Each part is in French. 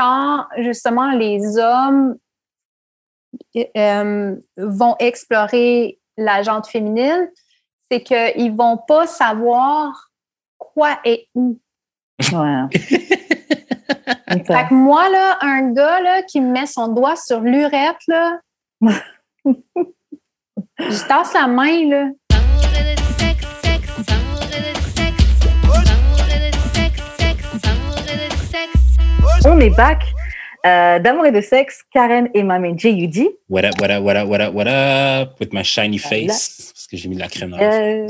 quand justement les hommes euh, vont explorer la jante féminine, c'est qu'ils vont pas savoir quoi et où. Ouais. Fait que moi, là, un gars là, qui me met son doigt sur l'urette, là, je tasse la main, là. On est back. Euh, D'amour et de sexe, Karen et Mamé J.U.D. What up, what up, what up, what up, what up, with my shiny face, parce que j'ai mis de la crème dans Euh.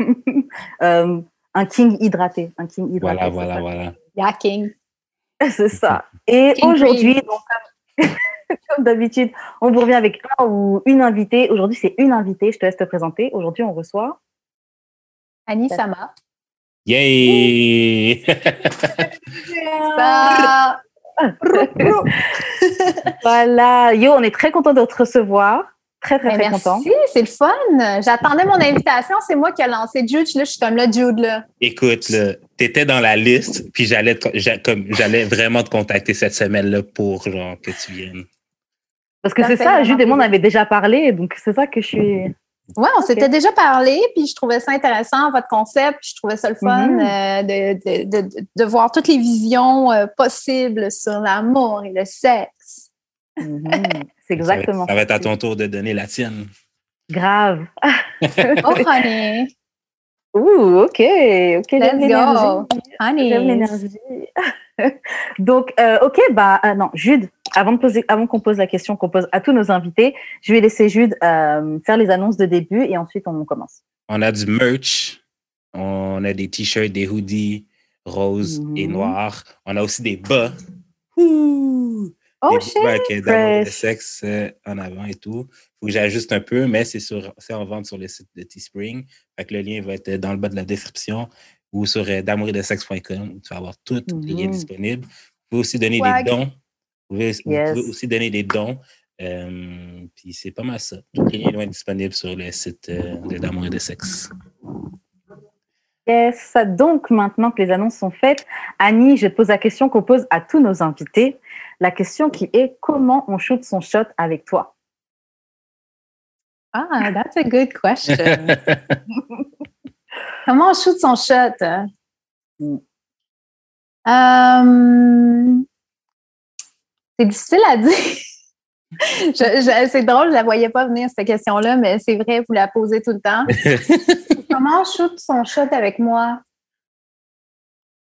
Euh, un king hydraté. Un king hydraté. Voilà, voilà, ça. voilà. Yacking. C'est ça. Et King aujourd'hui, comme d'habitude, on vous revient avec un ou une invitée. Aujourd'hui, c'est une invitée. Je te laisse te présenter. Aujourd'hui, on reçoit. Annie Sama. Yay! Ça. Voilà. Yo, on est très content de te recevoir. Très, très, très content. merci, c'est le fun. J'attendais mon invitation. C'est moi qui ai lancé Jude. Là, je suis comme là, Jude, là. Écoute, là, t'étais dans la liste, puis j'allais comme vraiment te contacter cette semaine-là pour genre que tu viennes. Parce que c'est ça, Jude et moi, on avait déjà parlé. Donc, c'est ça que je suis. Ouais, on s'était déjà parlé, puis je trouvais ça intéressant, votre concept, puis je trouvais ça le fun Mhm. euh, de, de, de, de voir toutes les visions euh, possibles sur l'amour et le sexe. Mhm. C'est Ça va, exactement ça va être à ton tour de donner la tienne. Grave. Oh, honey, Ouh, ok. Ok, j'aime let's l'énergie. go. Honey. J'aime l'énergie. Donc, euh, ok, bah euh, non, Jude, avant de poser, avant qu'on pose la question qu'on pose à tous nos invités, je vais laisser Jude euh, faire les annonces de début et ensuite on commence. On a du merch, on a des t-shirts, des hoodies roses et Mhm. noirs. On a aussi des bas. Ouh! Oh, des bas avec d'amour et de fresh. sexe euh, en avant et tout. faut que j'ajuste un peu, mais c'est sur c'est en vente sur le site de Teespring. Fait que le lien va être dans le bas de la description ou sur euh, d'amouridesexe.com où tu vas avoir tous les liens Mhm. disponibles. Vous pouvez aussi donner Swag. des dons. Vous pouvez, vous Yes. pouvez aussi donner des dons. Euh, puis c'est pas mal ça. Tous les liens disponibles sur le site euh, de D'amour et de sexe. Yes. Donc, maintenant que les annonces sont faites, Annie, je te pose la question qu'on pose à tous nos invités. La question qui est comment on shoot son shot avec toi? Ah, that's a good question. Comment on shoot son shot? Mm. C'est difficile à dire. Je- je- c'est drôle, je la voyais pas venir cette question-là, mais c'est vrai, vous la posez tout le temps. Comment on shoot son shot avec moi?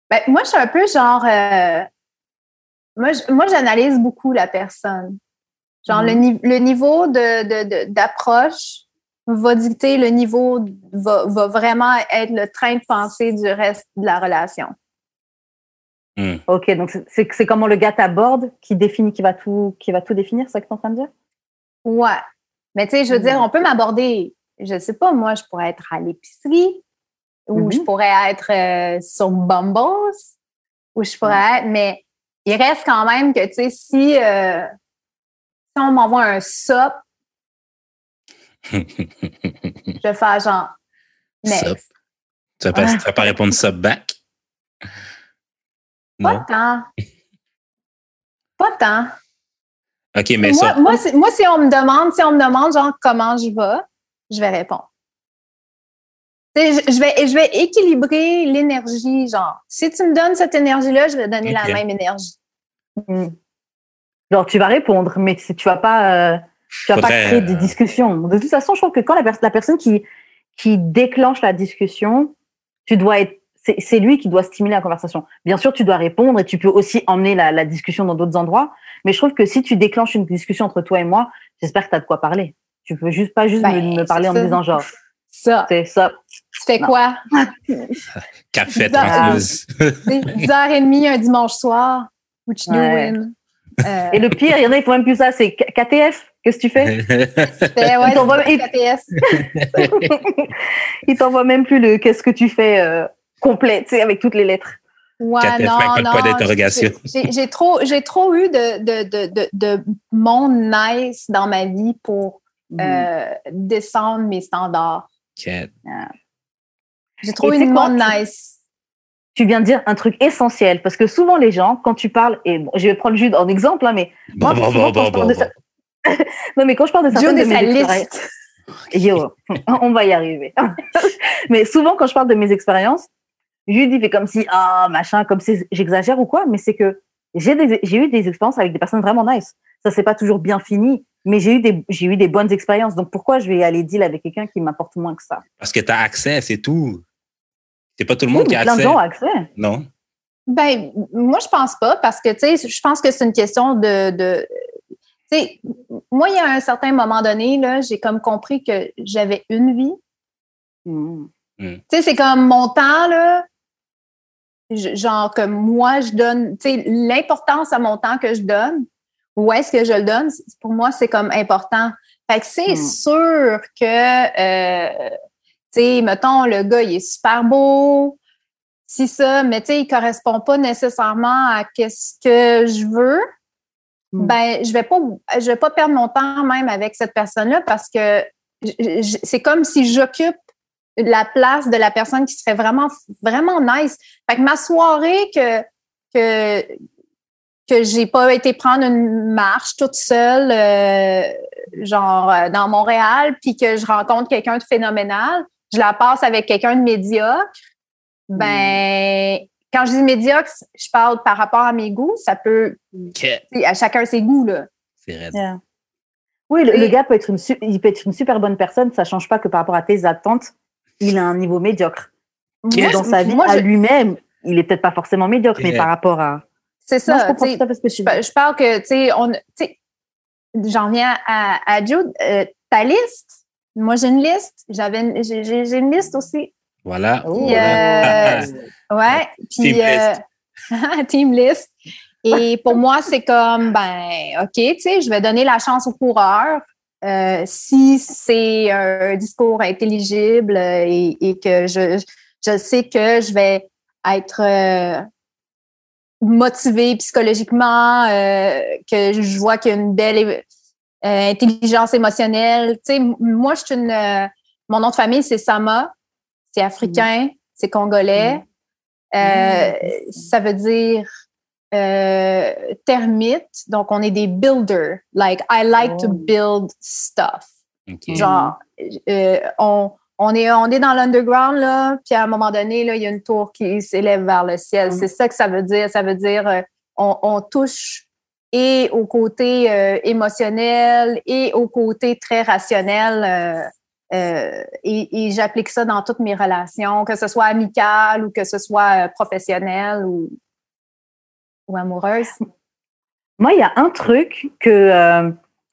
Ben, moi, je suis un peu genre. euh, moi, je- moi, j'analyse beaucoup la personne. Genre, le, Mhm. le niveau de, de- de- d'approche va dicter le niveau, va, va vraiment être le train de pensée du reste de la relation. Hmm. Ok, donc c'est- comment le gars t'aborde qui définit, qui va tout, qui va tout définir, c'est ça que tu es en train de dire? Ouais. Mais tu sais, je veux dire, on peut m'aborder, je sais pas, moi, je pourrais être à l'épicerie ou Mhm. je pourrais être euh, sur Bumbles ou je pourrais être, mais il reste quand même que, tu sais, si, euh, si on m'envoie un sop, je vais faire genre, Sup. next. Tu vas pas, tu vas pas répondre sub back? Pas Non? tant. Pas tant. OK, mais moi, ça. moi, si, moi, si on me demande, si on me demande genre comment je vais, je vais répondre. Je, je vais, je vais équilibrer l'énergie, genre. Si tu me donnes cette énergie-là, je vais donner la même énergie. Hmm. Genre, tu vas répondre, mais tu tu vas pas, euh, tu vas pas créer des euh, discussions. De toute façon, je trouve que quand la, pers- la personne qui, qui déclenche la discussion, tu dois être, c'est lui qui doit stimuler la conversation. Bien sûr, tu dois répondre et tu peux aussi emmener la, la discussion dans d'autres endroits. Mais je trouve que si tu déclenches une discussion entre toi et moi, j'espère que tu as de quoi parler. Tu peux juste pas juste Ben, me, me parler en me disant genre, Ça. c'est ça. Tu fais Non. quoi? Tu sais, 10h30 un dimanche soir. What you Ouais. doing? Euh, Et le pire, il y en a, ils font même plus ça, c'est KTF. Qu'est-ce que tu fais? Fait, ouais, ils- KTS. Ils t'envoient même plus le qu'est-ce que tu fais euh, complet, tu sais, avec toutes les lettres. Ouais, non, avec pas de non. point d'interrogation. j'ai- trop, j'ai trop eu de, de, de, de, de monde nice dans ma vie pour Mhm. euh, descendre mes standards. Cat. J'ai trop eu de monde nice. tu viens de dire un truc essentiel parce que souvent les gens, quand tu parles, et bon, je vais prendre Jude en exemple, hein, mais Bon, moi, bon, souvent, bon, quand je bon, parle de bon, ça- non, mais quand je parle de certaines Jude de mes expériences, liste. Yo, on va y arriver. mais souvent, quand je parle de mes expériences, Jude, il fait comme si, ah, machin, comme si j'exagère ou quoi, mais c'est que j'ai eu des expériences avec des personnes vraiment nice. Ça s'est pas toujours bien fini, mais j'ai eu des, j'ai eu des bonnes expériences. Donc, pourquoi je vais aller deal avec quelqu'un qui m'apporte moins que ça? Parce que tu as accès, c'est tout. C'est pas tout le Oui, monde qui a plein de accès. gens ont accès. Non. Ben, moi, je pense pas parce que, tu sais, je pense que c'est une question de. de tu sais, moi, il y a un certain moment donné, là, j'ai comme compris que j'avais une vie. Hmm. Tu sais, c'est comme mon temps, là. Genre que moi, je donne, tu sais, l'importance à mon temps que je donne, où est-ce que je le donne, pour moi, c'est comme important. Fait que c'est Hmm. sûr que, euh, tu sais, mettons, le gars, il est super beau, si ça, mais tu sais, il correspond pas nécessairement à qu'est-ce que je veux. Hmm. Ben, je vais pas, je vais pas perdre mon temps même avec cette personne-là parce que c'est comme si j'occupe la place de la personne qui serait vraiment, vraiment nice. Fait que ma soirée que, que, que j'ai pas été prendre une marche toute seule, euh, genre euh, dans Montréal, puis que je rencontre quelqu'un de phénoménal, je la passe avec quelqu'un de médiocre. Ben, quand je dis médiocre, je parle par rapport à mes goûts. Ça peut, Ok. tu sais, à chacun ses goûts, là. C'est. Yeah. Oui, le, gars peut être, une, il peut être une super bonne personne, ça change pas que par rapport à tes attentes, il a un niveau médiocre. Mais Moi, dans sa vie, moi, à je- lui-même, il est peut-être pas forcément médiocre, mais par rapport à. c'est Moi, je ça. comprends tu sais, tout à fait ce que tu je, dis. je parle que, tu sais, on, tu sais, j'en viens à, à Jude, euh, ta liste. Moi, j'ai une liste. J'avais, une- j'ai, une liste aussi. Voilà. Oh. Puis, euh, ouais. Puis, Team euh, team list. Et pour moi, c'est comme, ben, OK, tu sais, je vais donner la chance au coureur. Euh, si c'est un discours intelligible euh, et, et que je, je sais que je vais être euh, motivée psychologiquement, euh, que je vois qu'il y a une belle intelligence émotionnelle. Tu sais, moi, je suis une. mon nom de famille, c'est Sama. C'est africain, c'est congolais. Euh, Ça veut dire euh, termite. Donc, on est des builders. Like, I like to Oh. build stuff. Genre, euh, on, on, est, on est dans l'underground, là, puis à un moment donné, là, il y a une tour qui s'élève vers le ciel. Mm. C'est ça que ça veut dire. Ça veut dire euh, on, on touche et au côté euh, émotionnel et au côté très rationnel. euh, euh, et et j'applique ça dans toutes mes relations, que ce soit amicales ou que ce soit euh, professionnel ou, ou amoureuse. Moi, il y a un truc que euh,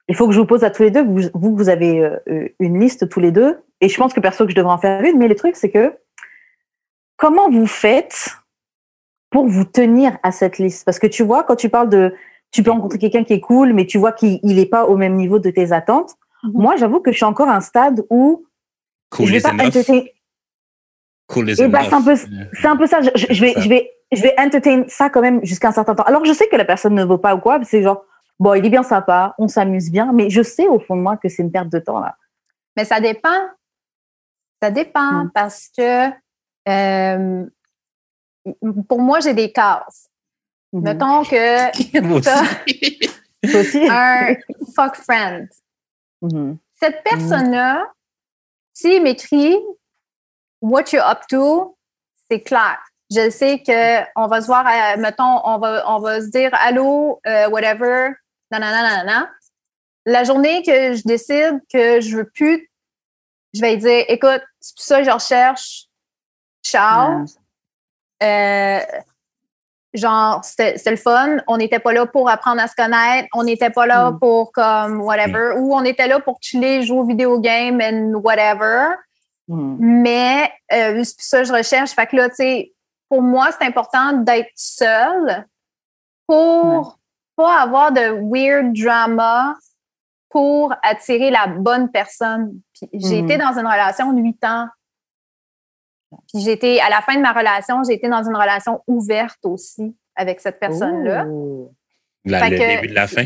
il faut que je vous pose à tous les deux. Vous, vous, vous avez euh, une liste tous les deux, et je pense que perso que je devrais en faire une. Mais le truc, c'est que comment vous faites pour vous tenir à cette liste? Parce que tu vois, quand tu parles de, tu peux rencontrer quelqu'un qui est cool, mais tu vois qu'il n'est pas au même niveau de tes attentes. Mhm. Moi, j'avoue que je suis encore à un stade où Cool je vais is pas Cool Eh ben, c'est un peu- C'est un peu ça. Je, vais, je vais, je vais entertain ça quand même jusqu'à un certain temps. Alors, je sais que la personne ne vaut pas ou quoi. C'est genre, bon, il est bien sympa, on s'amuse bien, mais je sais au fond de moi que c'est une perte de temps là. Mais ça dépend. Ça dépend Mm. parce que euh, pour moi, j'ai des cases. Mhm. Mettons que Moi Ça. aussi. Toi aussi. un fuck friend. Mhm. Cette personne-là, s'il m'écrit what you're up to, c'est clair. Je sais que on va se voir, à- mettons, on va, on va se dire allô, euh, whatever, nanana, nanana. La journée que je décide que je veux plus, je vais dire, écoute, c'est pour ça que je recherche. Ciao. Euh, genre, c'était le fun. On n'était pas là pour apprendre à se connaître. On n'était pas là Mm. pour comme whatever. Ou on était là pour chiller, jouer aux vidéo games and whatever. Mais euh, c'est pour ça que je recherche. Fait que là, tu sais, pour moi, c'est important d'être seule pour pas avoir de weird drama pour attirer la bonne personne. Puis j'ai Mhm. été dans une relation de huit ans. Puis été, à la fin de ma relation, j'ai été dans une relation ouverte aussi avec cette personne-là. Le que- début de la fin.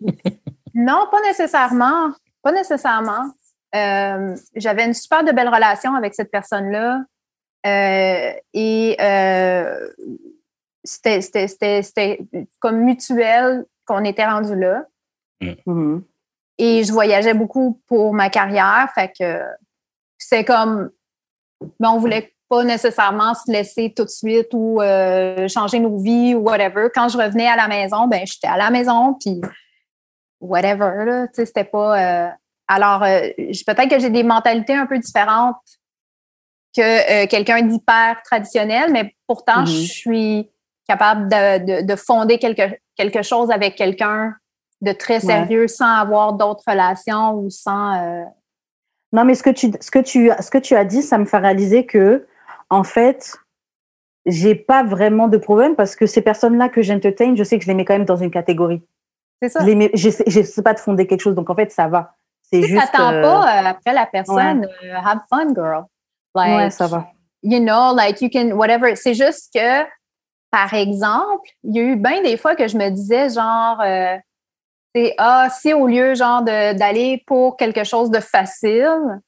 Non, pas nécessairement. Pas nécessairement. Euh, J'avais une super de belle relation avec cette personne-là. Euh, et euh, c'était- comme mutuel qu'on était rendu là. Mhm. Et je voyageais beaucoup pour ma carrière. Fait que c'est comme. Mais on voulait pas nécessairement se laisser tout de suite ou euh, changer nos vies ou whatever. Quand je revenais à la maison, ben j'étais à la maison, puis whatever. Là, tu sais, c'était pas. euh, alors, euh, peut-être que j'ai des mentalités un peu différentes que euh, quelqu'un d'hyper traditionnel, mais pourtant, Mhm. je suis capable de, de- de fonder quelque, quelque chose avec quelqu'un de très sérieux sans avoir d'autres relations ou sans. euh, Non, mais ce que tu, ce que tu, ce que tu as dit, ça me fait réaliser que, en fait, j'ai pas vraiment de problème parce que ces personnes-là que j'entertain, je sais que je les mets quand même dans une catégorie. c'est ça. Je mets, je sais, je sais pas de fonder quelque chose, donc en fait, ça va. C'est Tu juste. t'attends euh, pas après la personne, have fun, girl. Like, Ouais, ça va. You know, like you can, whatever. C'est juste que, par exemple, il y a eu bien des fois que je me disais, genre, euh, c'est, ah, si au lieu, genre, de- d'aller pour quelque chose de facile,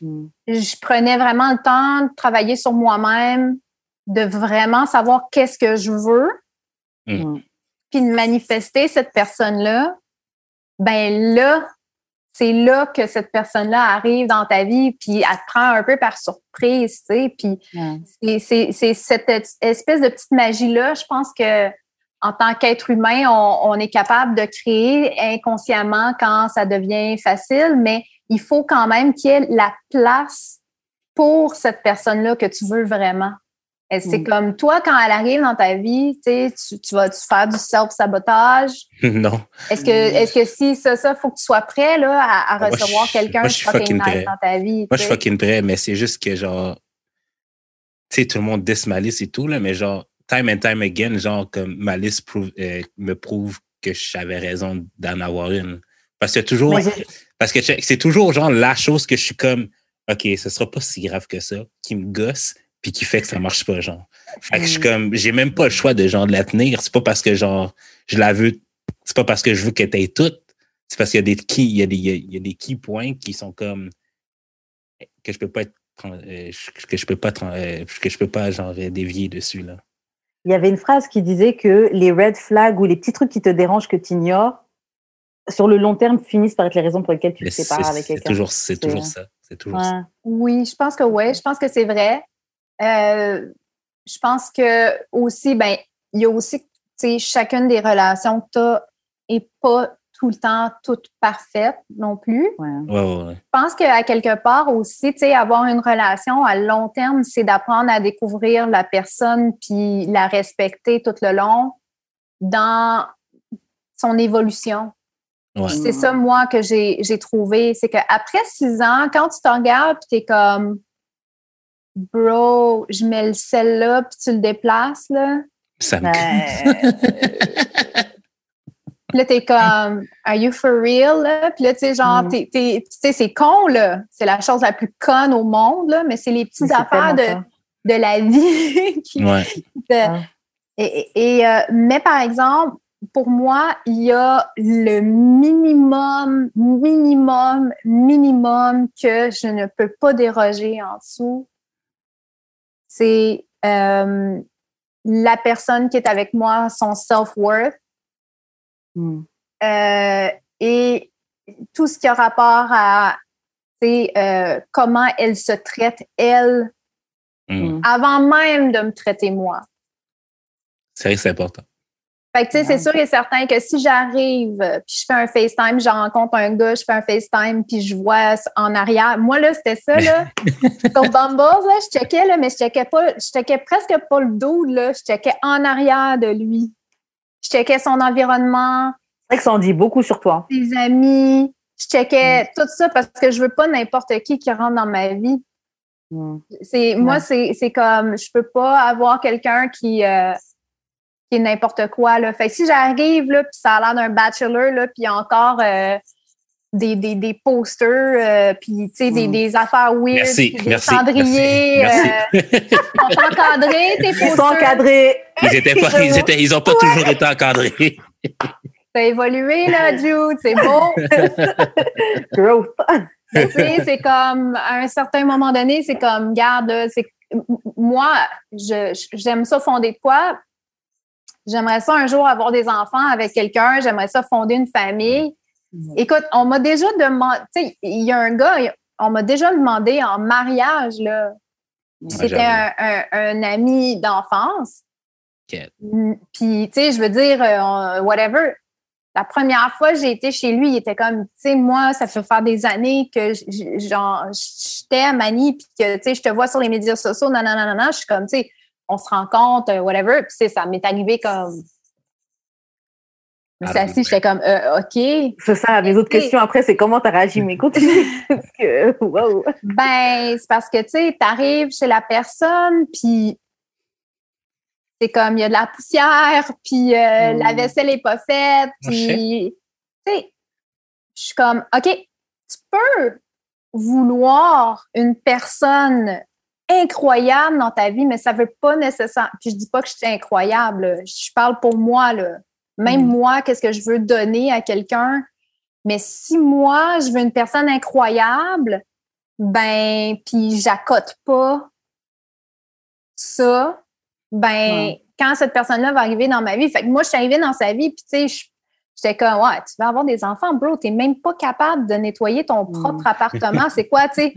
Mm. je prenais vraiment le temps de travailler sur moi-même, de vraiment savoir qu'est-ce que je veux, Mm. puis de manifester cette personne-là, ben là, c'est là que cette personne-là arrive dans ta vie, puis elle te prend un peu par surprise, tu sais, puis c'est cette espèce de petite magie-là, je pense que en tant qu'être humain, on, on est capable de créer inconsciemment quand ça devient facile, mais il faut quand même qu'il y ait la place pour cette personne-là que tu veux vraiment. C'est Mm. comme toi, quand elle arrive dans ta vie, tu, tu, vas faire du self-sabotage? non. Est-ce que, est-ce que si ça, ça, faut que tu sois prêt là, à, à Moi, recevoir quelqu'un je suis fucking nice prêt. dans ta vie? Moi, je suis fucking prêt, mais c'est juste que, genre, tu sais, tout le monde diss Malice et tout, là, mais genre, time and time again, genre, comme Malice prouve- euh, me prouve que j'avais raison d'en avoir une. Parce que toujours, parce que c'est toujours, genre, la chose que je suis comme, OK, ce sera pas si grave que ça, qui me gosse, puis qui fait que ça marche pas, genre. Fait que je suis Mm. comme, j'ai même pas le choix de, genre, de la tenir. C'est pas parce que, genre, je la veux, c'est pas parce que je veux qu'elle t'aille toute. C'est parce qu'il y a des key, il y a des, il y a des key points qui sont comme, que je peux pas être, euh, que je peux pas, euh, que je peux pas, genre, euh, dévier dessus, là. Il y avait une phrase qui disait que les red flags ou les petits trucs qui te dérangent que tu ignores, sur le long terme, finissent par être les raisons pour lesquelles tu te sépares avec c'est quelqu'un. toujours, c'est C'est- toujours ça. C'est toujours ça. Ouais. Oui, je pense que oui, je pense que c'est vrai. Euh, je pense que aussi, ben, il y a aussi, tu sais, chacune des relations que tu as est pas tout le temps toute parfaite non plus. Ouais. Ouais, ouais, ouais. Je pense qu'à quelque part aussi, tu sais, avoir une relation à long terme, c'est d'apprendre à découvrir la personne puis la respecter tout le long dans son évolution. C'est ça, moi, que j'ai trouvé. C'est qu'après six ans, quand tu te regardes, puis t'es comme, bro, je mets le sel là, puis tu le déplaces, là. Ça me Ouais. Puis là, t'es comme, are you for real, là? Puis là, tu sais, genre, Mm. t'es- t'es- tu sais, c'est con, là. C'est la chose la plus conne au monde, là, mais c'est les petites affaires de, de la vie qui, Ouais. de- Ouais. et, et- et, euh, mais par exemple, pour moi, il y a le minimum, minimum, minimum que je ne peux pas déroger en dessous. C'est euh, la personne qui est avec moi, son self-worth Mm. euh, et tout ce qui a rapport à euh, comment elle se traite, elle, Mm. avant même de me traiter moi. C'est vrai que c'est important. Fait que, tu sais, c'est sûr et certain que si j'arrive, euh, puis je fais un FaceTime, je rencontre un gars, je fais un FaceTime, puis je vois en arrière. Moi, là, c'était ça, là. Sur Bumble, là, je checkais, là, mais je checkais pas, je checkais presque pas le dos, là. Je checkais en arrière de lui. Je checkais son environnement, C'est vrai que ça en dit beaucoup sur toi. ses amis. Je checkais tout ça parce que je veux pas n'importe qui qui rentre dans ma vie. Mm. C'est moi, Ouais. c'est c'est comme je peux pas avoir quelqu'un qui euh, qui est n'importe quoi là. Fait si j'arrive là, puis ça a l'air d'un bachelor là, puis il y a encore euh, des, des, des posters, euh, puis tu sais des, Mm. des affaires weird, Merci, des merci, cendriers, merci, euh, sont encadrés tes Ils sont posters. encadrés. Ils étaient pas, ils étaient, ils ont pas toujours été encadrés. T'as évolué là, Jude, c'est beau. Growth. Mais tu sais, c'est comme, à un certain moment donné, c'est comme, garde, c'est moi, j'aime ça fonder de quoi. J'aimerais ça un jour avoir des enfants avec quelqu'un. J'aimerais ça fonder une famille. Écoute, on m'a déjà demandé, tu sais, il y a un gars, on m'a déjà demandé en mariage, là. C'était un, ami d'enfance. Puis, tu sais, je veux dire, euh, whatever. La première fois que j'ai été chez lui, il était comme, tu sais, moi, ça fait faire des années que genre, je t'aime, Annie, puis que, tu sais, je te vois sur les médias sociaux, non, non, non, non, je suis comme, tu sais, on se rencontre, euh, whatever. Puis, ça m'est arrivé comme mais c'est j'étais comme, euh, OK. C'est ça, mes autres questions après, c'est comment tu as réagi, mais continue. wow. Ben, c'est parce que, tu sais, tu arrives chez la personne, puis c'est comme, il y a de la poussière, puis euh, la hmm. vaisselle n'est pas faite, puis, tu sais, je suis comme, OK, tu peux vouloir une personne incroyable dans ta vie, mais ça ne veut pas nécessairement. Puis je dis pas que je suis incroyable, je parle pour moi, là. Même mm. moi, qu'est-ce que je veux donner à quelqu'un? Mais si moi, je veux une personne incroyable, ben, puis j'accote pas ça, ben, quand cette personne-là va arriver dans ma vie, fait que moi, je suis arrivée dans sa vie, puis tu sais, j'étais comme, ouais, tu vas avoir des enfants, bro, t'es même pas capable de nettoyer ton mm. propre appartement. C'est quoi, tu sais?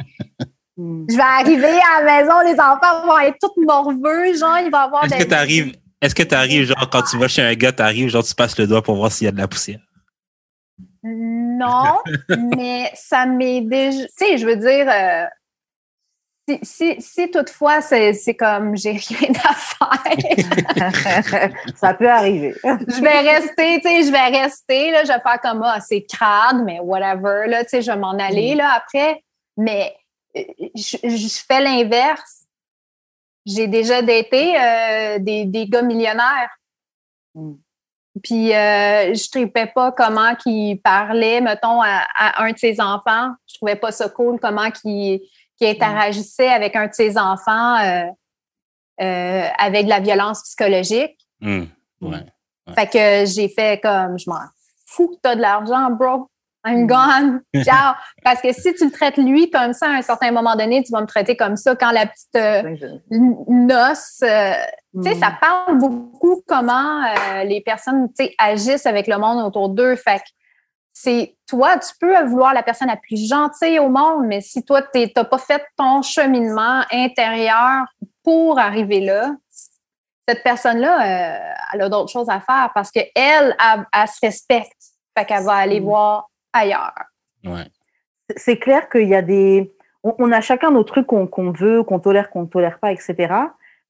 Mm. Je vais arriver à la maison, les enfants vont être tous morveux, genre, il va avoir Est-ce que tu arrives, est-ce que tu arrives, genre, quand tu vas chez un gars, tu arrives, genre, tu passes le doigt pour voir s'il y a de la poussière? Non, mais ça m'est déjà. Tu sais, je veux dire, euh, si, si, toutefois c'est comme j'ai rien à faire. ça peut arriver. je vais rester, tu sais, je vais rester, là, je vais faire comme ah, c'est crade, mais whatever, là, tu sais, je vais m'en aller mm. là après. Mais euh, je fais l'inverse j'ai déjà daté euh, des, des, gars millionnaires. Mm. Puis euh, je tripais pas comment qu'il parlait, mettons, à, un de ses enfants. Je trouvais pas ça cool comment qu'il interagissait avec un de ses enfants euh, avec de la violence psychologique. Mm. Fait que j'ai fait comme je m'en fous que t'as de l'argent, bro. I'm mm. gone. Ciao. Parce que si tu le traites lui comme ça, à un certain moment donné, tu vas me traiter comme ça quand la petite euh, noce. Euh, tu sais, ça mm. parle beaucoup comment euh, les personnes agissent avec le monde autour d'eux. Fait que c'est toi, tu peux vouloir la personne la plus gentille au monde, mais si toi, tu n'as pas fait ton cheminement intérieur pour arriver là, cette personne-là, elle a d'autres choses à faire parce qu'elle, elle, elle, se respecte. Fait qu'elle va aller mm. voir ailleurs. C'est clair qu'il y a des. On, a chacun nos trucs qu'on veut, qu'on tolère, qu'on ne tolère pas, etc.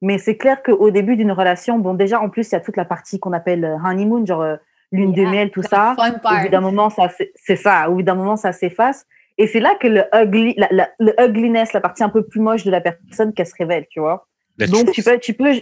Mais c'est clair qu'au début d'une relation, bon, déjà, en plus, il y a toute la partie qu'on appelle euh, honeymoon, genre euh, lune de miel, tout ça. Au bout d'un moment, ça, c'est ça. Au bout d'un moment, ça s'efface. Et c'est là que le, ugly, la, le ugliness, la partie un peu plus moche de la personne, qu'elle se révèle, tu vois. Donc, tu peux, tu peux,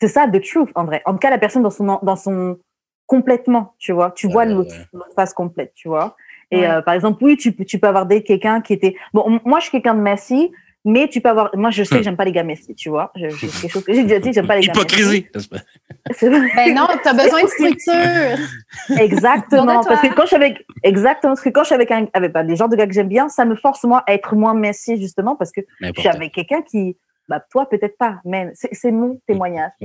c'est ça, the truth, en vrai. En tout cas, la personne dans son, dans son, complètement, tu vois. Tu vois l'autre face complète, tu vois. Et euh, par exemple, oui, tu, tu peux avoir des quelqu'un qui était. Bon, moi, je suis quelqu'un de messy, mais tu peux avoir. Moi, je sais que hmm. j'aime pas les gars messy, tu vois. Je, quelque chose que j'ai déjà dit, j'aime pas les gars Hypocrisie. ben non, tu as besoin de structure. Exactement. parce que quand je suis avec. Exactement. Parce que quand je suis avec, un, avec ben, les genres de gars que j'aime bien, ça me force, moi, à être moins messy, justement, parce que je suis avec quelqu'un qui bah, toi, peut-être pas, mais c'est mon témoignage.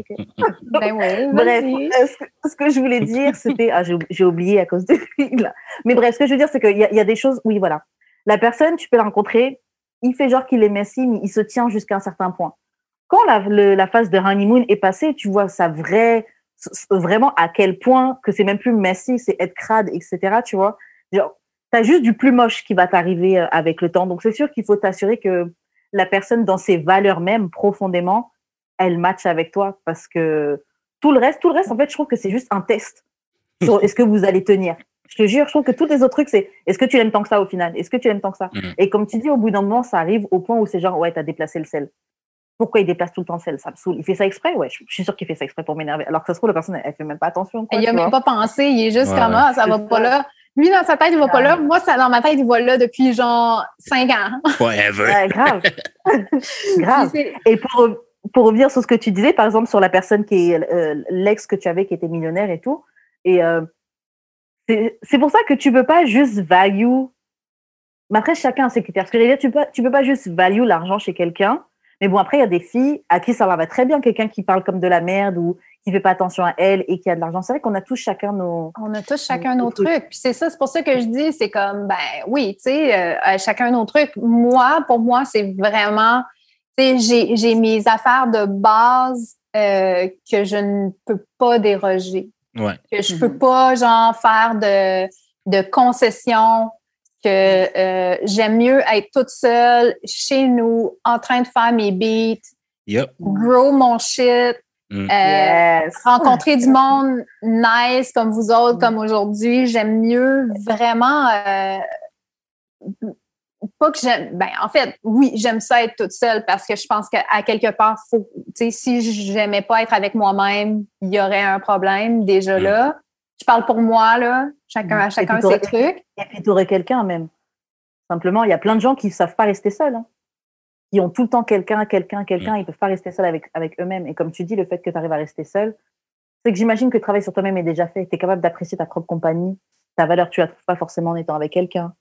ben bref, ce que, je voulais dire, c'était. Ah, j'ai oublié à cause de là. Mais bref, ce que je veux dire, c'est qu'il y, y, a des choses. Oui, voilà. La personne, tu peux la rencontrer, il fait genre qu'il est Messi, mais il se tient jusqu'à un certain point. Quand la, la phase de honeymoon est passée, tu vois sa vraie. Vraiment à quel point que c'est même plus Messi, c'est être crade, etc. Tu vois. Genre, tu as juste du plus moche qui va t'arriver euh, avec le temps. Donc, c'est sûr qu'il faut t'assurer que la personne dans ses valeurs même profondément, elle match avec toi parce que tout le reste, tout le reste, en fait, je trouve que c'est juste un test sur est-ce que vous allez tenir. Je te jure, je trouve que tous les autres trucs, c'est est-ce que tu l'aimes tant que ça au final? Est-ce que tu l'aimes tant que ça? Mm. Et comme tu dis, au bout d'un moment, ça arrive au point où c'est genre, ouais, t'as déplacé le sel. Pourquoi il déplace tout le temps le sel? Ça me saoule. Il fait ça exprès? Ouais, je, suis sûre qu'il fait ça exprès pour m'énerver. Alors que ça se trouve, la personne, elle, fait même pas attention. il a même pas pensé. Il est juste comme, ah, ça va pas là. Lui, dans sa tête, il va pas là. Moi, ça, dans ma tête, il va là depuis genre cinq ans. Ouais, grave. grave. Et pour, pour revenir sur ce que tu disais, par exemple, sur la personne qui est euh, l'ex que tu avais qui était millionnaire et tout, et euh, c'est pour ça que tu peux pas juste value. Mais après, chacun a ses critères. Ce que je veux dire, tu peux, tu peux pas juste value l'argent chez quelqu'un, Mais bon, après, il y a des filles à qui ça va très bien, quelqu'un qui parle comme de la merde ou qui fait pas attention à elle et qui a de l'argent. C'est vrai qu'on a tous chacun nos. On a tous chacun nos, trucs. Puis c'est ça, c'est pour ça que je dis, c'est comme, ben oui, tu sais, euh, chacun nos trucs. Moi, pour moi, c'est vraiment, tu sais, j'ai mes affaires de base euh, que je ne peux pas déroger. Ouais. Que je peux mm-hmm. pas, genre, faire de, de concessions que euh, j'aime mieux être toute seule chez nous, en train de faire mes beats, grow mon shit, mm. euh, rencontrer du monde nice comme vous autres, comme aujourd'hui. J'aime mieux vraiment euh, pas que j'aime. Ben, en fait, oui, j'aime ça être toute seule parce que je pense qu'à quelque part, faut, si j'aimais pas être avec moi-même, il y aurait un problème déjà mm. là. Je parle pour moi, là. Chacun, à chacun ses trucs. Et aurais quelqu'un même. Simplement, il y a plein de gens qui ne savent pas rester seuls. Hein. Qui ont tout le temps quelqu'un, quelqu'un, quelqu'un. Ils ne peuvent pas rester seuls avec, avec eux-mêmes. Et comme tu dis, le fait que tu arrives à rester seul, c'est que j'imagine que le travail sur toi-même est déjà fait. Tu es capable d'apprécier ta propre compagnie. Ta valeur, tu la trouves pas forcément en étant avec quelqu'un.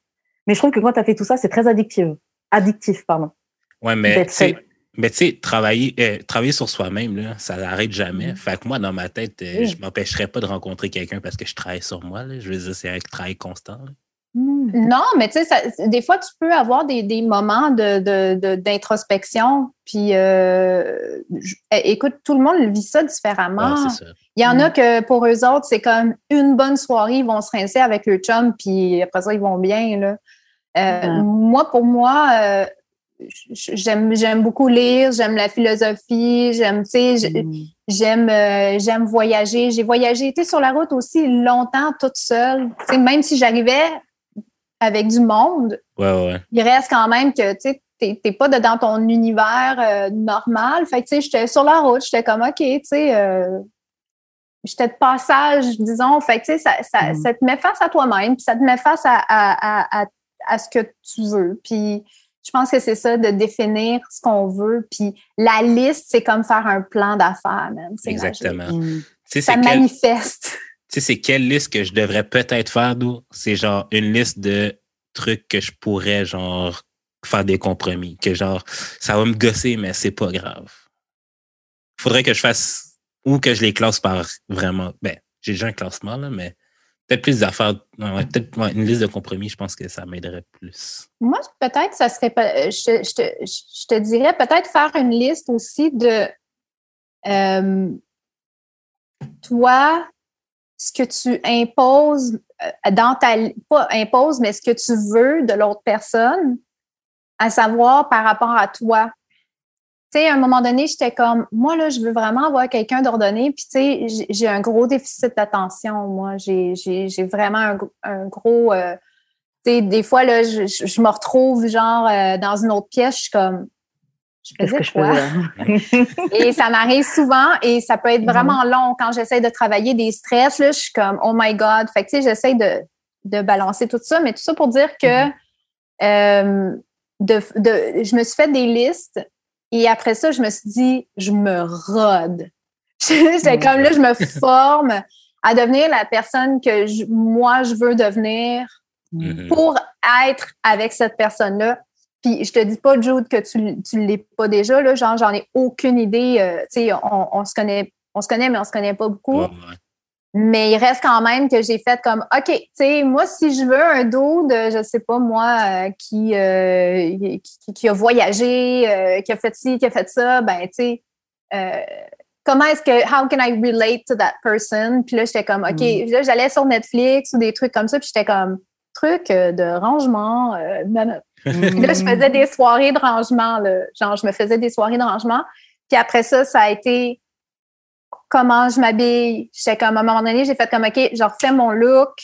Mais je trouve que quand tu as fait tout ça, c'est très addictif. Addictif, pardon. Ouais, mais mais tu sais, travailler, euh, travailler sur soi-même, ça n'arrête jamais. Mm. Fait que moi, dans ma tête, euh, je ne m'empêcherais pas de rencontrer quelqu'un parce que je travaille sur moi. Je veux dire, c'est un travail constant. Mm. Non, mais tu sais, des fois, tu peux avoir des, des moments d'introspection. De, de, puis, euh, eh, écoute, tout le monde vit ça différemment. Il y en a mm. que pour eux autres, c'est comme une bonne soirée, ils vont se rincer avec le chum, puis après ça, ils vont bien. Là. Moi, pour moi, j'aime j'aime beaucoup lire, j'aime la philosophie, j'aime tu sais mm. j'aime euh, j'aime voyager, j'ai voyagé été sur la route aussi longtemps toute seule, tu même si j'arrivais avec du monde. Il reste quand même que tu sais t'es pas dans ton univers euh, normal, fait que tu sais j'étais sur la route, j'étais comme OK, tu sais euh, j'étais de passage, disons, fait que tu sais ça, ça, mm. ça, te met face à toi-même, puis ça te met face à, à, à, à ce que tu veux, puis je pense que c'est ça, de définir ce qu'on veut. Puis la liste, c'est comme faire un plan d'affaires, même. Exactement. Mm. Ça manifeste. Tu sais, c'est quelle liste que je devrais peut-être faire, d'où? C'est genre une liste de trucs que je pourrais, genre, faire des compromis. Que genre, ça va me gosser, mais c'est pas grave. Faudrait que je fasse, ou que je les classe par vraiment, ben, j'ai déjà un classement, là, mais peut-être plus d'affaires, peut-être une liste de compromis, je pense que ça m'aiderait plus. Moi, peut-être, ça serait, je, te, dirais peut-être faire une liste aussi de euh, toi, ce que tu imposes euh, dans ta, pas imposes, mais ce que tu veux de l'autre personne, à savoir par rapport à toi sais, à un moment donné, j'étais comme, moi, là, je veux vraiment avoir quelqu'un d'ordonné. Puis, tu sais, j'ai un gros déficit d'attention. Moi, j'ai vraiment un, gros. Euh, tu sais, des fois, là, je, me retrouve, genre, euh, dans une autre pièce, je suis comme, je faisais quoi? et ça m'arrive souvent et ça peut être vraiment long quand j'essaie de travailler des stress. Là, je suis comme, oh my God. Fait que, tu sais, j'essaie de, de balancer tout ça, mais tout ça pour dire que mm-hmm. euh, de, de, je me suis fait des listes et après ça, je me suis dit, je me rôde. J'étais comme là, je me forme à devenir la personne que moi, je veux devenir mm-hmm. pour être avec cette personne-là. Puis je te dis pas, Jude, que tu ne l'es pas déjà. Là, genre, j'en ai aucune idée. Euh, tu sais, on, se connaît, on se connaît, mais on se connaît pas beaucoup. Mais il reste quand même que j'ai fait comme, OK, tu sais, moi, si je veux un dos de, je sais pas moi, euh, qui, euh, qui, a voyagé, euh, qui a fait ci, qui a fait ça, ben, tu sais, comment est-ce que, how can I relate to that person? Puis là, j'étais comme, OK, mm. là, j'allais sur Netflix ou des trucs comme ça, puis j'étais comme, truc de rangement. là, je faisais des soirées de rangement, là. Genre, je me faisais des soirées de rangement. Puis après ça, ça a été comment je m'habille. J'étais comme, à un moment donné, j'ai fait comme, OK, je refais mon look.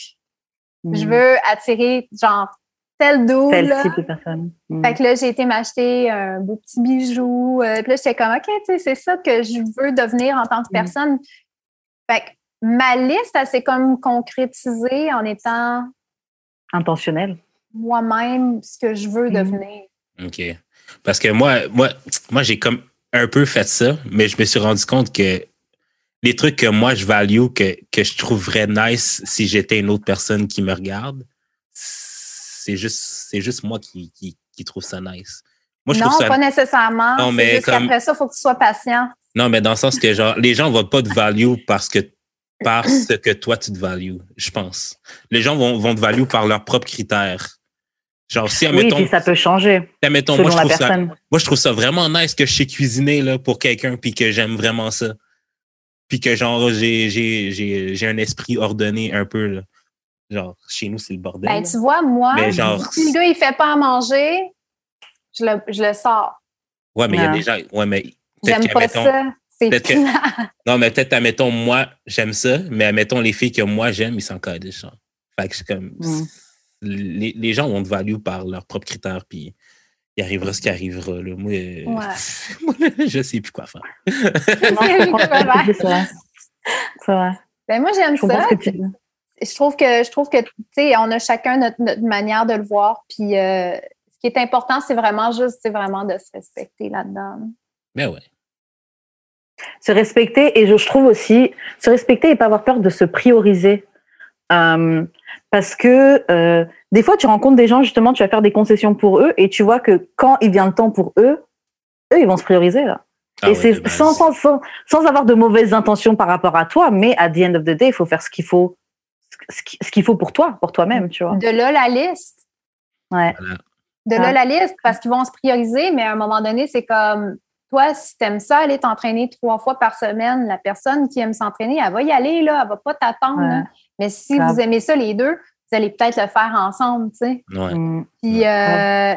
Je mm. veux attirer, genre, tel dos. Tel type de personne. Mm. Fait que là, j'ai été m'acheter un beau petit bijou. Euh, puis là, j'étais comme, OK, tu sais, c'est ça que je veux devenir en tant que mm. personne. Fait que ma liste, elle s'est comme concrétisée en étant... Intentionnelle. Moi-même, ce que je veux devenir. OK. Parce que moi, moi, moi j'ai comme un peu fait ça, mais je me suis rendu compte que les trucs que moi je value, que, que je trouverais nice si j'étais une autre personne qui me regarde, c'est juste, c'est juste moi qui, qui, qui, trouve ça nice. Moi, je non, trouve ça. pas nécessairement. Non, C'est mais juste comme- qu'après ça, il faut que tu sois patient. Non, mais dans le sens que, genre, les gens ne voient pas de value parce que, parce que toi, tu te values, je pense. Les gens vont, vont te value par leurs propres critères. Genre, si, Oui, admettons, puis ça peut changer admettons, selon moi, je la trouve ça, personne. moi, je trouve ça vraiment nice que je sais cuisiner, là, pour quelqu'un, puis que j'aime vraiment ça. Puis que, genre, j'ai, j'ai, j'ai, j'ai un esprit ordonné un peu, là. Genre, chez nous, c'est le bordel. Ben, tu vois, moi, Mais genre- si le gars, il fait pas à manger, je le, je le sors. ouais, mais il y a des gens, ouais, mais J'aime pas qu'admettons- ça. Que-. Non, mais peut-être, admettons, moi, j'aime ça, mais admettons, les filles que moi, j'aime, ils codent, genre. Fait que c'est comme. Mm. Les, les gens vont te value par leurs propres critères, puis il arrivera ce qui arrivera, là. Moi, euh, moi, je sais plus quoi faire. C'est vrai. Ben, moi, j'aime ça. tu je trouve que je trouve que tu sais on a chacun notre, notre manière de le voir puis euh, ce qui est important c'est vraiment juste c'est vraiment de se respecter là-dedans Mais ouais. se respecter et je, je trouve aussi se respecter et pas avoir peur de se prioriser Euh, parce que euh, des fois tu rencontres des gens justement tu vas faire des concessions pour eux et tu vois que quand il vient le temps pour eux eux ils vont se prioriser là. Ah et c'est sans, sans, sans, sans avoir de mauvaises intentions par rapport à toi mais at the end of the day il faut faire ce qu'il faut ce qui- ce qu'il faut pour toi pour toi-même tu vois. De là la liste. Ouais. De Ah. là la liste parce qu'ils vont se prioriser mais à un moment donné c'est comme toi si t'aimes ça aller t'entraîner trois fois par semaine la personne qui aime s'entraîner elle va y aller là elle va pas t'attendre Ouais. Mais si vous aimez ça les deux vous allez peut-être le faire ensemble tu sais Ouais. Mm. Puis euh,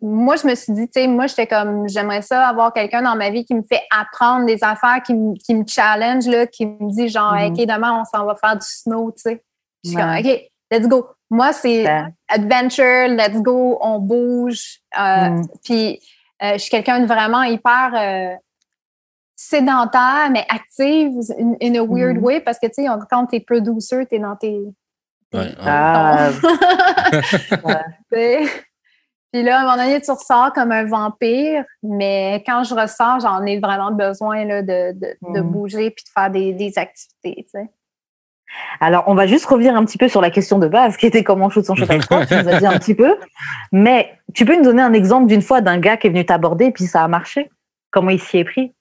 moi, je me suis dit, tu sais, moi, j'étais comme, j'aimerais ça avoir quelqu'un dans ma vie qui me fait apprendre des affaires, qui me, qui me challenge, là, qui me dit, genre, Mhm. OK, demain, on s'en va faire du snow, tu sais. Je suis Ouais. comme, OK, let's go. Moi, c'est Ouais. adventure, let's go, on bouge. Euh, Mm. Puis euh, je suis quelqu'un de vraiment hyper euh, sédentaire, mais active in, in a weird Mhm. way parce que, tu sais, on- quand t'es producer, t'es dans tes. Ouais, ouais. Ah. Puis là, à un moment donné, tu ressors comme un vampire, mais quand je ressors, j'en ai vraiment besoin là, de, de, de Mhm. bouger puis de faire des, des activités. tu sais. Alors, on va juste revenir un petit peu sur la question de base, qui était comment shoot son shot à. Tu nous as dit un petit peu. Mais tu peux nous donner un exemple d'une fois d'un gars qui est venu t'aborder et puis ça a marché? Comment il s'y est pris?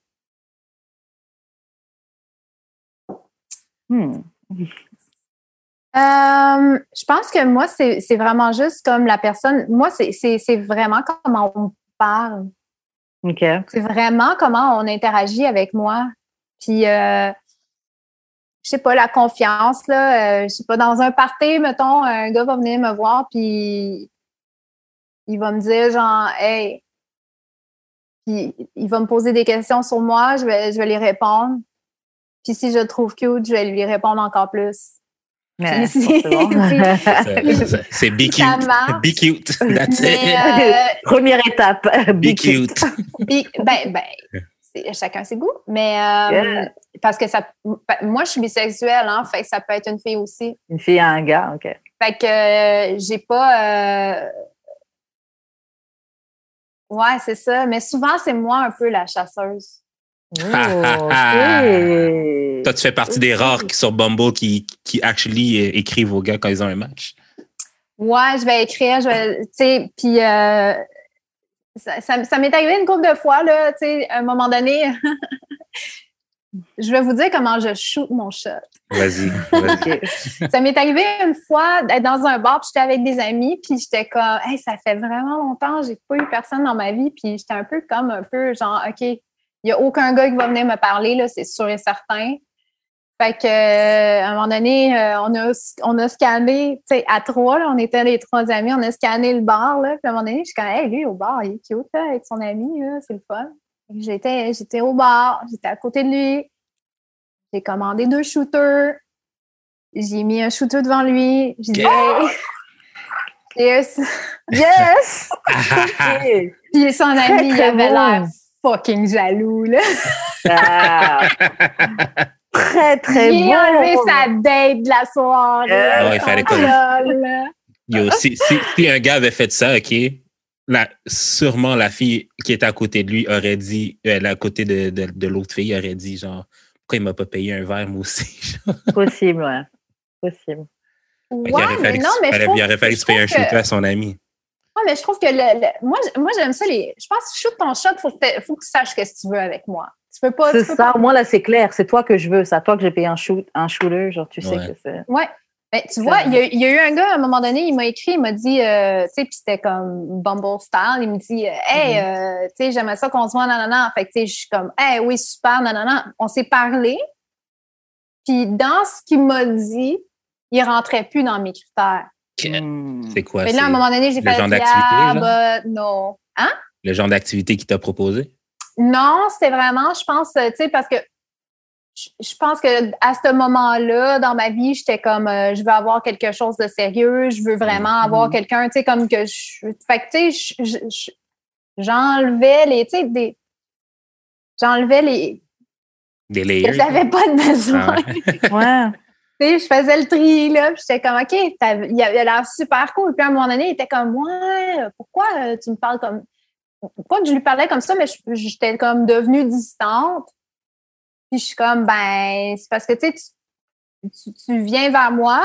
Hmm. Euh, je pense que moi, c'est vraiment juste comme la personne. Moi, c'est- vraiment comment on parle. C'est vraiment comment on interagit avec moi. Puis, euh, je sais pas, la confiance, là. euh, je sais pas, dans un party, mettons, un gars va venir me voir, puis il va me dire, genre, hey, puis il va me poser des questions sur moi, je vais, je vais les répondre. Puis si je le trouve cute, je vais lui répondre encore plus. Ouais, si- forcément. C'est- c'est- C'est be cute. Be cute. That's Mais, it. euh, Première étape. Be Be cute. ben, ben, c'est- chacun ses goûts. Mais euh, Yeah. parce que ça. Moi, je suis bisexuelle, hein, fait que ça peut être une fille aussi. Une fille à un gars, OK. Fait que euh, j'ai pas. euh, Ouais, c'est ça. Mais souvent, c'est moi un peu la chasseuse. Oh. Toi, tu fais partie des rares qui, sur Bumble qui, qui actually euh, écrivent aux gars quand ils ont un match. Ouais, je vais écrire, je vais. Tu sais, puis. euh, ça, ça- ça m'est arrivé une couple de fois, là, tu sais, à un moment donné. je vais vous dire comment je shoot mon shot. Vas-y. Ça m'est arrivé une fois d'être dans un bar, puis j'étais avec des amis, puis j'étais comme, hey, ça fait vraiment longtemps, j'ai pas eu personne dans ma vie, puis j'étais un peu comme un peu genre, OK, il y a aucun gars qui va venir me parler, là, c'est sûr et certain. Fait que, euh, à un moment donné, euh, on, a, on a scanné, tu sais, à trois, là, on était les trois amis, on a scanné le bar, là, puis à un moment donné, je suis comme, hey, lui, au bar, il est cute, là, avec son ami, là, c'est le fun. J'étais, j'étais au bar, j'étais à côté de lui, j'ai commandé deux shooters, j'ai mis un shooter devant lui, j'ai dit, hey, cheers. Yes! Ok. Puis son ami, il avait l'air fucking jaloux, là. Ah, très, très J'ai bon. enlevé sa date de la soirée. Ah ouais, il fallait pas-. Yo, si, si, si un gars avait fait ça, OK, la, sûrement la fille qui était à côté de lui aurait dit, euh, à côté de, de, de l'autre fille aurait dit, genre, pourquoi il m'a pas payé un verre, moi aussi? Possible, ouais. Possible. Ouais, aurait mais fallu non, mais je fallait- trouve, il aurait fallu se payer un shooter à son ami. Ouais, mais je trouve que le, le- moi, moi j'aime ça. Les, je pense que shoot ton shot, faut que, t'a- faut que tu saches ce que tu veux avec moi. Tu peux pas. C'est ça, moins là, c'est clair. C'est toi que je veux. C'est à toi que j'ai payé un, shoot, un shooter. Genre, tu sais que c'est. Ouais. Mais tu vois, vrai. il y, a, il y a eu un gars, à un moment donné, il m'a écrit, il m'a dit, euh, tu sais, puis c'était comme Bumble style, il me dit, euh, hey, Mm-hmm. euh, tu sais, j'aimerais ça qu'on se voit, nanana. Fait que, tu sais, je suis comme, hey, oui, super, nanana. On s'est parlé. Puis dans ce qu'il m'a dit, il rentrait plus dans mes critères. Hmm. C'est quoi? Mais là, à un c'est moment donné, j'ai le fait, genre d'activité, yeah, genre? but no. Hein? Le genre d'activité qu'il t'a proposé? Non, c'était vraiment, je pense, euh, tu sais, parce que je pense que à ce moment-là, dans ma vie, j'étais comme, euh, je veux avoir quelque chose de sérieux, je veux vraiment avoir Mhm. quelqu'un, tu sais, comme que je. Fait que, tu sais, je- je- je- j'enlevais les, tu sais, des. J'enlevais les. Des layers? j'avais pas de besoin. Ah ouais. Ouais. Sais, je faisais le tri, là, puis j'étais comme, OK, il avait l'air super cool. Puis à un moment donné, il était comme, ouais, pourquoi euh, tu me parles comme. Pas que je lui parlais comme ça, mais j'étais comme devenue distante. Puis je suis comme, ben, c'est parce que, tu sais, tu, tu viens vers moi,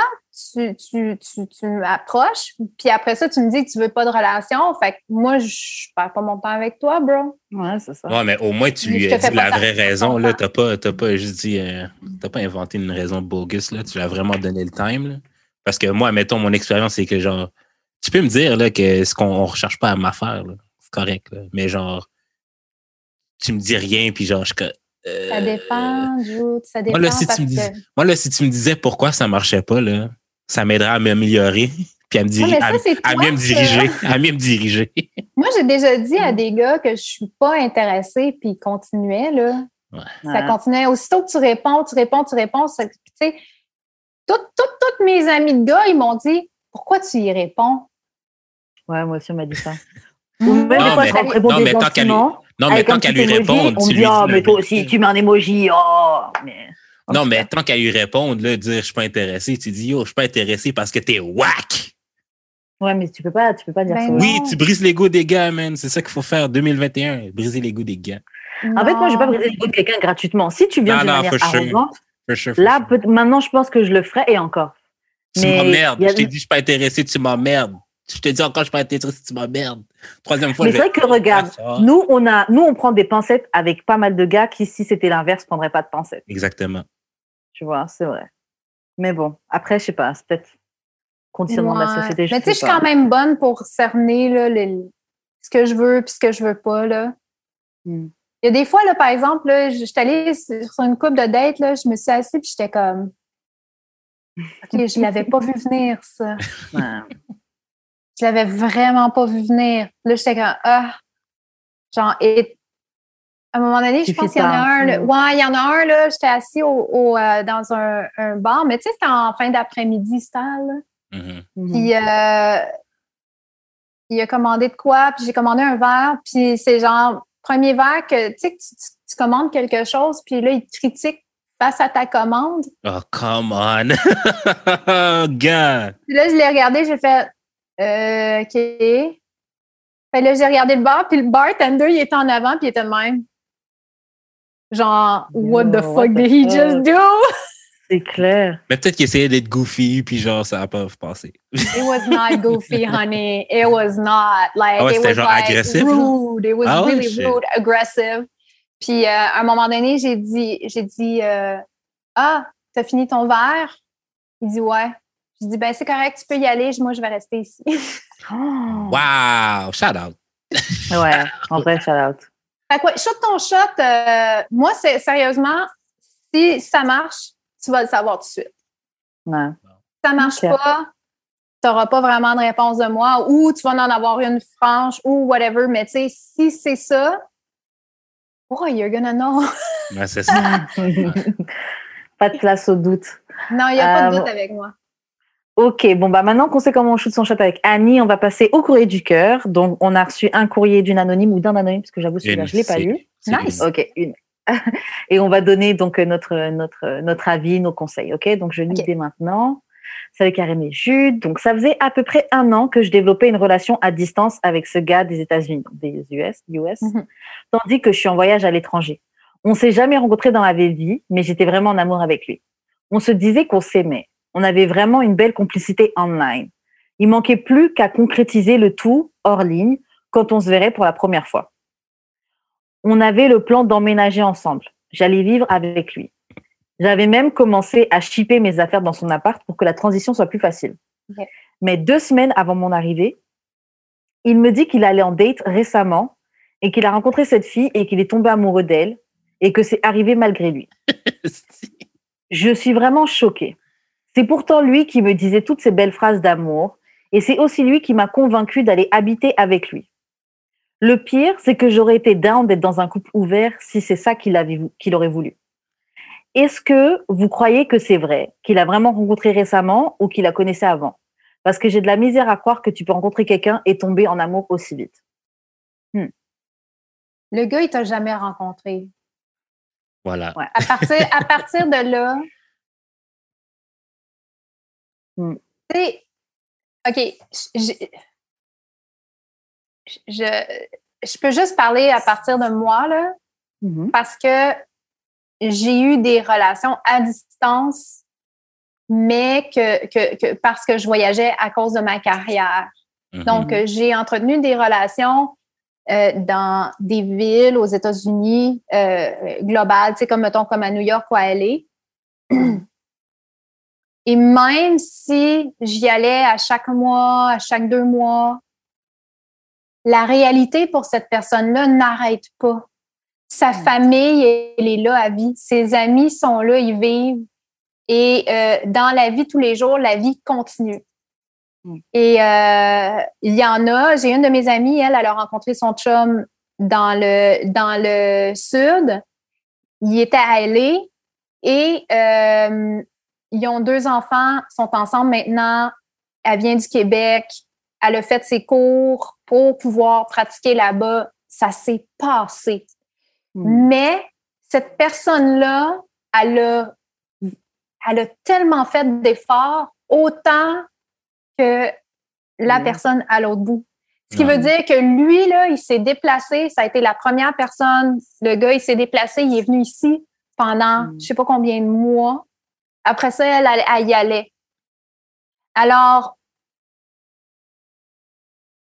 tu, tu, tu, tu m'approches, puis après ça, tu me dis que tu veux pas de relation. Fait que moi, je, perds pas mon temps avec toi, bro. Ouais, c'est ça. Ouais, mais au moins, tu lui as dit la vraie raison. Là, t'as pas, t'as pas juste dit, euh, t'as pas inventé une raison bogus. Là. Tu lui as vraiment donné le time. Là. Parce que moi, mettons, mon expérience, c'est que genre, tu peux me dire là, que ce qu'on on recherche pas à m'affaire, là. c'est correct. Là. Mais genre, tu me dis rien, puis genre, je. euh, Ça dépend, Jude, ça dépend. Moi, là, si parce tu me que- moi, là, si tu me disais pourquoi ça marchait pas, là, ça m'aiderait à m'améliorer, puis à me diriger, mais ça, à, mieux me ça. diriger, à mieux me diriger. Moi, j'ai déjà dit à des gars que je suis pas intéressée, puis ils continuaient, là. Ça Ouais. continuait. Aussitôt que tu réponds, tu réponds, tu réponds. Tu sais, toutes, toutes, toutes mes amies de gars, ils m'ont dit Pourquoi tu y réponds? Ouais, moi aussi, on m'a dit ça. Mm. Ou même Non, des fois, mais- répondais non, mais tant qu'à lui- Non, mais tant qu'à lui emoji, répondre, on tu me lui dit, ah, dis mais toi aussi, tu mets un emoji, oh, mais. Non, mais tant qu'à lui répondre, là, dire je suis pas intéressé, tu dis yo, je suis pas intéressé parce que t'es whack. Ouais, mais tu peux pas, tu peux pas dire Ben ça. non. Oui, tu brises l'ego des gars, man. C'est ça qu'il faut faire 2021, briser l'ego des gars. En fait, moi, je vais pas briser le goût de quelqu'un gratuitement. Si tu viens Non, d'une non, manière sure. arrogante, For sure, for là, sure. peut- maintenant, je pense que je le ferai et encore. Tu mais m'emmerdes. a- Je t'ai dit je suis pas intéressé, tu m'emmerdes. Je te dis encore je suis pas intéressé, tu m'emmerdes. Troisième fois, Mais je c'est vrai que regarde, Ah, nous, on a, nous, on prend des pincettes avec pas mal de gars qui, si c'était l'inverse, prendraient pas de pincettes. Exactement. Tu vois, c'est vrai. Mais bon, après, je sais pas, c'est peut-être conditionnement de la Ouais. société. Je Mais tu sais, je suis quand même bonne pour cerner là, les- ce que je veux puis ce que je veux pas. Là. Hmm. Il y a des fois, là, par exemple, là, je suis allée sur une coupe de date, là, je me suis assise puis j'étais comme OK, je l'avais pas vu venir, ça. Ouais. Je l'avais vraiment pas vu venir. Là, j'étais comme Ah! Genre, et à un moment donné, je pense qu'il y en a un. là-. Ouais, il y en a un, là, j'étais assis au, au, euh, dans un, un bar, mais tu sais, c'était en fin d'après-midi, c'était là. Mhm. Mhm. Puis euh, il a commandé de quoi, puis j'ai commandé un verre, puis c'est genre premier verre que tu sais que tu, tu- tu commandes quelque chose, puis là il te critique face à ta commande. Oh, come on. Gars. Puis là je l'ai regardé, j'ai fait euh, OK. Fait là j'ai regardé le bar, puis le bartender il était en avant, puis il était de même. Genre what the fuck what did he fuck? just do? C'est clair. Mais peut-être qu'il essayait d'être goofy, puis genre, ça a pas passé. It was not goofy, honey. It was not. Like, Ah ouais, it c'était was genre like agressif, rude. It was Ah ouais, really rude, aggressive. Puis, euh, à un moment donné, j'ai dit, j'ai dit, euh, ah, t'as fini ton verre? Il dit, ouais. J'ai dit, ben, c'est correct, tu peux y aller. Moi, je vais rester ici. Oh. Wow! Shout out! Ouais, en vrai, shout out. Fait que, ouais, shot ton shot. euh, moi, c'est sérieusement, si ça marche, tu vas le savoir tout de suite. Ouais. Si ça marche pas, tu n'auras pas vraiment de réponse de moi ou tu vas en avoir une franche ou whatever. Mais tu sais, si c'est ça, oh, you're gonna know. Ouais, c'est ça. pas de place au doute. non, il n'y a pas de Euh, doute avec moi. Ok, bon, bah maintenant qu'on sait comment on shoot son shot avec Annie, on va passer au courrier du cœur. Donc, on a reçu un courrier d'une anonyme ou d'un anonyme, parce que j'avoue, celui-là, je ne l'ai pas lu. Nice. Ok, une. Et on va donner donc notre, notre, notre avis, nos conseils. Ok, donc je lis Ok. dès maintenant. Salut Karim et Jude. Donc, ça faisait à peu près un an que je développais une relation à distance avec ce gars des États-Unis, donc des US, US, Mhm. tandis que je suis en voyage à l'étranger. On s'est jamais rencontrés dans la vie, mais j'étais vraiment en amour avec lui. On se disait qu'on s'aimait. On avait vraiment une belle complicité online. Il manquait plus qu'à concrétiser le tout hors ligne quand on se verrait pour la première fois. On avait le plan d'emménager ensemble. J'allais vivre avec lui. J'avais même commencé à shipper mes affaires dans son appart pour que la transition soit plus facile. Mais deux semaines avant mon arrivée, il me dit qu'il allait en date récemment et qu'il a rencontré cette fille et qu'il est tombé amoureux d'elle et que c'est arrivé malgré lui. Je suis vraiment choquée. C'est pourtant lui qui me disait toutes ces belles phrases d'amour et c'est aussi lui qui m'a convaincue d'aller habiter avec lui. Le pire, c'est que j'aurais été down d'être dans un couple ouvert si c'est ça qu'il avait, qu'il aurait voulu. Est-ce que vous croyez que c'est vrai, qu'il a vraiment rencontré récemment ou qu'il la connaissait avant? Parce que j'ai de la misère à croire que tu peux rencontrer quelqu'un et tomber en amour aussi vite. Le gars, il t'a jamais rencontré. Voilà. Ouais. À partir, à partir de là, Tu sais, OK, j'ai- je, je peux juste parler à partir de moi, là, Mhm. parce que j'ai eu des relations à distance, mais que, que, que parce que je voyageais à cause de ma carrière. Mhm. Donc, euh, j'ai entretenu des relations euh, dans des villes aux États-Unis euh, globales, tu sais, comme mettons comme à New York ou à LA. Et même si j'y allais à chaque mois, à chaque deux mois, la réalité pour cette personne-là n'arrête pas. Sa Mm. famille, elle est là à vie. Ses amis sont là, ils vivent. Et euh, dans la vie tous les jours, la vie continue. Mm. Et euh, il y en a, j'ai une de mes amies, elle, elle a rencontré son chum dans le, dans le sud. Il était à LA et euh, ils ont deux enfants, sont ensemble maintenant. Elle vient du Québec. Elle a fait ses cours pour pouvoir pratiquer là-bas. Ça s'est passé. Mhm. Mais cette personne-là, elle a, elle a tellement fait d'efforts, autant que la Mhm. personne à l'autre bout. Ce qui veut dire que lui, là, il s'est déplacé. Ça a été la première personne. Le gars, il s'est déplacé. Il est venu ici pendant Mhm. je sais pas combien de mois. Après ça, elle, elle, elle y allait. Alors,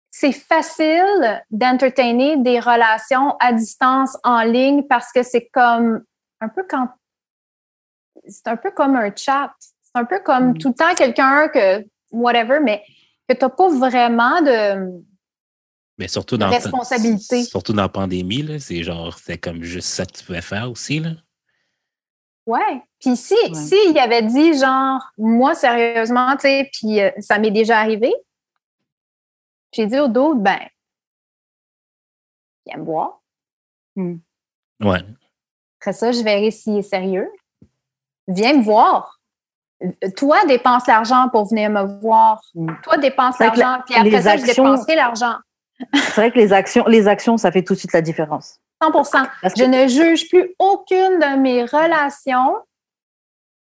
c'est facile d'entertainer des relations à distance en ligne parce que c'est comme un peu quand c'est un peu comme un chat. C'est un peu comme Mm. tout le temps quelqu'un que whatever, mais que tu n'as pas vraiment de Mais surtout dans responsabilité. Surtout dans la pandémie, c'est genre, c'est comme juste ça que tu pouvais faire aussi. Là. Ouais. Puis si, Ouais. si il avait dit genre, moi, sérieusement, tu sais, puis euh, ça m'est déjà arrivé, j'ai dit au dos, ben, viens me voir. Ouais. Après ça, je verrai s'il est sérieux. Viens me voir. Toi, dépense l'argent pour venir me voir. Mm. Toi, dépense que la- l'argent. Puis après ça, je dépenserai l'argent. C'est vrai que les actions, les actions, ça fait tout de suite la différence. 100 Parce Je ne juge plus aucune de mes relations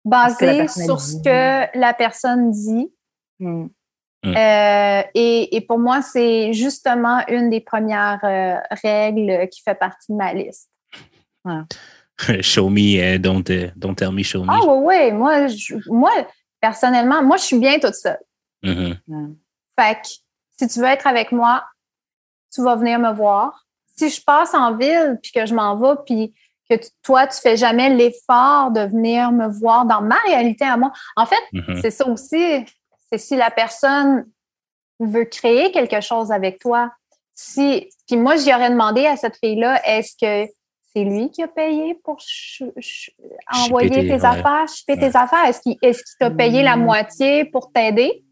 personne sur ce que la personne dit. Mhm. Euh, et, et pour moi, c'est justement une des premières euh, règles qui fait partie de ma liste. show me, euh, don't, don't tell me, show me. Ah oui, oui. Moi, je- moi, personnellement, moi, je suis bien toute seule. Mhm. Fait que si tu veux être avec moi, tu vas venir me voir. Si je passe en ville puis que je m'en vais puis que tu- toi, tu fais jamais l'effort de venir me voir dans ma réalité à moi. En fait, Mhm. c'est ça aussi. C'est si la personne veut créer quelque chose avec toi. Si, puis moi, j'y aurais demandé à cette fille-là, est-ce que c'est lui qui a payé pour ch- ch- envoyer tes- tes ouais. affaires, shipper tes affaires? Est-ce qu'il est qu'il t'a payé la Mm. moitié pour t'aider?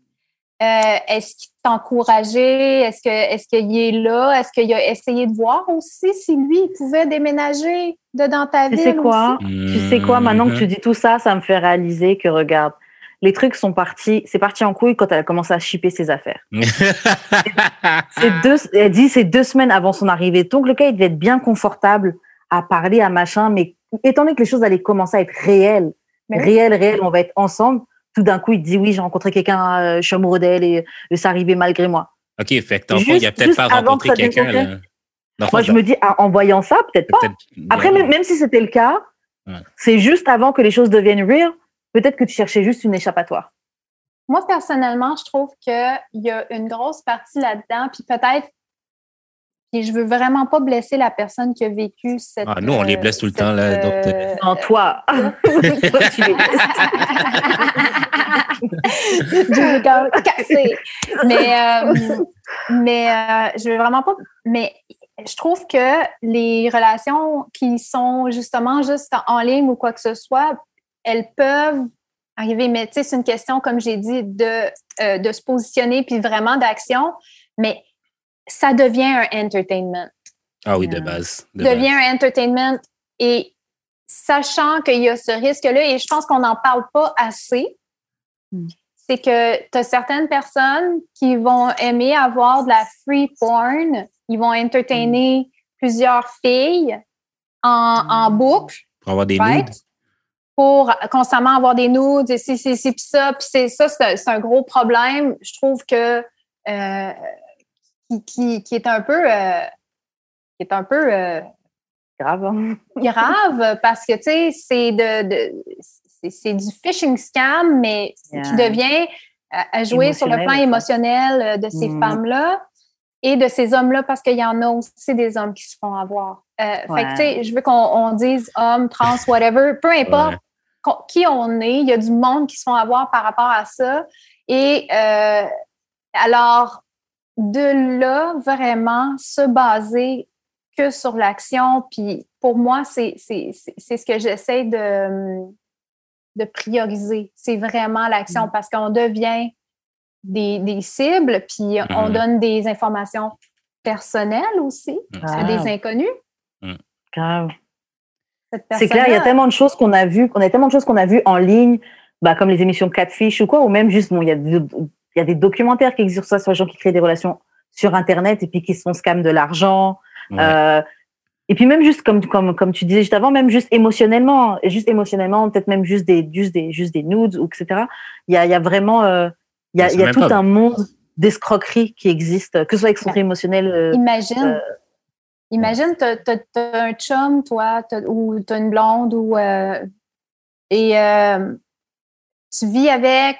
Euh, est-ce qu'il t'a encouragé? Est-ce que est-ce qu'il est là? Est-ce qu'il a essayé de voir aussi si lui il pouvait déménager de dans ta Tu ville? sais quoi? aussi? Tu sais quoi? Maintenant que tu Mhm. dis tout ça, ça me fait réaliser que regarde, les trucs sont partis, c'est parti en couille quand elle a commencé à shipper ses affaires. C'est deux, elle dit c'est deux semaines avant son arrivée. Donc le gars, il devait être bien confortable à parler, à machin, mais étant donné que les choses allaient commencer à être réelles, Mais réelles, réelles, on va être ensemble, tout d'un coup, il dit oui, j'ai rencontré quelqu'un, euh, je suis amoureux d'elle et, ça arrivait malgré moi. OK, fait que le fond, Juste- il a peut-être juste pas rencontré que quelqu'un. fond, Moi, je me dis, ah, en voyant ça, peut-être pas. Après, ouais. même, même si c'était le cas, Ouais. c'est juste avant que les choses deviennent real, peut-être que tu cherchais juste une échappatoire. moi, personnellement, je trouve qu'il y a une grosse partie là-dedans, puis peut-être puis je veux vraiment pas blesser la personne qui a vécu cette. Ah, nous, on les blesse tout le temps, là. Donc, euh... En toi. toi, tu les blesses. cassé. Mais, euh, mais euh, je veux vraiment pas. Mais je trouve que les relations qui sont justement juste en ligne ou quoi que ce soit, elles peuvent arriver. Mais tu sais, c'est une question, comme j'ai dit, de, euh, de se positionner puis vraiment d'action. Mais ça devient un entertainment. Ah oui, de base. De devient un entertainment. Et sachant qu'il y a ce risque-là, et je pense qu'on n'en parle pas assez, hmm. c'est que tu as certaines personnes qui vont aimer avoir de la free porn, ils vont entertainer hmm. plusieurs filles en, en, hmm. boucle. Pour avoir des nudes. Pour constamment avoir des nudes, et c'est ça, puis c'est ça, c'est un gros problème. Je trouve que euh, qui, est un peu, euh, qui est un peu euh, grave. Hein? grave parce que, tu sais, c'est de, c'est du phishing scam, mais qui devient à, jouer sur le plan émotionnel euh, de ces mm. femmes-là et de ces hommes-là parce qu'il y en a aussi des hommes qui se font avoir. Fait que, tu sais, je veux qu'on dise homme, trans, whatever, peu importe qui on est, il y a du monde qui se font avoir par rapport à ça. Et alors, de là, vraiment, se baser que sur l'action. Puis pour moi, c'est ce que j'essaie de, de prioriser. C'est vraiment l'action mm. parce qu'on devient des, cibles, puis on mm-hmm. donne des informations personnelles aussi à des inconnus. Mm. C'est clair, il y a tellement de choses qu'on a vues, on a tellement de choses qu'on a vues en ligne, bah, comme les émissions Catfish ou quoi, ou même juste, bon, il y a il y a des documentaires qui existent sur ça, sur les gens qui créent des relations sur Internet et puis qui se font scam de l'argent. Euh, et puis même juste comme, comme, comme tu disais juste avant, même juste émotionnellement, juste émotionnellement, peut-être même juste des, juste des, juste des nudes, ou etc. Il y a, il y a vraiment, euh, il y a, il y a tout un monde d'escroquerie qui existe, que ce soit escroquerie émotionnelle. Euh, imagine, euh, imagine, tu as, un chum, toi, ou tu as une blonde, ou, et tu vis avec,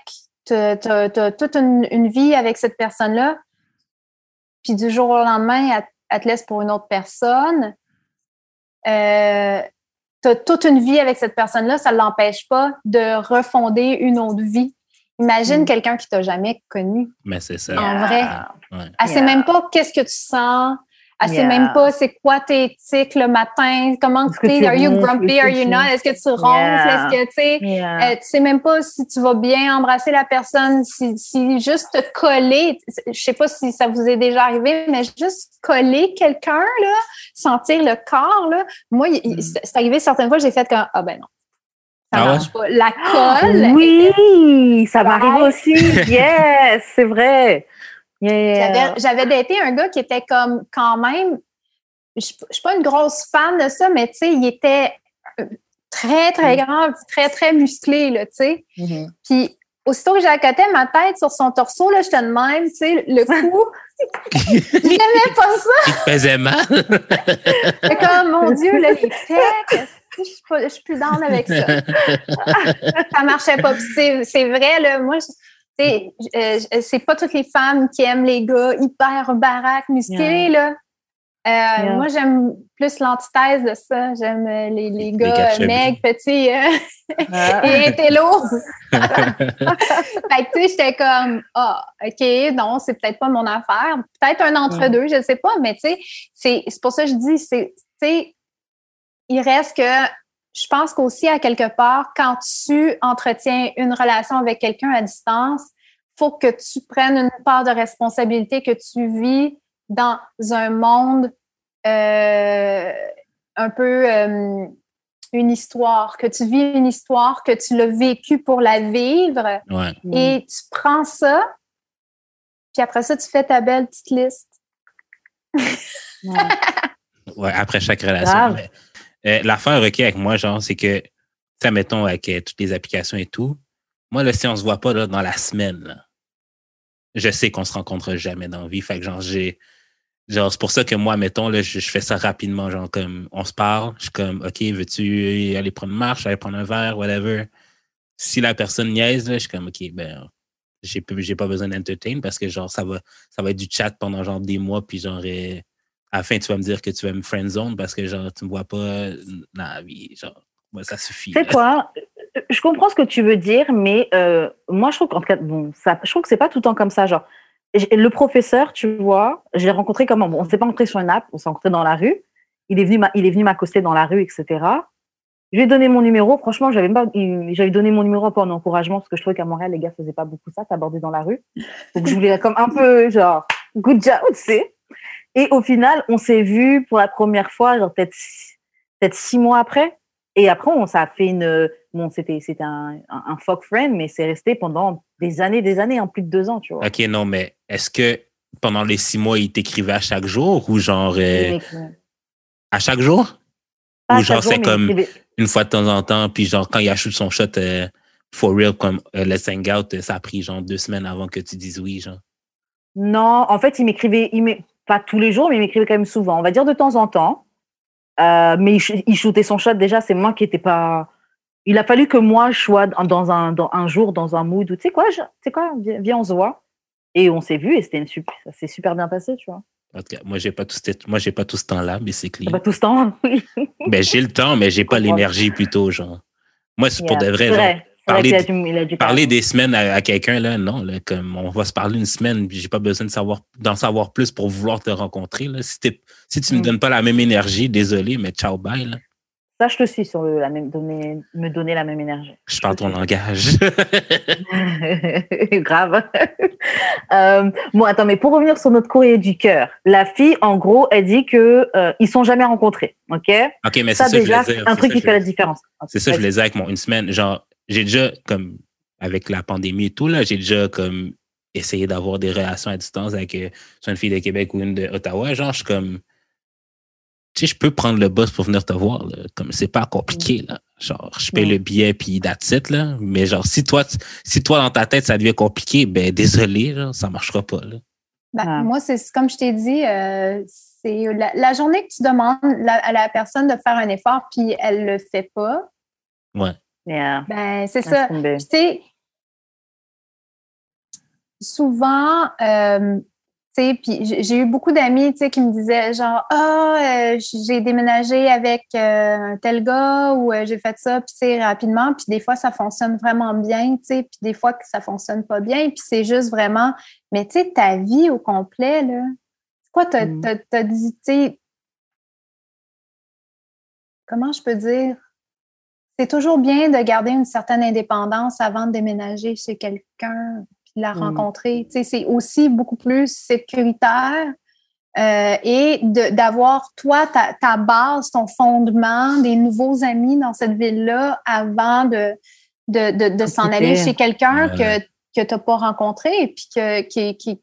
tu as, toute une, vie avec cette personne-là, puis du jour au lendemain, elle, te laisse pour une autre personne. Euh, tu as toute une vie avec cette personne-là, ça ne l'empêche pas de refonder une autre vie. Imagine mm. quelqu'un qui t'a jamais connu. Mais c'est ça. En vrai. Elle ne sait même pas qu'est-ce que tu sens. Elle ne sait même pas c'est quoi tes tics le matin, comment tu es, are you grumpy, are you not, est-ce que tu ronfles, est-ce que tu sais, euh, tu sais même pas si tu vas bien embrasser la personne, si, si juste te coller, je sais pas si ça vous est déjà arrivé, mais juste coller quelqu'un, là, sentir le corps, là. Moi, mm. c'est arrivé certaines fois, j'ai fait comme, ah ben non. Ça ah marche pas. La colle. oui, ça m'arrive aussi. Yes, c'est vrai. J'avais daté un gars qui était comme quand même, je, ne suis pas une grosse fan de ça, mais tu sais, il était euh, très, très mm. grand, très, très musclé, tu sais. Mm-hmm. Puis aussitôt que j'accotais ma tête sur son torseau, là, j'étais de même, tu sais, le cou. J'aimais pas ça. Il te faisait mal. Comme, mon Dieu, là, les pecs, je suis, je suis plus down avec ça. ça marchait pas. C'est vrai, là, moi, je, c'est pas toutes les femmes qui aiment les gars hyper baraques, musclés, là. Euh, moi, j'aime plus l'antithèse de ça. J'aime euh, les, les, gars maigres, petits ah. et intello. fait que, tu sais, j'étais comme, ah, OK, non, c'est peut-être pas mon affaire. Peut-être un entre-deux, je sais pas, mais tu sais, c'est pour ça que je dis, c'est, tu sais, il reste que je pense qu'aussi, à quelque part, quand tu entretiens une relation avec quelqu'un à distance, faut que tu prennes une part de responsabilité, que tu vis dans un monde euh, un peu euh, une histoire, que tu vis une histoire, que tu l'as vécu pour la vivre. Et tu prends ça, puis après ça, tu fais ta belle petite liste. ouais. après chaque relation. Euh, l'affaire, OK, avec moi, genre, c'est que, ça mettons, avec euh, toutes les applications et tout, moi, là, si on se voit pas là, dans la semaine, je sais qu'on se rencontre jamais dans la vie. Fait que, genre, j'ai. Genre, c'est pour ça que moi, mettons, là, je, fais ça rapidement. Genre, comme, on se parle, je suis comme, OK, veux-tu aller prendre une marche, aller prendre un verre, whatever. Si la personne niaise, là, je suis comme, OK, ben, j'ai j'ai pas besoin d'entertain parce que genre ça va ça va être du chat pendant genre des mois puis genre euh, à la fin tu vas me dire que tu vas me friend zone parce que genre tu me vois pas dans la vie genre ça suffit. C'est quoi? Je comprends ce que tu veux dire, mais euh, moi je trouve qu'en fait bon ça je trouve que c'est pas tout le temps comme ça genre le professeur tu vois je l'ai rencontré comment? Bon on s'est pas rencontré sur une app on s'est rencontré dans la rue il est venu il est venu m'accoster dans la rue etc je lui ai donné mon numéro. Franchement, j'avais pas, j'avais donné mon numéro pour un encouragement parce que je trouvais qu'à Montréal, les gars faisaient pas beaucoup ça, t'aborder dans la rue. Donc, je voulais comme un peu, genre, good job, tu sais. Et au final, on s'est vu pour la première fois, genre, peut-être, peut-être six mois après. Et après, on, ça a fait une, bon, c'était, c'était un, un, fuck friend, mais c'est resté pendant des années, des années, en plus de deux ans, tu vois. OK, non, mais est-ce que pendant les six mois, il t'écrivait à chaque jour ou genre, euh, à chaque jour? ou genre, c'est comme, une fois de temps en temps. Puis genre, quand il a shoot son shot euh, for real, comme euh, Let's Hang Out, ça a pris genre deux semaines avant que tu dises oui, genre. Non, en fait, il m'écrivait, il pas tous les jours, mais il m'écrivait quand même souvent. On va dire de temps en temps. Euh, mais il, shootait son shot déjà, c'est moi qui n'étais pas. Il a fallu que moi je sois dans un, dans un jour, dans un mood où, tu sais quoi, tu sais quoi, viens, on se voit. Et on s'est vu et c'était une super, ça s'est super bien passé, tu vois. En tout cas, moi, j'ai pas tout, moi, j'ai pas tout ce temps-là, mais c'est clair. Pas tout ce temps, oui. ben, j'ai le temps, mais j'ai pas l'énergie plutôt, genre. Moi, c'est pour de vrai, genre, parler, parler des semaines à, quelqu'un, là, non, là, comme on va se parler une semaine, j'ai pas besoin de savoir, d'en savoir plus pour vouloir te rencontrer, là. Si, si tu me mm. donnes pas la même énergie, désolé, mais ciao, bye, là. Ça, je te suis sur le, la même, donner, me donner la même énergie. Je parle ton langage. Grave. euh, bon, attends, mais pour revenir sur notre courrier du cœur, la fille, en gros, elle dit que euh, ils sont jamais rencontrés, ok? Ok, mais c'est ça, déjà, c'est un truc qui fait la différence. C'est ça, je les ai avec mon une semaine. Genre, j'ai déjà comme avec la pandémie et tout là, j'ai déjà comme essayé d'avoir des relations à distance avec euh, soit une fille de Québec ou une de Ottawa. Genre, je suis comme tu sais, je peux prendre le bus pour venir te voir, là. Comme c'est pas compliqué, là. Genre, je paye le billet puis that's it, là. Mais genre, si toi, si toi, dans ta tête, ça devient compliqué, ben, désolé, là, ça marchera pas, là. Ben, Moi, c'est comme je t'ai dit, euh, c'est la, journée que tu demandes à la personne de faire un effort puis elle le fait pas. Ouais. Ben, c'est ça. Tu sais, souvent, euh, puis j'ai eu beaucoup d'amis, qui me disaient genre ah j'ai déménagé avec euh, un tel gars ou euh, j'ai fait ça puis rapidement puis des fois ça fonctionne vraiment bien, tu sais, puis des fois que ça fonctionne pas bien puis c'est juste vraiment mais tu sais ta vie au complet là. C'est quoi t'as mmh. as, dit tu sais comment je peux dire? C'est toujours bien de garder une certaine indépendance avant de déménager chez quelqu'un la mm. rencontrer. C'est aussi beaucoup plus sécuritaire euh, et d'avoir, toi, ta, base, ton fondement, des nouveaux amis dans cette ville-là avant de, de, de, s'en aller chez quelqu'un que, que tu n'as pas rencontré et puis que, qui, qui,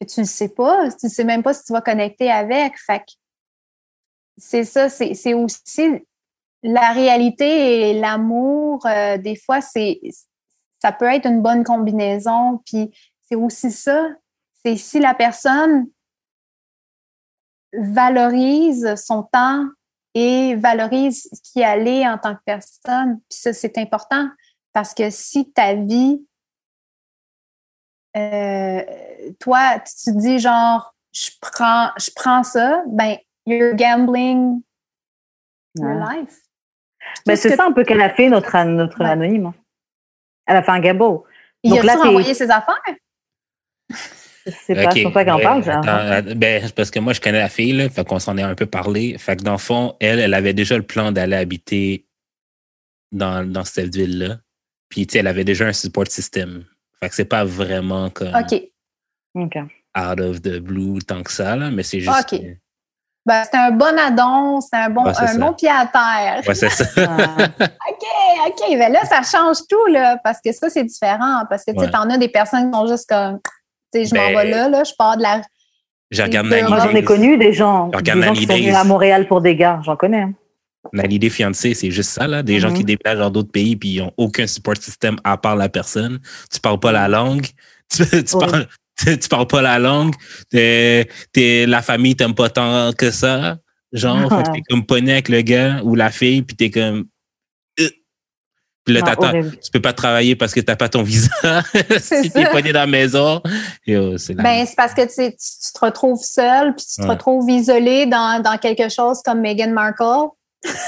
que tu ne sais pas. Tu ne sais même pas si tu vas connecter avec. Fait c'est ça, c'est aussi la réalité et l'amour. Euh, des fois, c'est ça peut être une bonne combinaison. Puis c'est aussi ça, c'est si la personne valorise son temps et valorise qui elle est en tant que personne. Puis ça, c'est important parce que si ta vie, euh, toi, tu te dis genre, je prends, je prends ça, ben, you're gambling your life. Ben, c'est ça un peu qu'elle a fait, notre, notre anonyme. Elle a fait un gamble. Il Donc a là, envoyé ses affaires? C'est pas sur toi qu'on parle, genre. ben, parce que moi, je connais la fille, là, fait qu'on s'en est un peu parlé. Fait que dans le fond, elle, elle avait déjà le plan d'aller habiter dans, dans cette ville-là. Puis, tu sais, elle avait déjà un support system. Fait que c'est pas vraiment comme. OK. OK. Out of the blue tant que ça, là, mais c'est juste. OK. Ben, c'est un bon addon, c'est un bon, un bon pied à terre. Ouais, c'est ça. OK, OK. Ben là, ça change tout, là, parce que ça, c'est différent. Parce que, tu sais, t'en as des personnes qui sont juste comme, tu sais, je m'en vais ben, là, là, je pars de la. J'ai regardé Moi, j'en ai connu des gens, des gens qui sont venus à Montréal pour des gars, j'en connais. Hein. L'idée fiancée, c'est juste ça, là. Des gens qui mm-hmm. déplacent dans d'autres pays puis ils n'ont aucun support système à part la personne. Tu parles pas la langue. Tu, parles, tu parles pas la langue, la famille t'aime pas tant que ça. Genre, tu es comme pogné avec le gars ou la fille, puis t'es comme. Euh. Puis là, tu peux pas travailler parce que t'as pas ton visa. si t'es pogné dans la maison. Yo, c'est la- Ben, c'est parce que tu, sais, tu, tu te retrouves seul, puis tu te Ouais. retrouves isolé dans, dans quelque chose comme Meghan Markle.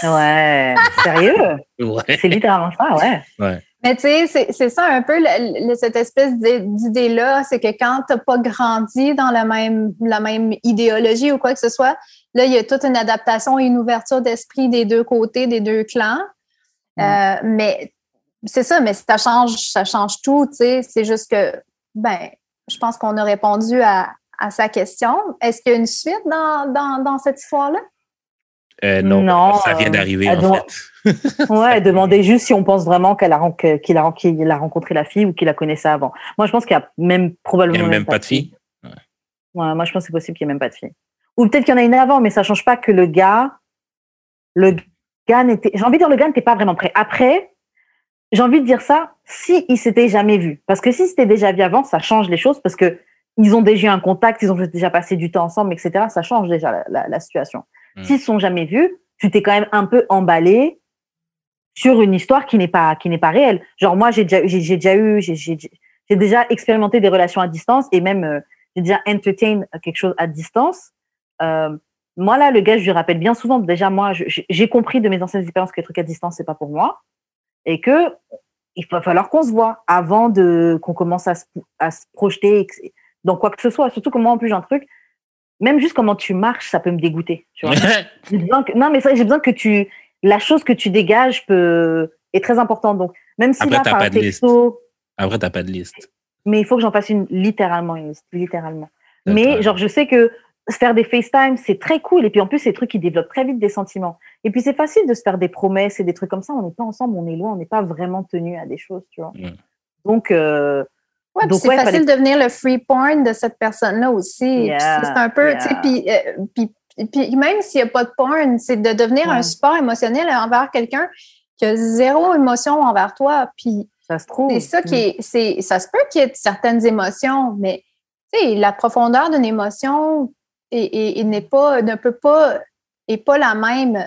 Ouais. Sérieux? Ouais. C'est littéralement ça, ouais. Mais tu sais, c'est- ça un peu le- le- cette espèce d'i- d'idée-là, c'est que quand tu n'as pas grandi dans la même, la même idéologie ou quoi que ce soit, là, il y a toute une adaptation et une ouverture d'esprit des deux côtés, des deux clans. Euh, mais c'est ça, mais ça change, ça change tout, tu sais. C'est juste que, ben, je pense qu'on a répondu à, à sa question. Est-ce qu'il y a une suite dans, dans, dans cette histoire-là? Euh, non, Non, ça vient d'arriver, en doit- fait. Ouais, demandez juste si on pense vraiment qu'elle a, qu'il a, a rencontré la fille ou qu'il la connaissait avant. Moi, je pense qu'il y a même Il probablement n'y a même pas de fille. Ouais, moi, je pense que c'est possible qu'il n'y ait même pas de fille. Ou peut-être qu'il y en a une avant, mais ça change pas que le gars, le gars n'était, j'ai envie de dire le gars n'était pas vraiment prêt. Après, j'ai envie de dire ça si il s'était jamais vu. Parce que si c'était déjà vu avant, ça change les choses parce que ils ont déjà eu un contact, ils ont déjà passé du temps ensemble, etc. Ça change déjà la, la- la situation. Mm. S'ils se sont jamais vus, tu t'es quand même un peu emballé sur une histoire qui n'est pas qui n'est pas réelle. Genre moi j'ai déjà j'ai déjà eu j'ai déjà expérimenté des relations à distance et même euh, j'ai déjà entertain quelque chose à distance. Euh, moi là le gars je lui rappelle bien souvent déjà moi j'ai compris de mes anciennes expériences que les trucs à distance c'est pas pour moi et que il va falloir qu'on se voit avant de qu'on commence à se, à se projeter dans quoi que ce soit. Surtout que moi en plus j'ai un truc même juste comment tu marches ça peut me dégoûter. Tu vois. J'ai besoin que, non, mais ça, j'ai besoin que tu, la chose que tu dégages peut, est très importante. Donc, même si Après, là, t'as par pas de texto, Après, t'as pas de liste. mais il faut que j'en fasse une, littéralement, une liste, littéralement. Mais, genre, je sais que faire des FaceTime, c'est très cool. Et puis, en plus, c'est des trucs qui développent très vite des sentiments. Et puis, c'est facile de se faire des promesses et des trucs comme ça. On n'est pas ensemble, on est loin, on n'est pas vraiment tenu à des choses, tu vois. Mm. Donc, euh, Ouais, puis Donc, c'est ouais, facile fallait- de devenir le free porn de cette personne-là aussi. Yeah, c'est un peu, yeah. tu sais, puis, euh, puis, même s'il n'y a pas de porn, c'est de devenir Ouais. un support émotionnel envers quelqu'un qui a zéro émotion envers toi. Puis ça se trouve. c'est ça qui est, c'est, ça se peut qu'il y ait certaines émotions, mais la profondeur d'une émotion est- est- est- n'est pas, ne peut pas, est pas la même.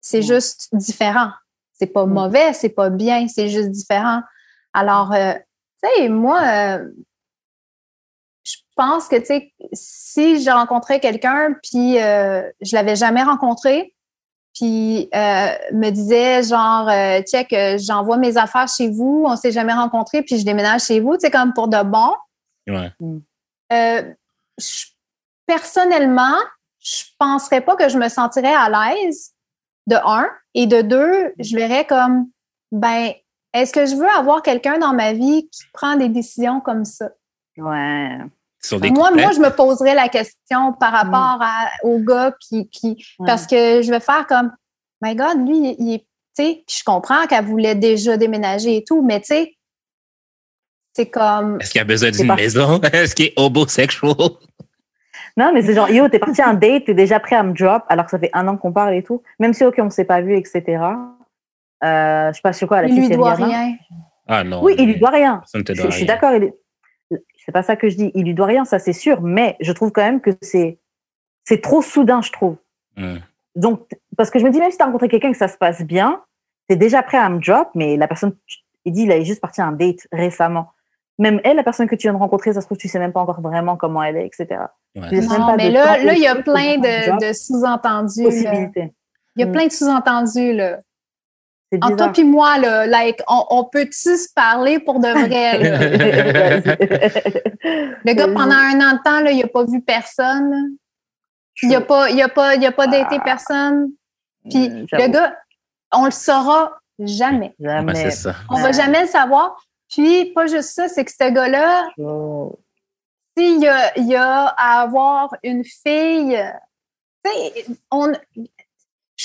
C'est Mm. juste différent. C'est pas Mm. mauvais, c'est pas bien, c'est juste différent. Alors, euh, tu sais, moi, euh, pense que, tu sais, si je rencontrais quelqu'un, puis euh, je l'avais jamais rencontré, puis euh, me disait genre, euh, check, euh, j'envoie mes affaires chez vous, on s'est jamais rencontrés, puis je déménage chez vous, tu sais, comme pour de bon. Ouais. Euh, je- personnellement, je penserais pas que je me sentirais à l'aise, de un, et de deux, je verrais comme, ben, est-ce que je veux avoir quelqu'un dans ma vie qui prend des décisions comme ça? Ouais. Sur des Moi, moi, je me poserais la question par rapport à, au gars qui, qui Mm. Ouais. parce que je vais faire comme, my God, lui, il, est, tu sais, puis je comprends qu'elle voulait déjà déménager et tout, mais tu sais, c'est comme, Est-ce qu'il a besoin d'une pas- maison? Est-ce qu'il est homosexual? Non, mais c'est genre, yo, t'es parti un date, t'es déjà prêt à me drop, alors que ça fait un an qu'on parle et tout. Même si, ok, on s'est pas vu, etc. Euh, je sais pas sur quoi, la il lui doit rien. Ah non. Oui, il lui doit rien. Je, je suis d'accord. il est- C'est pas ça que je dis. Il lui doit rien, ça c'est sûr. Mais je trouve quand même que c'est c'est trop soudain, je trouve. Donc, parce que je me dis, même si tu as rencontré quelqu'un et que ça se passe bien, tu es déjà prêt à me drop, mais la personne, il dit, il est juste parti à un date récemment. Même elle, la personne que tu viens de rencontrer, ça se trouve, tu sais même pas encore vraiment comment elle est, etc. Ouais. Non, mais là, là, il y a plein de, sous-entendus. Il y a Mm. plein de sous-entendus, là. C'est Entre toi puis moi, là, like, on, on peut-tu se parler pour de vrai? Le gars, pendant un an de temps, là, il n'a pas vu personne. là. Il n'a pas, il a pas, il a pas daté Ah. personne. Puis Mm, le gars, on le saura jamais. Jamais. c'est ça. On va jamais le savoir. Puis, pas juste ça, c'est que ce gars-là, Oh. s'il y a, il y a à avoir une fille, tu sais, on,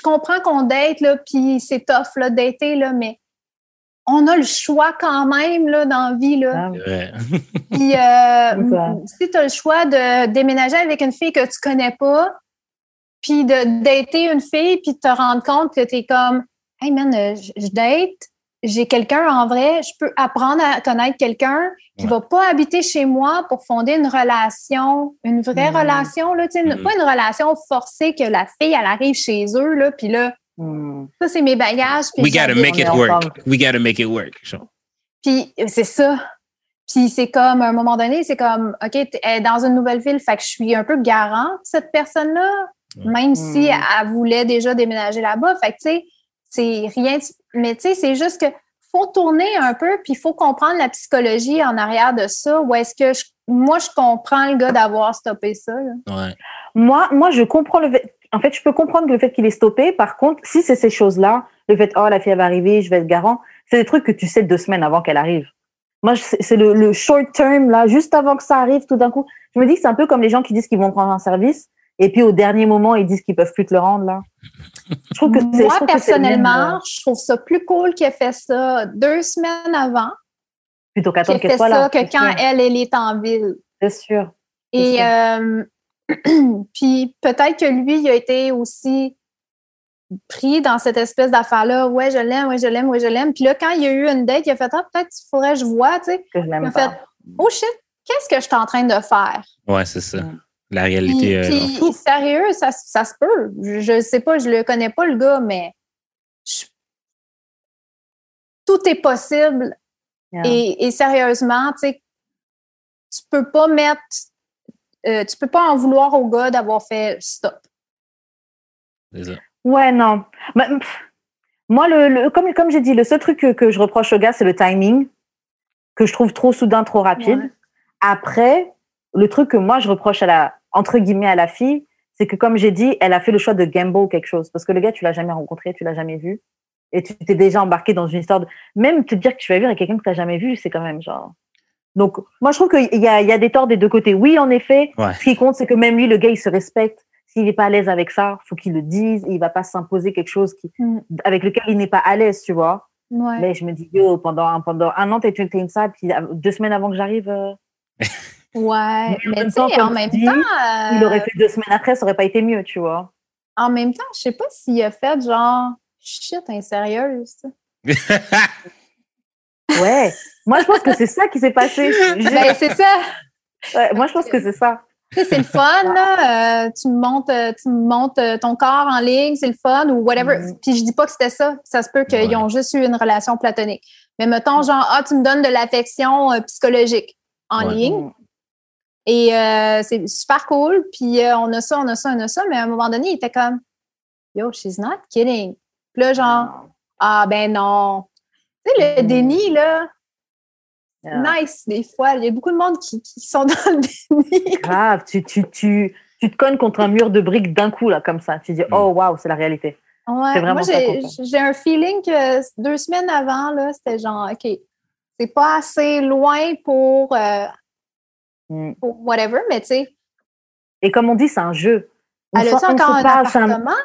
je comprends qu'on date, là, puis c'est tough, là, dater, là, mais on a le choix quand même, là, dans la vie, là. Ah. Puis, euh, si tu as le choix de déménager avec une fille que tu connais pas, puis de dater une fille, puis de te rendre compte que tu es comme, hey man, euh, je je date, j'ai quelqu'un en vrai, je peux apprendre à connaître quelqu'un qui Ouais. va pas habiter chez moi pour fonder une relation, une vraie Mhm. relation, là, tu sais, une- Mhm. pas une relation forcée que la fille, elle arrive chez eux, là, puis là, Hmm. Ça, c'est mes bagages. We gotta make it work. We gotta make it work. Puis c'est ça. Puis c'est comme, à un moment donné, c'est comme, OK, est dans une nouvelle ville, fait que je suis un peu garant de cette personne-là, même si Mm. elle voulait déjà déménager là-bas. Fait que, tu sais, c'est rien. Mais tu sais, c'est juste que faut tourner un peu, puis il faut comprendre la psychologie en arrière de ça. Ou est-ce que je- moi, je comprends le gars d'avoir stoppé ça? Ouais. Moi, moi, je comprends le fait. En fait, je peux comprendre le fait qu'il est stoppé. Par contre, si c'est ces choses-là, le fait, oh, la fille, elle va arriver, je vais être garant, c'est des trucs que tu sais deux semaines avant qu'elle arrive. Moi, c'est le, le short term, là, juste avant que ça arrive, tout d'un coup. Je me dis que c'est un peu comme les gens qui disent qu'ils vont prendre un service, et puis au dernier moment, ils disent qu'ils peuvent plus te le rendre, là. Je trouve que c'est- je Moi, que personnellement, euh, je trouve ça plus cool qu'elle fait ça deux semaines avant, plutôt qu'attendre qu'elle soit là. que c'est quand sûr. elle, elle est en ville. C'est sûr. Et sûr. euh, puis peut-être que lui, il a été aussi pris dans cette espèce d'affaire-là. Ouais, je l'aime, ouais, je l'aime, ouais, je l'aime. Puis là, quand il y a eu une date, il a fait Ah, peut-être qu'il faudrait que je vois, tu sais. Que je Il l'aime a pas. fait Oh shit, qu'est-ce que je suis en train de faire? Ouais, c'est ça. Mm. La Puis, réalité. euh, puis, sérieux, ça, ça se peut. Je, je sais pas, je le connais pas, le gars, mais je- tout est possible. Yeah. Et, et sérieusement, tu sais, tu peux pas mettre, euh, tu peux pas en vouloir au gars d'avoir fait stop. Ouais, non. Bah, pff, moi, le, le- comme, comme j'ai dit, le seul truc que, que je reproche au gars, c'est le timing, que je trouve trop soudain, trop rapide. Ouais. Après, le truc que moi, je reproche à la, entre guillemets, à la fille, c'est que, comme j'ai dit, elle a fait le choix de gamble quelque chose. Parce que le gars, tu l'as jamais rencontré, tu l'as jamais vu. Et tu t'es déjà embarqué dans une histoire de. Même te dire que tu vas vivre avec quelqu'un que tu n'as jamais vu, c'est quand même genre. Donc, moi, je trouve qu'il y a, il y a des torts des deux côtés. Oui, en effet, Ouais. ce qui compte, c'est que même lui, le gars, il se respecte. S'il n'est pas à l'aise avec ça, faut qu'il le dise. Il va pas s'imposer quelque chose qui, Mm. avec lequel il n'est pas à l'aise, tu vois. Ouais. Mais je me dis, yo, pendant un, pendant un an, t'es une une ça, puis euh, deux semaines avant que j'arrive, euh, Ouais, Mais tu temps, sais, en même temps, euh, il aurait fait deux semaines après, ça aurait pas été mieux, tu vois. en même temps, je sais pas s'il a fait genre shit, insérieuse. Ouais. Moi, je pense que c'est ça qui s'est passé. Ben, c'est ça. Ouais, moi, je pense que c'est ça. C'est le fun, là. euh, tu montes, euh, tu montes euh, ton corps en ligne, c'est le fun ou whatever. Mhm. Puis je dis pas que c'était ça. Ça se peut qu'ils Ouais. ont juste eu une relation platonique. Mais mettons, genre, ah, tu me donnes de l'affection euh, psychologique en Ouais. ligne. Et euh, c'est super cool. Puis euh, on a ça, on a ça, on a ça. Mais à un moment donné, il était comme Yo, she's not kidding. Puis là, genre, ah ben non. Tu sais, le Mm. déni, là, Yeah. nice des fois. Il y a beaucoup de monde qui, qui sont dans le déni. Grave, tu, tu, tu, tu te cognes contre un mur de briques d'un coup, là, comme ça. Tu dis, oh, waouh, c'est la réalité. Ouais, C'est vraiment moi, j'ai un feeling que deux semaines avant, là, c'était genre, OK, c'est pas assez loin pour, euh, Mm. whatever, mais tu sais, Et comme on dit, c'est un jeu. On elle a-tu encore un parle, c'est un- appartement?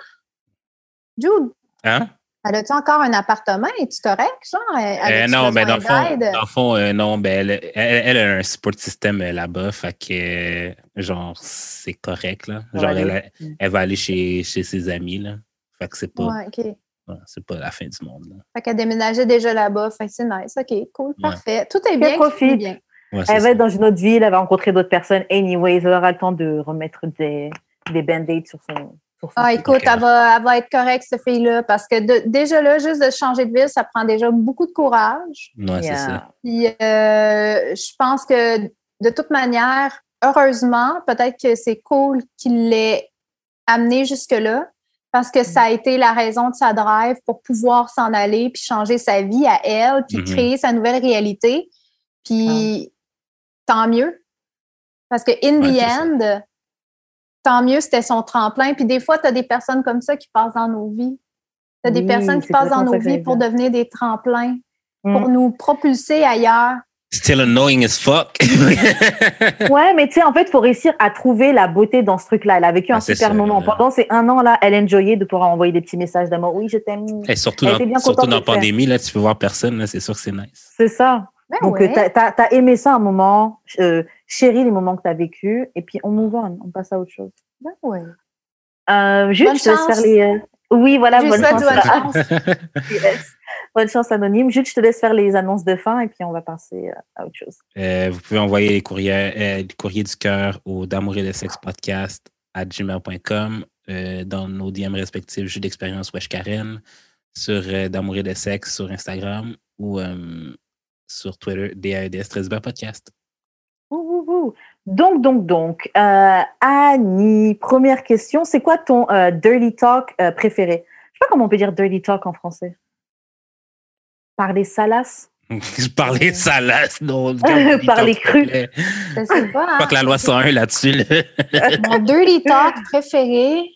Jude, Hein? elle a-tu encore un appartement? Es-tu correct, genre? Euh, non, mais dans besoin le fond, d'aide? dans le fond euh, non, ben, elle, elle, elle a un support system euh, là-bas, fait que, euh, genre, c'est correct, là. Genre, Ouais, elle, va aller chez, chez ses amis, là. Fait que c'est pas, Ouais, c'est pas la fin du monde, là. Fait qu'elle déménageait déjà là-bas. Fait que c'est nice. OK, cool, parfait. Tout est bien. profite. finit bien. Ouais, c'est Elle va ça. être dans une autre ville, elle va rencontrer d'autres personnes. Anyways, elle aura le temps de remettre des, des band-aids sur son. Sur son Ah, écoute, elle va, elle va être correcte, cette fille-là, parce que de- déjà là, juste de changer de ville, ça prend déjà beaucoup de courage. Ouais, c'est Yeah. ça. Puis, euh, je pense que de toute manière, heureusement, peut-être que c'est cool qu'il l'ait amené jusque-là, parce que ça a été la raison de sa drive pour pouvoir s'en aller, puis changer sa vie à elle, puis Mhm. créer sa nouvelle réalité. Puis, tant mieux. Parce que, in Ouais, the ça. end, tant mieux, c'était son tremplin. Puis, des fois, tu as des personnes comme ça qui passent dans nos vies. Tu as des Oui, personnes qui passent dans nos vies pour devenir des tremplins, Mm. pour nous propulser ailleurs. Still annoying as fuck. Ouais, mais tu sais, en fait, il faut réussir à trouver la beauté dans ce truc-là. Elle a vécu Ah, un super ça, moment. là. Pendant ces un an là, elle enjoyait de pouvoir envoyer des petits messages d'amour. Oui, je t'aime. Et surtout Elle dans, bien surtout la pandémie, là, tu peux voir personne, là, c'est sûr que c'est nice. C'est ça. Ben Donc, ouais. euh, t'as as, aimé ça un moment, euh, chéris les moments que t'as vécu, et puis on move on, on passe à autre chose. Ben ouais. Euh, Jules, Bonne je te laisse chance. faire les. euh, Oui, voilà, lui bonne chance. bonne chance. Yes. Bonne chance anonyme. Jules, je te laisse faire les annonces de fin, et puis on va passer euh, à autre chose. Euh, vous pouvez envoyer les courriers, euh, le courrier du cœur au d'amour et de sexe podcast à gmail.com. euh, dans nos DM respectifs, Jeux d'expérience Wesh Karen, sur euh, D'amour et de sexe sur Instagram ou euh, sur Twitter, DAEDS 13 Podcast. Ouh, ouh, ouh. Donc, donc, donc, euh, Annie, première question, c'est quoi ton euh, dirty talk euh, préféré? Je sais pas comment on peut dire dirty talk en français. Parler salace Je parlais salace, non. Parler cru. Je sais pas. Pas hein. que la loi 101 là-dessus. là. Mon dirty talk préféré.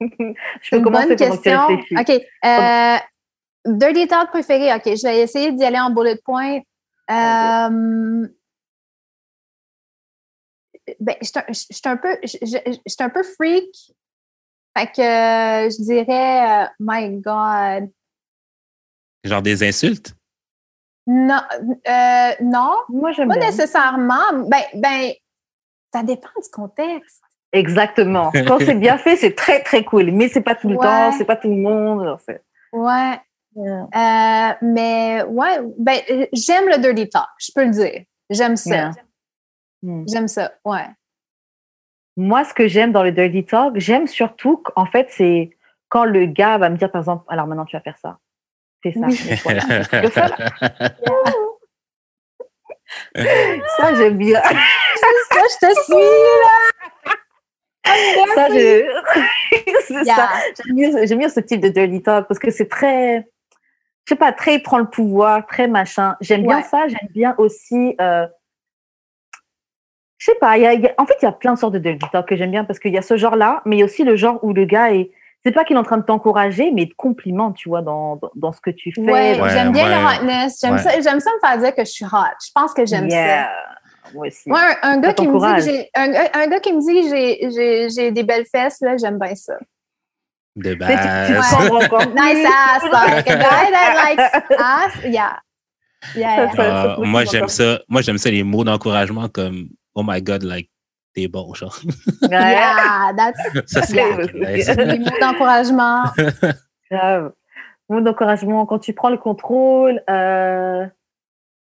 Je peux une bonne commencer tu question. OK. Euh, dirty talk préféré. OK, je vais essayer d'y aller en bullet point. Euh, ben, je suis un- je suis un peu, je je- un peu freak. Fait que euh, je dirais, euh, my God. Genre des insultes? Non, euh, non, Moi, j'aime pas bien. nécessairement. Ben, ben, ça dépend du contexte. Exactement. Quand c'est bien fait, c'est très, très cool. Mais c'est pas tout le Ouais. temps, c'est pas tout le monde. Ouais. Yeah. Euh, mais ouais, ben, j'aime le dirty talk, je peux le dire. J'aime ça. Yeah. Hmm. J'aime ça, ouais. Moi, ce que j'aime dans le dirty talk, j'aime surtout qu'en fait, c'est quand le gars va me dire, par exemple, alors maintenant tu vas faire ça. Fais ça. Oui. mais voilà. Le fun, ça, j'aime bien. Ça, je te suis, ça, je- c'est Yeah. ça. J'aime bien, j'aime bien ce type de dirty talk parce que c'est très, je sais pas, très il prend le pouvoir, très machin. J'aime bien ça. J'aime bien aussi, euh, je sais pas, il y a- il y a- en fait, il y a plein de sortes de dirty talk que j'aime bien parce qu'il y a ce genre-là, mais il y a aussi le genre où le gars est, c'est pas qu'il est en train de t'encourager, mais il te complimente, tu vois, dans, dans, dans ce que tu fais. Ouais, Ouais, j'aime bien ouais. le hotness. J'aime Ouais. ça, j'aime ça me faire dire que je suis hot. Je pense que j'aime Yeah. Moi aussi. un, un gars qui me dit que un, gars- un gars qui me dit que j'ai- j'ai j'ai des belles fesses, là, j'aime bien ça. De Tu sais, tu- tu te base. sens encore Nice ass, like a guy that likes ass, yeah. Yeah, yeah. Ça, ça, Ah, moi, j'aime ça. Moi, j'aime ça, les mots d'encouragement comme Oh my God, like, t'es bon, genre. Yeah, that's Ça, c'est Yeah. nice. des mots d'encouragement. Grave. Mot d'encouragement, quand tu prends le contrôle. euh,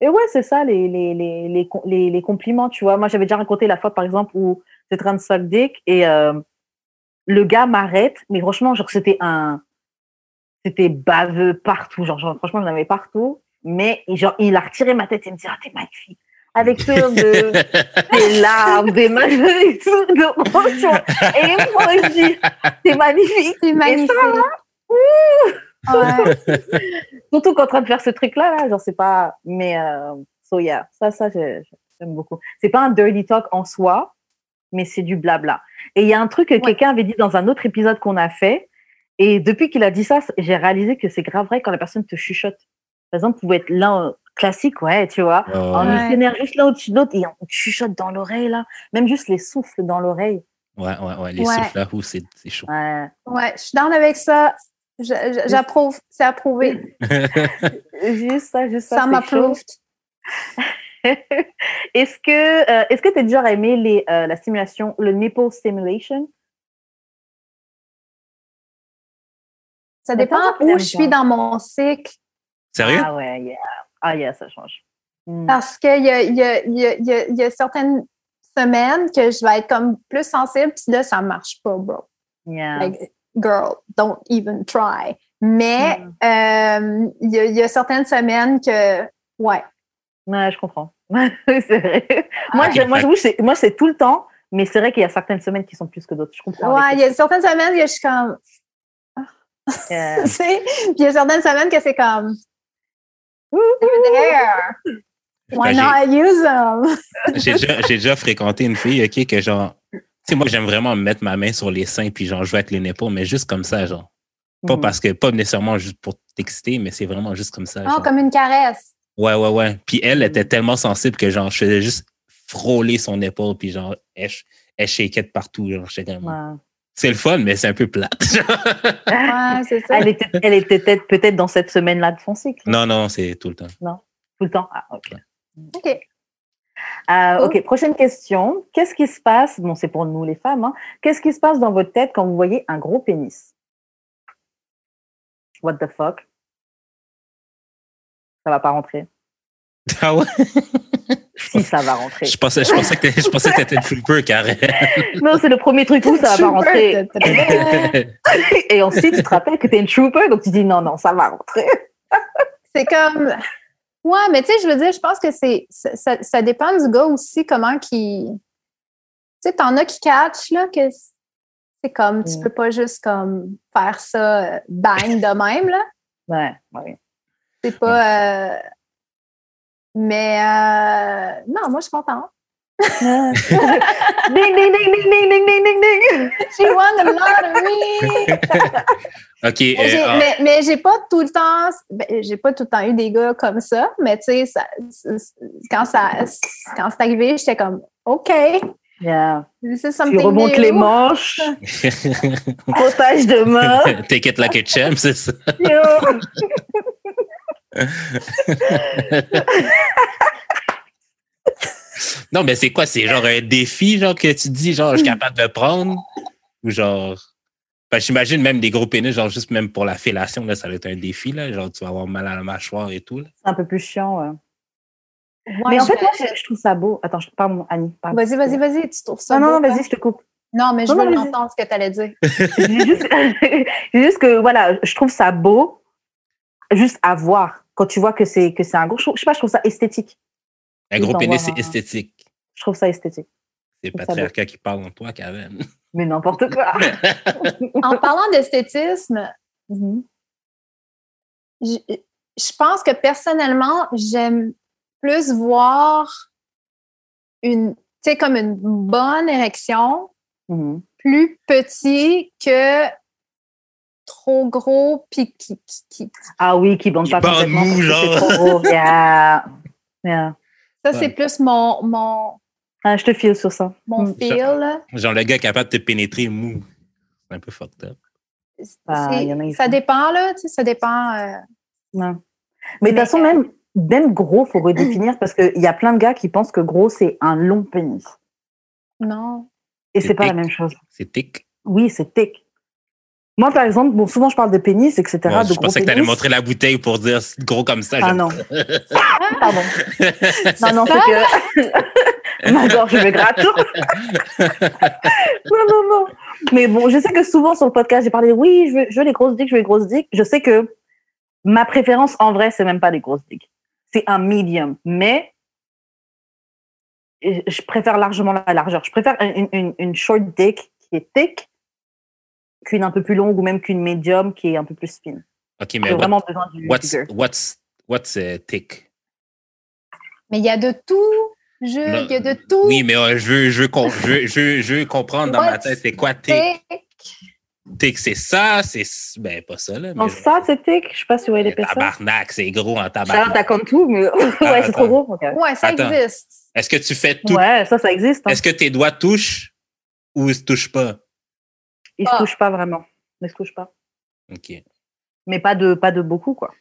Et ouais, c'est ça, les, les, les, les, les, les compliments, tu vois. Moi, j'avais déjà raconté la fois, par exemple, où j'étais en train de suck dick et euh, le gars m'arrête, mais franchement, genre, c'était un. C'était baveux partout, genre, genre, franchement, il en avait partout. Mais genre, il a retiré ma tête et il me dit, ah, t'es magnifique. Avec ce de, des larmes, des machins et tout. de-. Et moi, je dis, t'es magnifique. C'est magnifique. Ouais. Surtout qu'en train de faire ce truc-là, là, genre, c'est pas. Mais, euh, so yeah, ça, ça, j'ai- j'aime beaucoup. C'est pas un dirty talk en soi, mais c'est du blabla. Et il y a un truc que quelqu'un avait dit dans un autre épisode qu'on a fait. Et depuis qu'il a dit ça, j'ai réalisé que c'est grave vrai quand la personne te chuchote. Par exemple, vous pouvez être l'un euh, classique, ouais, tu vois. Ouais, On s'énerve juste l'un au-dessus de l'autre et on te chuchote dans l'oreille, là. Même juste les souffles dans l'oreille. Ouais, ouais, ouais, les Ouais. souffles là, c'est c'est chaud. Ouais. Ouais, je suis down avec ça. J'approuve. C'est approuvé. Juste ça, juste ça. Ça m'approuve. est-ce que euh, est-ce que tu as déjà aimé les, euh, la stimulation, le nipple stimulation? Ça dépend où je suis dans mon cycle. Sérieux? Ah ouais, yeah. Ah yeah, ça change. Hmm. Parce qu'il y a, il y, a, il y, a, il y, a, il y a certaines semaines que je vais être comme plus sensible, puis là, ça marche pas, bro. Yeah. Like, girl, don't even try. Mais Mm. euh, il y, a, il y a certaines semaines que, ouais. Ouais, je comprends. c'est vrai. moi, Ah. je- moi, c'est- moi, c'est tout le temps, mais c'est vrai qu'il y a certaines semaines qui sont plus que d'autres. Je comprends. Ouais, il y a certaines semaines que je suis comme. Yeah. tu sais, puis il y a certaines semaines que c'est comme, there. Why Ben, not use them? J'ai déjà, j'ai déjà fréquenté une fille, OK, que genre, sais, moi, j'aime vraiment mettre ma main sur les seins puis genre jouer avec les nipples, mais juste comme ça, genre. Pas Mhm. parce que, pas nécessairement juste pour t'exciter, mais c'est vraiment juste comme ça. Oh, genre. comme une caresse. Ouais, ouais, ouais. Puis elle était tellement sensible que genre, je faisais juste frôler son épaule puis genre, elle, elle shakeait de partout. Genre, c'est le fun, mais c'est un peu plate. Ouais, c'est ça. Elle était, elle était peut-être peut-être dans cette semaine-là de son cycle. non, non, c'est tout le temps. Tout le temps? Ah, ok. OK. Euh, Oh. ok, prochaine question. Qu'est-ce qui se passe, bon, c'est pour nous les femmes, hein. qu'est-ce qui se passe dans votre tête quand vous voyez un gros pénis? What the fuck? Ça va pas rentrer. Ah ouais? si ça va rentrer. Je pensais, je pensais que t'étais- je pensais que t'étais trooper, Karen. Non, c'est le premier truc où ça va pas rentrer. Et ensuite, tu te rappelles que t'es une trooper, donc tu dis non, non, ça va rentrer. C'est comme. Ouais, mais tu sais, je veux dire, je pense que c'est ça, dépend du gars aussi, comment qui. Tu sais, t'en as qui catch, là, que c'est comme, tu Mm. peux pas juste comme faire ça euh, bang de même, là. Ouais, ouais. C'est pas. euh, Mais euh, non, moi, je suis contente. Ding, ding, ding, ding, ding, ding, ding, ding, ding. She won the lottery! OK. Mais euh, j'ai- ah, mais, mais j'ai pas tout le temps, ben, j'ai pas tout le temps eu des gars comme ça, mais tu sais, quand ça, quand c'est arrivé, j'étais comme, OK, Yeah. this is Tu something remontes new. les manches, frottage de main. Take it like a champ, c'est ça. Yo. Non, mais c'est quoi? C'est genre un défi, genre, que tu dis, genre, je suis capable de prendre? Ou genre. Ben, j'imagine même des gros pénis, genre, juste même pour la fellation, là, ça va être un défi, là. Genre, tu vas avoir mal à la mâchoire et tout, là. C'est un peu plus chiant, ouais. Ouais, Mais en je fait, moi, je, trouve ça beau. Attends, je, pardon, Annie. pardon. Vas-y, vas-y, vas-y, tu trouves ça Non, non, beau, non, hein? vas-y, je te coupe. Non, mais je Non, veux l'entendre ce que tu allais dire. J'ai juste, juste que, voilà, je trouve ça beau, juste à voir. Quand tu vois que c'est, que c'est un gros, je sais pas, je trouve ça esthétique. Un gros pénis, c'est esthétique. Je trouve ça esthétique. C'est patriarcat qui parle en toi, Karen. Mais n'importe quoi. En parlant d'esthétisme, Mhm. je, je pense que personnellement, j'aime plus voir une, tu sais, comme une bonne érection Mhm. plus petit que trop gros puis qui, qui- qui- Ah oui, qui bande pas bande complètement. mou, genre. Trop gros. Yeah. Yeah. Ça Ouais. c'est plus mon mon Ah, je te file sur ça. mon Mm. feel là. Genre, le gars est capable de te pénétrer mou. C'est un peu fucked up. Ah, il ça dépend là, tu sais, ça dépend euh, Non. Mais de toute façon, même, même gros, faut redéfinir parce qu'il y a plein de gars qui pensent que gros, c'est un long pénis. non. Et C'est pas la même chose. C'est tic. Oui, c'est thick. Moi, par exemple, bon, souvent, je parle de pénis, etc. De je gros pensais que tu allais montrer la bouteille pour dire gros comme ça. Ah non. Pardon. Non, non, c'est que ma gorge me gratte. non, non, non. Mais bon, je sais que souvent sur le podcast, j'ai parlé, oui, je veux, je veux les grosses dicks, je veux les grosses dicks. Je sais que ma préférence, en vrai, c'est même pas les grosses dicks. C'est un medium. Mais je je préfère largement la largeur. Je préfère une, une, une short dick qui est thick qu'une un peu plus longue ou même qu'une medium qui est un peu plus spin. OK, mais what- vraiment besoin du what's, what's, what's uh, tic? Mais il y a de tout, Non. il y a de tout. Oui, mais euh, je, veux, je, veux je, veux, je, veux- je comprendre dans ma tête, c'est quoi tic? Thick? Tic, c'est ça, c'est. Ben, pas ça, là. Non, mais ça, c'est thick. Je sais pas si vous voyez l'épaisseur. Tabarnak, c'est gros en Ça, tabarnak. t'as comme tout, mais ouais, c'est trop gros. ok. Ouais, ça Attends. existe. Est-ce que tu fais tout? Ouais, ça, ça existe. hein. Est-ce que tes doigts touchent ou ils se touchent pas? Ils se Ah. touchent pas vraiment. Ils se touchent pas. OK. Mais pas de, pas de beaucoup, quoi.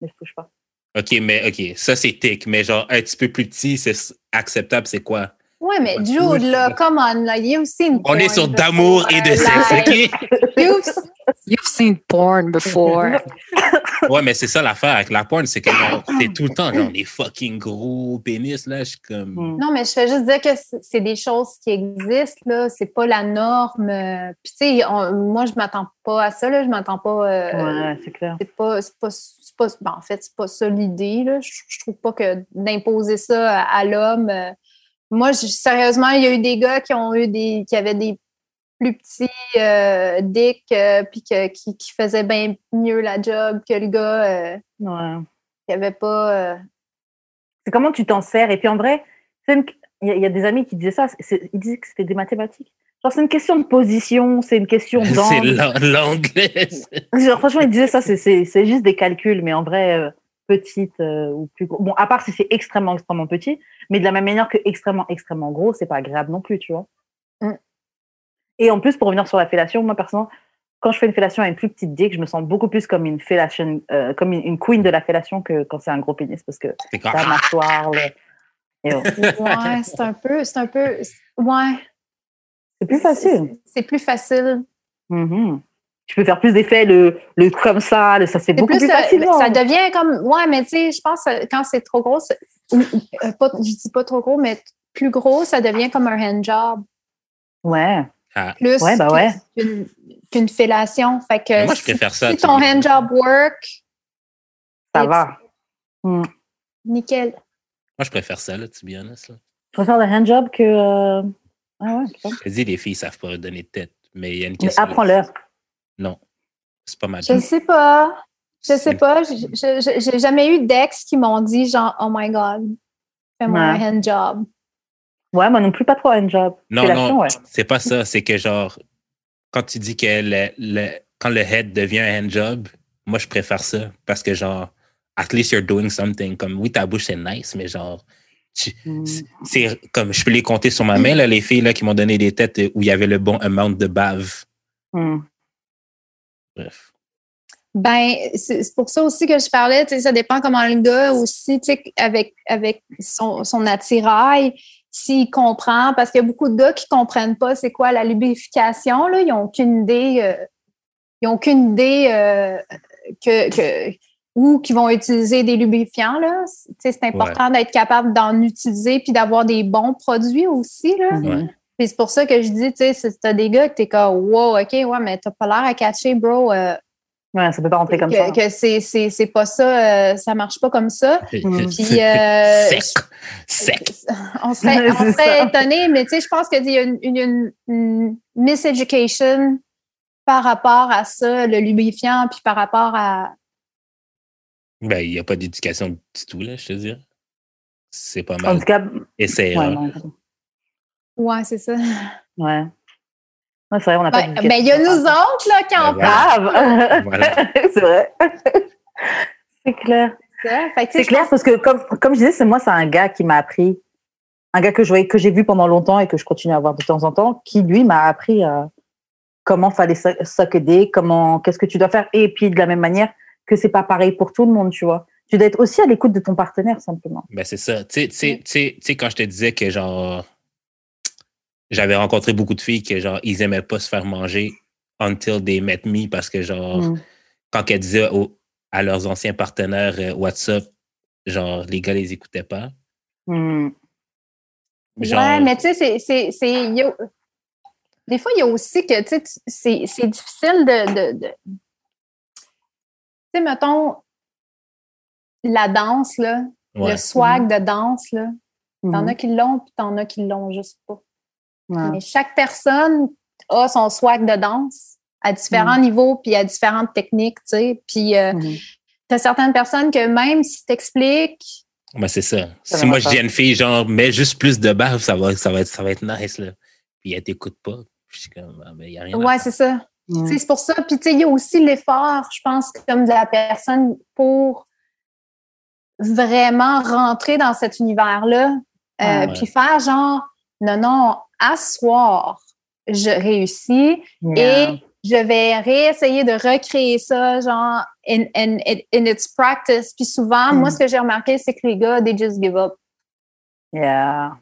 Ils se touchent pas. OK, mais OK, ça c'est tic, mais genre un petit peu plus petit, c'est acceptable, c'est quoi? Ouais, mais Ouais, Jude, là, come on, là, you've seen On est porn sur d'amour et de sexe, OK? you've- You've seen porn before. Ouais, mais c'est ça l'affaire avec la porn, c'est que c'est tout le temps genre des fucking gros pénis, là. Je suis comme. Hmm. Non, mais je fais juste dire que c'est des choses qui existent, là. C'est pas la norme. euh, Puis, tu sais, moi, je m'attends pas à ça, là. Je m'attends pas. euh, Ouais, c'est clair. C'est pas, c'est pas, c'est pas- ben, en fait, c'est pas ça l'idée. là. Je, je trouve pas que d'imposer ça à, à l'homme. euh, moi, je- sérieusement, il y a eu des gars qui ont eu des, qui avaient des plus petits euh, dicks, euh, puis que- qui, qui faisaient bien mieux la job que le gars euh, Ouais. qui avait pas. euh, C'est comment tu t'en sers? Et puis en vrai, c'est il y, a- il y a des amis qui disaient ça. c'est- Ils disaient que c'était des mathématiques. Genre, c'est une question de position, c'est une question C'est d'angle. l'an- l'anglais. Genre, franchement, ils disaient ça, c'est- c'est c'est juste des calculs, mais en vrai, euh, petite euh, ou plus gros. Bon, à part si c'est extrêmement, extrêmement petit, mais de la même manière que extrêmement, extrêmement gros, c'est pas agréable non plus, tu vois. Mm. Et en plus, pour revenir sur la fellation, moi, personnellement, quand je fais une fellation à une plus petite dick, je me sens beaucoup plus comme une fellation, euh, comme une, une queen de la fellation que quand c'est un gros pénis, parce que la mâchoire, le- oh, Ouais, c'est un peu. C'est un peu. Ouais. c'est plus facile. C'est plus facile. Mhm. tu peux faire plus d'effets, le, le comme ça, le, ça c'est beaucoup plus, plus, euh, facilement. ça devient comme, ouais, mais tu sais, je pense que quand c'est trop gros, euh, pas, je dis pas trop gros, mais plus gros, ça devient comme un handjob. Ouais. Plus Ouais, bah ouais. qu'une qu'une fellation. Fait que moi, je si- préfère ça. si ton handjob work, Ça va. Hmm. nickel. Moi, je préfère ça, là, to be honest. Là. Je préfère le handjob que. euh, Ah ouais. Je dis, les filles savent pas donner de tête. Mais il y a une Mais question. apprends-leur. Non. C'est pas ma Je job. sais pas. Je sais C'est- pas. Je- je- je- J'ai jamais eu d'ex qui m'ont dit genre, oh my God, fais-moi Ouais. un handjob. Ouais, moi non plus, pas trop un handjob. Non, non, ouais. c'est pas ça. C'est que, genre, quand tu dis que le, le- quand le head devient un handjob, moi, je préfère ça. Parce que, genre, at least you're doing something. Comme, oui, ta bouche, c'est nice, mais genre, tu- Hmm. c'est comme, je peux les compter sur ma main, là, les filles là, qui m'ont donné des têtes où il y avait le bon amount de bave. Hmm. Bref. Ben, c'est c'est pour ça aussi que je parlais, tu sais, ça dépend comment le gars aussi, tu sais, avec, avec son, son attirail, s'il comprend, parce qu'il y a beaucoup de gars qui comprennent pas c'est quoi la lubrification, là, ils n'ont aucune idée, euh, ils ont aucune idée euh, que, que ou qui vont utiliser des lubrifiants, là. C'est important d'être capable d'en utiliser puis d'avoir des bons produits aussi, là. Ouais. Puis c'est pour ça que je dis, tu sais, si t'as des gars que t'es comme, wow, OK, ouais, mais t'as pas l'air à catcher, bro. euh, Ouais, ça peut pas rentrer comme que, ça. que c'est, c'est, c'est pas ça, euh, ça marche pas comme ça. Mm. Puis, euh, Sec. Sec. on serait, on serait étonné, mais tu sais, je pense qu'il y a une, une, une, une miseducation par rapport à ça, le lubrifiant, puis par rapport à. Ben, il n'y a pas d'éducation du tout, là, je te dis. C'est pas En mal. tout cas, Essayer. ouais. Ouais, c'est ça. Ouais. Ouais, c'est vrai, on n'a pas ben, il y a nous autres, là, qui en Ben, voilà. Voilà. c'est vrai. c'est clair. C'est clair parce que, comme, comme je disais, c'est moi, c'est un gars qui m'a appris, un gars que je voyais, que j'ai vu pendant longtemps et que je continue à voir de temps en temps, qui, lui, m'a appris euh, comment fallait s- s'accoder, comment, qu'est-ce que tu dois faire. Et puis, de la même manière que c'est pas pareil pour tout le monde, tu vois. Tu dois être aussi à l'écoute de ton partenaire, simplement. Ben, c'est ça. Tu sais, quand je te disais que, genre, j'avais rencontré beaucoup de filles que, genre, ils aimaient pas se faire manger until they met me parce que, genre, Mm. quand elles disaient au- à leurs anciens partenaires euh, WhatsApp, genre, les gars les écoutaient pas. Mm. Genre, Ouais, mais tu sais, c'est- Des fois, il y a aussi que, tu sais, c'est c'est difficile de. de, de- Tu sais, mettons, la danse, là, ouais. le swag de danse, là, t'en Mhm. as qui l'ont, puis t'en as qui l'ont juste pas. Ouais. Mais chaque personne a son swag de danse à différents niveaux, puis à différentes techniques, tu sais. Puis, euh, Mhm. t'as certaines personnes que même si t'expliques, Ben, c'est ça. Ça si moi, je dis à une fille, genre, mets juste plus de bave, ça va, ça va, être, ça va être nice, là. Puis elle t'écoute pas. Puis je suis comme, ah, ben, il n'y a rien. ouais, c'est ça. Mm. Tu sais, C'est pour ça. Puis, tu sais, il y a aussi l'effort, je pense, comme de la personne pour vraiment rentrer dans cet univers-là. Euh, Ouais. Puis faire genre, non, non, à soir, je réussis Yeah. et je vais réessayer de recréer ça, genre, in, in, in, its practice. Puis souvent, Mm. moi, ce que j'ai remarqué, c'est que les gars, they just give up. Yeah.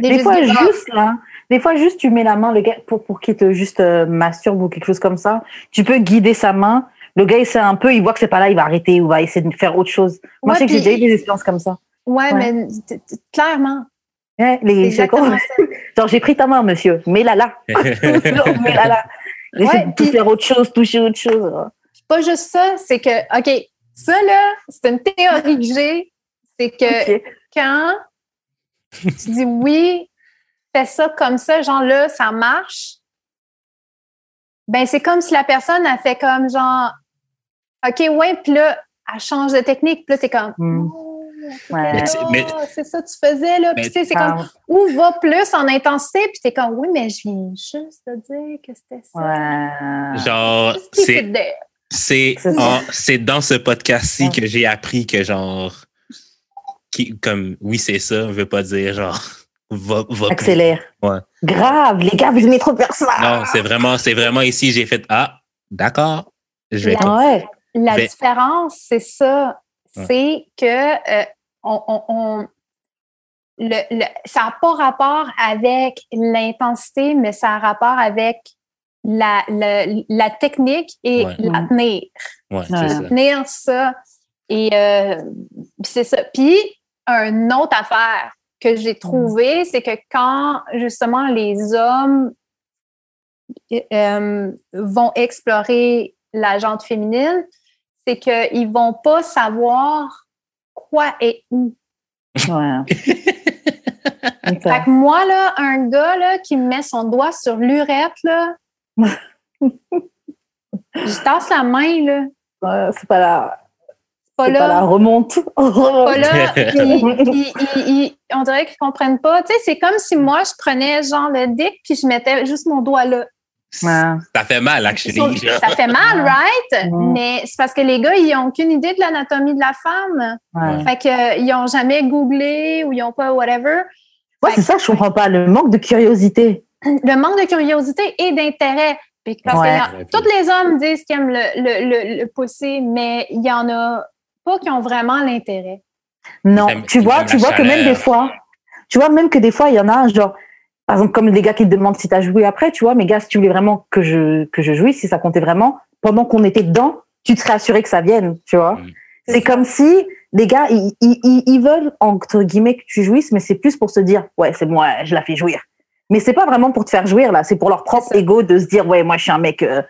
They Des just fois, give up. juste là, des fois, juste tu mets la main, le gars, pour, pour qu'il te juste euh, masturbe ou quelque chose comme ça, tu peux guider sa main. Le gars, il sait un peu, il voit que c'est pas là, il va arrêter ou va essayer de faire autre chose. Moi, Ouais, je sais que j'ai déjà eu des expériences comme ça. Ouais, Ouais. mais clairement. Ouais, les, c'est exactement ça. Genre, j'ai pris ta main, monsieur, mets-la là. Non, mets-la là. Essaie Ouais, puis- faire autre chose, toucher autre chose. pas juste ça, c'est que, OK, ça là, c'est une théorie que j'ai, c'est que quand tu dis oui, fais ça comme ça, genre là, ça marche, ben c'est comme si la personne a fait comme genre, OK, ouais, puis là, elle change de technique, puis là, t'es comme, Hmm. Oh, Ouais. Mais mais- ah, c'est ça que tu faisais, là. Puis Mais- tu sais, c'est comme, ou va plus en intensité, puis t'es comme, oui, mais je viens juste de dire que c'était ça. ouais. genre, c'est, c'est, C'est ça. en- c'est dans ce podcast-ci Ouais. que j'ai appris que, genre, qui, comme, oui, c'est ça, veut pas dire, genre, va, va plus. Accélère. Ouais. Grave, les gars, vous aimez trop faire ça. Non, c'est vraiment, c'est vraiment ici, j'ai fait, ah, d'accord, je vais La- Ah ouais. La différence, c'est ça. Ouais. C'est que euh, on, on- on- le, le- ça n'a pas rapport avec l'intensité, mais ça a rapport avec la, la, la technique et Ouais. la tenir. Ouais, Ouais. c'est ça. Tenir ça. Et euh, puis c'est ça. Puis, une autre affaire que j'ai trouvée, c'est que quand justement les hommes euh, vont explorer la jante féminine, c'est qu'ils vont pas savoir quoi et où. Ouais. Fait que moi, là, un gars là, qui me met son doigt sur l'urette, là, je tasse la main, là. Ouais, c'est pas la, Pas c'est pas la là. remonte. Pas là. Puis, ils- ils- ils- on dirait qu'ils comprennent pas. Tu sais, c'est comme si moi, je prenais genre le dick puis je mettais juste mon doigt là. Ça fait mal, actually. Ça ça fait mal, right? Mais c'est parce que les gars, ils ont aucune idée de l'anatomie de la femme. Ouais. Fait que, euh, ils ont jamais googlé ou ils ont pas whatever. Ouais, c'est ça, je comprends pas. Le manque de curiosité. Le manque de curiosité et d'intérêt. Parce Ouais. que tous les hommes disent qu'ils aiment le, le, le, le pussy, mais il y en a pas qui ont vraiment l'intérêt. Non, tu vois, tu vois que même des fois, tu vois même que des fois, il y en a, genre, par exemple, comme les gars qui te demandent si t'as joué après, tu vois, mais gars, si tu voulais vraiment que je, que je jouisse, si ça comptait vraiment, pendant qu'on était dedans, tu te serais assuré que ça vienne, tu vois. Mm. C'est comme si les gars, ils, ils, ils- veulent, entre guillemets, que tu jouisses, mais c'est plus pour se dire, ouais, c'est moi, je la fais jouir. Mais c'est pas vraiment pour te faire jouir, là, c'est pour leur propre ego de se dire, ouais, moi, je suis un mec, euh,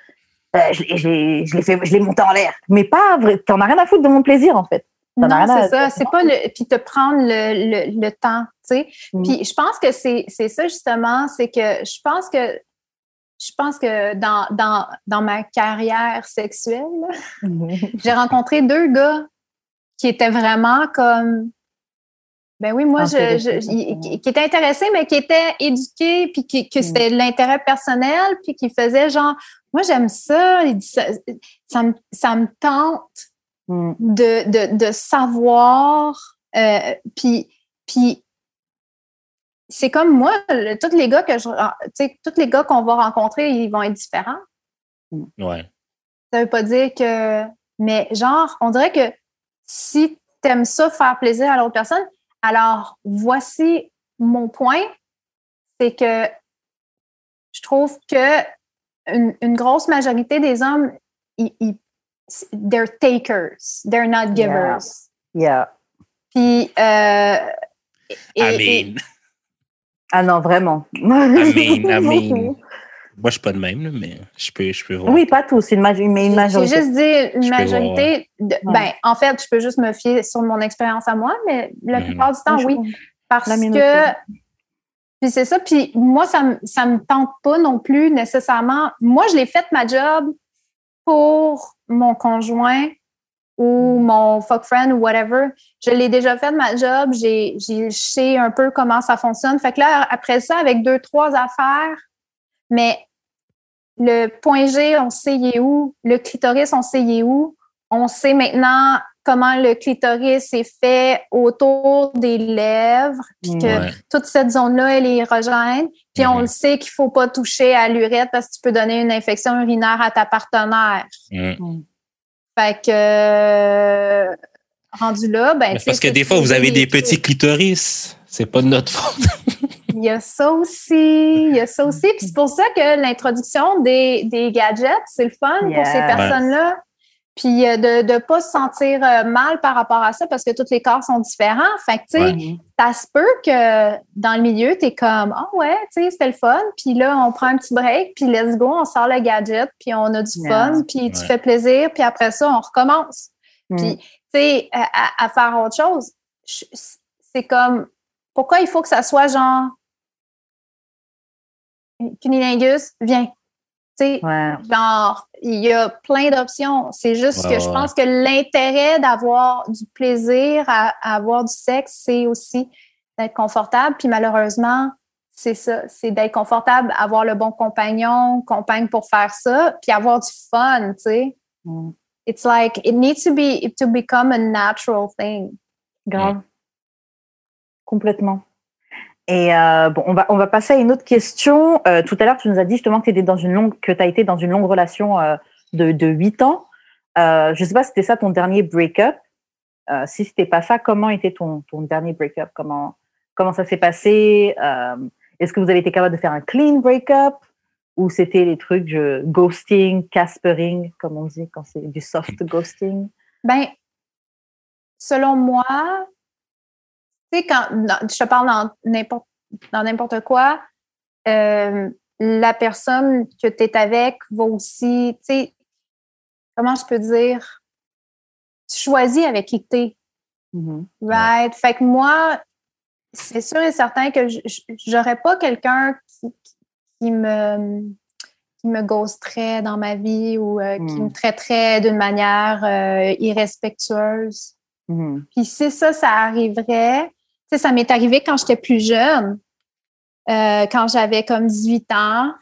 euh, je l'ai- je l'ai je l'ai fait, je l'ai monté en l'air. Mais pas vrai, t'en as rien à foutre de mon plaisir, en fait. Non, c'est ça. C'est pas le. Puis te prendre le, le, le temps, Mm. Puis je pense que c'est c'est ça, justement. C'est que je pense que. Je pense que dans, dans, dans ma carrière sexuelle, là, j'ai rencontré deux gars qui étaient vraiment comme. Ben oui, moi, je, qui, étaient intéressés, mais qui étaient éduqués, puis qui, que c'était de l'intérêt personnel, puis qui faisaient genre, moi, j'aime ça, ça, me, ça me tente Mm. de, de, de savoir. euh, puis, puis c'est comme moi, le- tous les gars que je, ah, tu sais, tous les gars qu'on va rencontrer, ils vont être différents. Ouais. Ça veut pas dire que, mais genre, on dirait que si t'aimes ça faire plaisir à l'autre personne, alors voici mon point, c'est que je trouve que une, une grosse majorité des hommes, ils, ils- they're takers, they're not givers. Yeah. Puis, euh, et- I et- mean, Ah non, vraiment. Moi, je suis pas de même, là, mais je peux, je peux voir. Oui, pas tous, une, mais une J'ai majorité. juste dit une Je majorité. de- Ouais. ben, en fait, je peux juste me fier sur mon expérience à moi, mais la plupart du temps, oui. Parce que. Puis c'est ça. Puis moi, ça ça me tente pas non plus nécessairement. Moi, je l'ai fait ma job pour mon conjoint ou mon fuck friend ou whatever. Je l'ai déjà fait ma job. J'ai, j'ai, je sais un peu comment ça fonctionne. Fait que là, après ça, avec deux, trois affaires, mais le point G, on sait il est où. Le clitoris, on sait il est où. On sait maintenant comment le clitoris est fait autour des lèvres, puis que Ouais. toute cette zone-là, elle est érogène. Puis on Mhm. le sait qu'il faut pas toucher à l'urètre parce que tu peux donner une infection urinaire à ta partenaire. Mm. Fait que euh, rendu là, ben Mais parce que des fois, vous avez des trucs. petits clitoris. C'est pas de notre faute. Il y a ça aussi, il y a ça aussi. Puis c'est pour ça que l'introduction des, des gadgets, c'est le fun pour ces personnes-là. Puis euh, de ne pas se sentir euh, mal par rapport à ça parce que tous les corps sont différents. Fait que, tu sais, Ouais. ça se peut que dans le milieu, tu es comme Ah ouais, tu sais, c'était le fun. Puis là, on prend un petit break, puis let's go, on sort le gadget, puis on a du fun, puis tu Ouais. fais plaisir, puis après ça, on recommence. Mm. Puis, tu sais, à, à- faire autre chose, c'est comme pourquoi il faut que ça soit genre cunilingus, viens. Tu sais, Ouais. genre, il y a plein d'options. C'est juste Ouais, que je pense que l'intérêt d'avoir du plaisir à, à avoir du sexe, c'est aussi d'être confortable. Puis malheureusement, c'est ça, c'est d'être confortable, avoir le bon compagnon, compagne pour faire ça, puis avoir du fun, tu sais. Mm. It's like, it needs to be, to become a natural thing. Grave. Complètement. Et euh, bon, on va, on va passer à une autre question. Euh, tout à l'heure, tu nous as dit justement que tu dans as été dans une longue relation euh, de, de 8 ans. Je sais pas si c'était ça ton dernier break-up. Si c'était pas ça, comment était ton, ton dernier break-up? Comment, comment ça s'est passé? Est-ce que vous avez été capable de faire un clean break-up? Ou c'était les trucs je, ghosting, caspering, comme on dit quand c'est du soft ghosting? Ben, selon moi, tu sais, quand je te parle dans n'importe dans n'importe quoi, euh, la personne que tu es avec va aussi, tu sais, comment je peux dire, tu choisis avec qui tu es. Mhm. Right? Fait que moi, c'est sûr et certain que j'aurais pas quelqu'un qui, qui me qui me ghosterait dans ma vie ou euh, qui Mm. me traiterait d'une manière euh, irrespectueuse. Mhm. Puis si ça, ça arriverait, sais, ça m'est arrivé quand j'étais plus jeune, euh, quand j'avais comme 18 ans,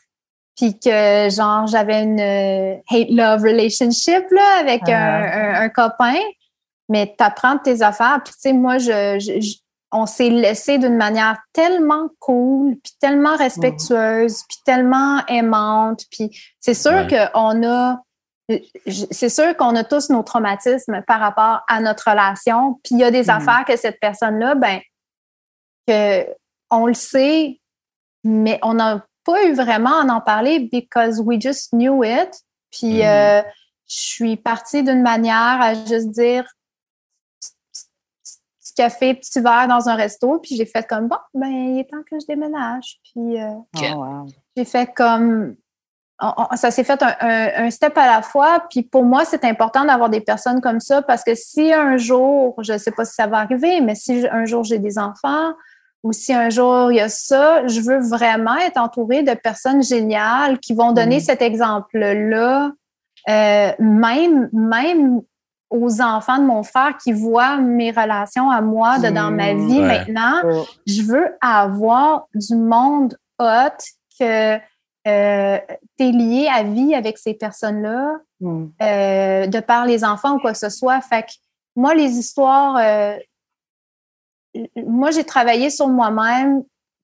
puis que genre j'avais une euh, hate-love relationship là, avec Ah. un, un- un copain, mais t'apprends tes affaires. Puis tu sais, moi, je, je- je- on s'est laissé d'une manière tellement cool, puis tellement respectueuse, puis tellement aimante. Puis c'est sûr Ouais. qu'on a c'est sûr qu'on a tous nos traumatismes par rapport à notre relation. Puis il y a des Mhm. affaires que cette personne-là, ben, que on le sait, mais on n'a pas eu vraiment à en parler because we just knew it. Puis Mhm. euh, je suis partie d'une manière à juste dire petit café, petit verre dans un resto. Puis j'ai fait comme bon, ben il est temps que je déménage. Puis euh. Oh, wow. j'ai fait comme on- on- ça s'est fait un, un- un step à la fois. Puis pour moi, c'est important d'avoir des personnes comme ça parce que si un jour, je ne sais pas si ça va arriver, mais si un jour j'ai des enfants ou si un jour il y a ça, je veux vraiment être entourée de personnes géniales qui vont donner Mhm. cet exemple-là, euh, même, même aux enfants de mon frère qui voient mes relations à moi de dans ma Mhm. vie Ouais. maintenant Oh. je veux avoir du monde hot que euh, tu es lié à vie avec ces personnes-là, Mhm. euh, de par les enfants ou quoi que ce soit. Fait que moi, les histoires, euh, moi, j'ai travaillé sur moi-même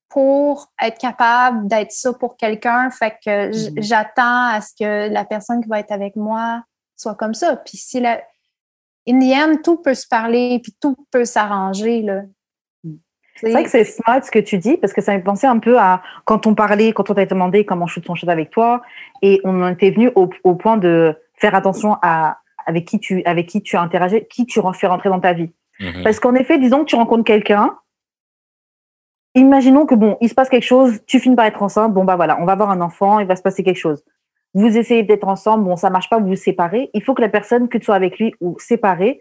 pour être capable d'être ça pour quelqu'un. Fait que Mhm. j'attends à ce que la personne qui va être avec moi soit comme ça. Puis si la, in the end, tout peut se parler, puis tout peut s'arranger, là. C'est vrai que c'est smart ce que tu dis parce que ça me fait penser un peu à quand on parlait, quand on t'a demandé comment shoot ton shot avec toi et on en était venu au, au point de faire attention à avec qui tu avec qui tu interagis, qui tu fais rentrer dans ta vie. Mhm. Parce qu'en effet, disons que tu rencontres quelqu'un, imaginons que bon, il se passe quelque chose, tu finis par être enceinte, bon bah voilà, on va avoir un enfant, il va se passer quelque chose. Vous essayez d'être ensemble, bon ça marche pas, vous vous séparez. Il faut que la personne que tu sois avec lui ou séparée,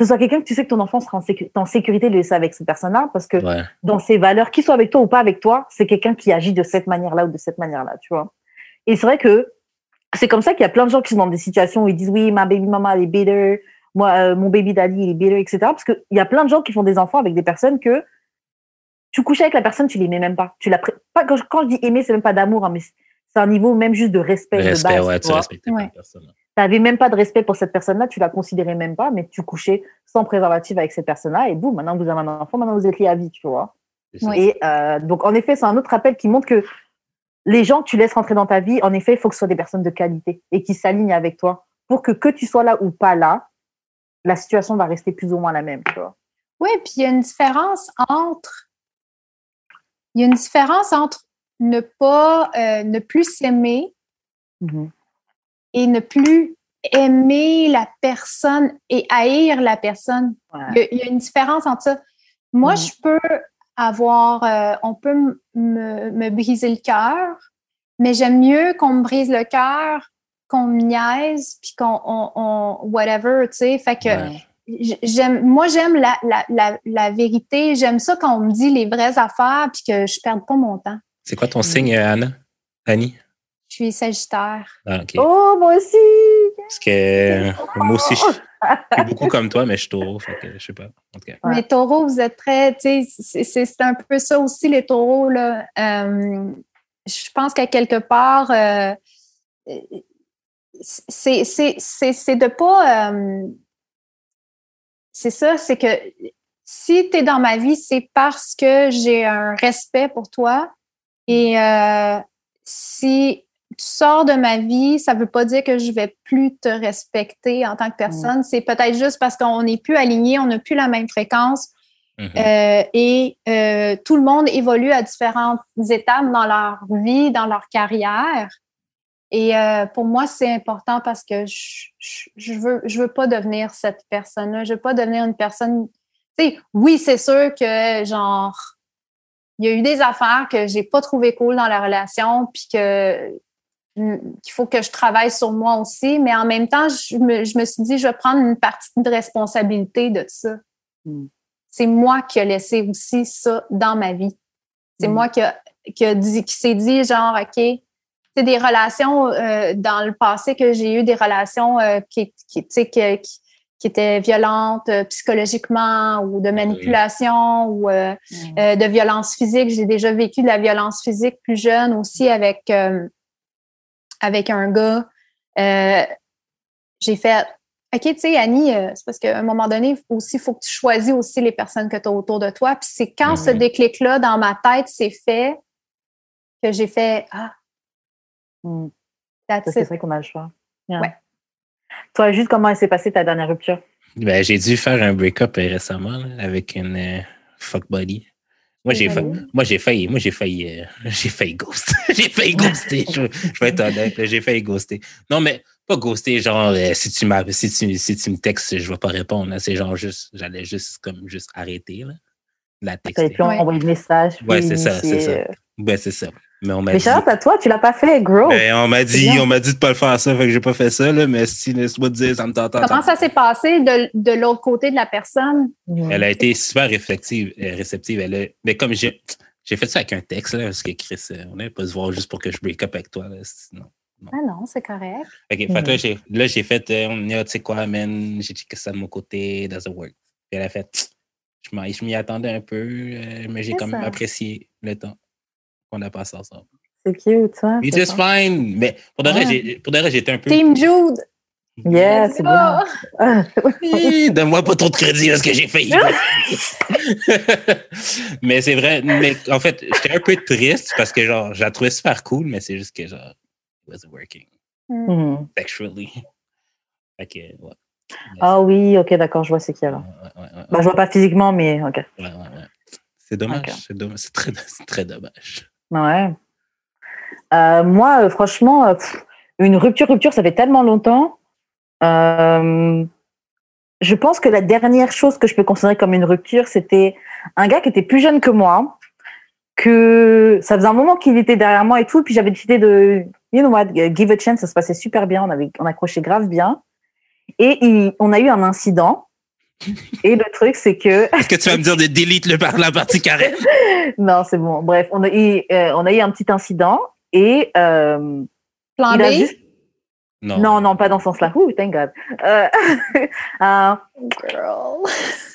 ce soit quelqu'un que tu sais que ton enfant sera en, sécu- en sécurité de laisser avec cette personne-là, parce que Ouais. dans ses valeurs, qu'il soit avec toi ou pas avec toi, c'est quelqu'un qui agit de cette manière-là ou de cette manière-là, tu vois. Et c'est vrai que c'est comme ça qu'il y a plein de gens qui sont dans des situations où ils disent oui, ma baby mama elle est bitter, moi euh, mon baby daddy il est bitter, etc. Parce qu'il y a plein de gens qui font des enfants avec des personnes que tu couches avec la personne, tu l'aimais même pas. Tu l'as pré- pas quand je, quand je dis aimer, c'est même pas d'amour, hein, mais c'est un niveau même juste de respect, Le de respect, base. ouais, tu pas la personne. T'avais même pas de respect pour cette personne-là, tu la considérais même pas, mais tu couchais sans préservatif avec cette personne-là, et boum, maintenant vous avez un enfant, maintenant vous êtes liés à vie, tu vois. Et euh, donc, en effet, c'est un autre appel qui montre que les gens que tu laisses rentrer dans ta vie, en effet, il faut que ce soit des personnes de qualité et qui s'alignent avec toi pour que que tu sois là ou pas là, la situation va rester plus ou moins la même. Tu vois. Oui, puis il y a une différence entre. Il y a une différence entre ne pas, euh, ne plus s'aimer et ne plus aimer la personne et haïr la personne. Ouais. Il y a, il y a une différence entre ça. Moi, Mhm. je peux avoir, euh, on peut m- me, me briser le cœur, mais j'aime mieux qu'on me brise le cœur, qu'on me niaise, puis qu'on, on, on- whatever, tu sais. Fait que Ouais. j- j'aime, moi, j'aime la, la, la, la vérité. J'aime ça quand on me dit les vraies affaires, puis que je perde pas mon temps. C'est quoi ton Mm. signe, Anna? Annie? Je suis Sagittaire. Ah, ok. Oh, moi aussi! Parce que moi aussi, je je suis beaucoup comme toi, mais je suis taureau, fait que je sais pas. En tout cas. Ouais. Les taureaux, vous êtes très, tu sais, c'est- un peu ça aussi, les taureaux, là. Euh, je pense qu'à quelque part, euh, c'est c'est- c'est- c'est de pas. euh, c'est ça, c'est que si tu es dans ma vie, c'est parce que j'ai un respect pour toi. Et euh, si tu sors de ma vie, ça veut pas dire que je vais plus te respecter en tant que personne. C'est peut-être juste parce qu'on n'est plus alignés, on n'a plus la même fréquence. Mhm. Euh, et euh, tout le monde évolue à différentes étapes dans leur vie, dans leur carrière. Et euh, pour moi, c'est important parce que je, je, je veux, je veux pas devenir cette personne-là. Je veux pas devenir une personne. Tu sais, oui, c'est sûr que genre, il y a eu des affaires que j'ai pas trouvé cool dans la relation, puis que mm, qu'il faut que je travaille sur moi aussi. Mais en même temps, je me, je me suis dit, je vais prendre une partie de responsabilité de ça. Mm. C'est moi qui ai laissé aussi ça dans ma vie. C'est Mm. moi qui, a, qui, a dit, qui s'est dit, genre, OK, c'est des relations euh, dans le passé que j'ai eu des relations euh, qui, qui, tu sais, que- qui, qui étaient violentes euh, psychologiquement ou de manipulation ou euh, Mm. euh, de violence physique. J'ai déjà vécu de la violence physique plus jeune aussi avec, euh, avec un gars. Euh, j'ai fait OK, tu sais, Annie, c'est parce qu'à un moment donné, aussi, il faut que tu choisis aussi les personnes que tu as autour de toi. Puis c'est quand ce Mhm. déclic-là dans ma tête s'est fait que j'ai fait Ah, Mm. that's C'est it. vrai qu'on a le choix. Yeah. Ouais. Toi, juste comment elle s'est passée ta dernière rupture? Ben, j'ai dû faire un break-up euh, récemment là, avec une euh, fuck buddy. Moi, j'ai fa- Mhm. moi, j'ai failli, moi, j'ai failli, euh, j'ai failli ghost. j'ai failli ghoster. Je, je vais être honnête, là, j'ai failli ghoster. Non, mais pas ghoster, genre, euh, si tu m'as, si tu, si tu me textes, je vais pas répondre. là. C'est genre juste, j'allais juste, comme, juste arrêter, là. La Tu texter. pu Ouais. envoyer de messages. Ouais, puis c'est ça, c'est ça. euh. Ben, c'est ça. Mais on m'a Mais dit. À toi, tu l'as pas fait, gros. Ben, on m'a dit, on m'a dit de pas le faire ça, fait que j'ai pas fait ça, là, mais si laisse-moi te dire, ça me tente. Comment ça s'est passé de, de l'autre côté de la personne? Mm. Elle a été super réflexive, euh, réceptive. Elle a- mais comme j'ai, j'ai fait ça avec un texte, là, parce que Chris, euh, on n'allait pas se voir juste pour que je break up avec toi. Là, sinon. Ah non, c'est correct. OK, fait que là, j'ai, là, j'ai fait, euh, on y a, tu sais quoi, man, j'ai dit que ça de mon côté, doesn't work. Puis elle a fait, je, m'y attendais un peu, euh, mais j'ai quand même apprécié le temps qu'on a passé ensemble. C'est cute, ça. It's c'est just ça. fine. Mais pour de vrai, Ouais. j'étais un peu. Team Jude! Yeah, let's c'est bien. Hi, Donne-moi pas trop de crédit parce que j'ai failli. mais c'est vrai. Mais en fait, j'étais un peu triste parce que genre, je la trouvais super cool, mais c'est juste que genre, it wasn't working Mhm. sexually. Fait que, ouais. Ah oui, ok, d'accord, je vois c'est qui alors. Ouais, ouais, ouais, Bah, je vois pas physiquement, mais ok. C'est dommage. C'est dommage. C'est très, c'est très dommage. Ouais. Euh, moi, euh, franchement, euh, pff, une rupture, rupture, ça fait tellement longtemps. Euh, je pense que la dernière chose que je peux considérer comme une rupture, c'était un gars qui était plus jeune que moi, que ça faisait un moment qu'il était derrière moi et tout, puis j'avais décidé de, you know what, give a chance, ça se passait super bien, on avait, on accrochait grave bien, et il- on a eu un incident. Et le truc, c'est que Est-ce que tu vas me dire de delete le par la partie carrée? non, c'est bon. Bref, on a eu, euh, on a eu un petit incident et euh, Plan il B? a juste Non. Non, non, pas dans ce sens-là. Ouh, thank God. Euh, euh, Girl.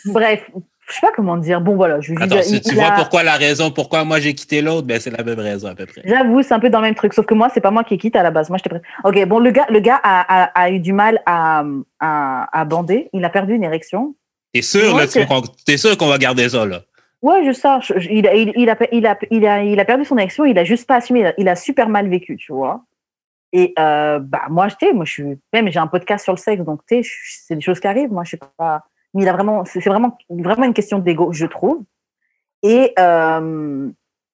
bref, je sais pas comment dire. Bon, voilà, je Attends, si tu vois pourquoi la raison pourquoi moi j'ai quitté l'autre, ben c'est la même raison à peu près. J'avoue, c'est un peu dans le même truc. Sauf que moi, c'est pas moi qui quitte à la base. Moi, j'étais prête. Ok, bon, le gars, le gars a, a, a eu du mal à, à, à bander. Il a perdu une érection. T'es sûr, là, qu'on- t'es sûr qu'on va garder ça, là? Ouais, je sais. je- je- il, a, il, il a, il, a, il, a, il a perdu son érection. Il a juste pas assumé. Il a, il a super mal vécu, tu vois. Et euh, bah moi, je moi, je suis même j'ai un podcast sur le sexe, donc tu sais, c'est des choses qui arrivent. Moi, je sais pas. Mais il a vraiment, c'est vraiment, vraiment une question d'ego, je trouve. Et euh,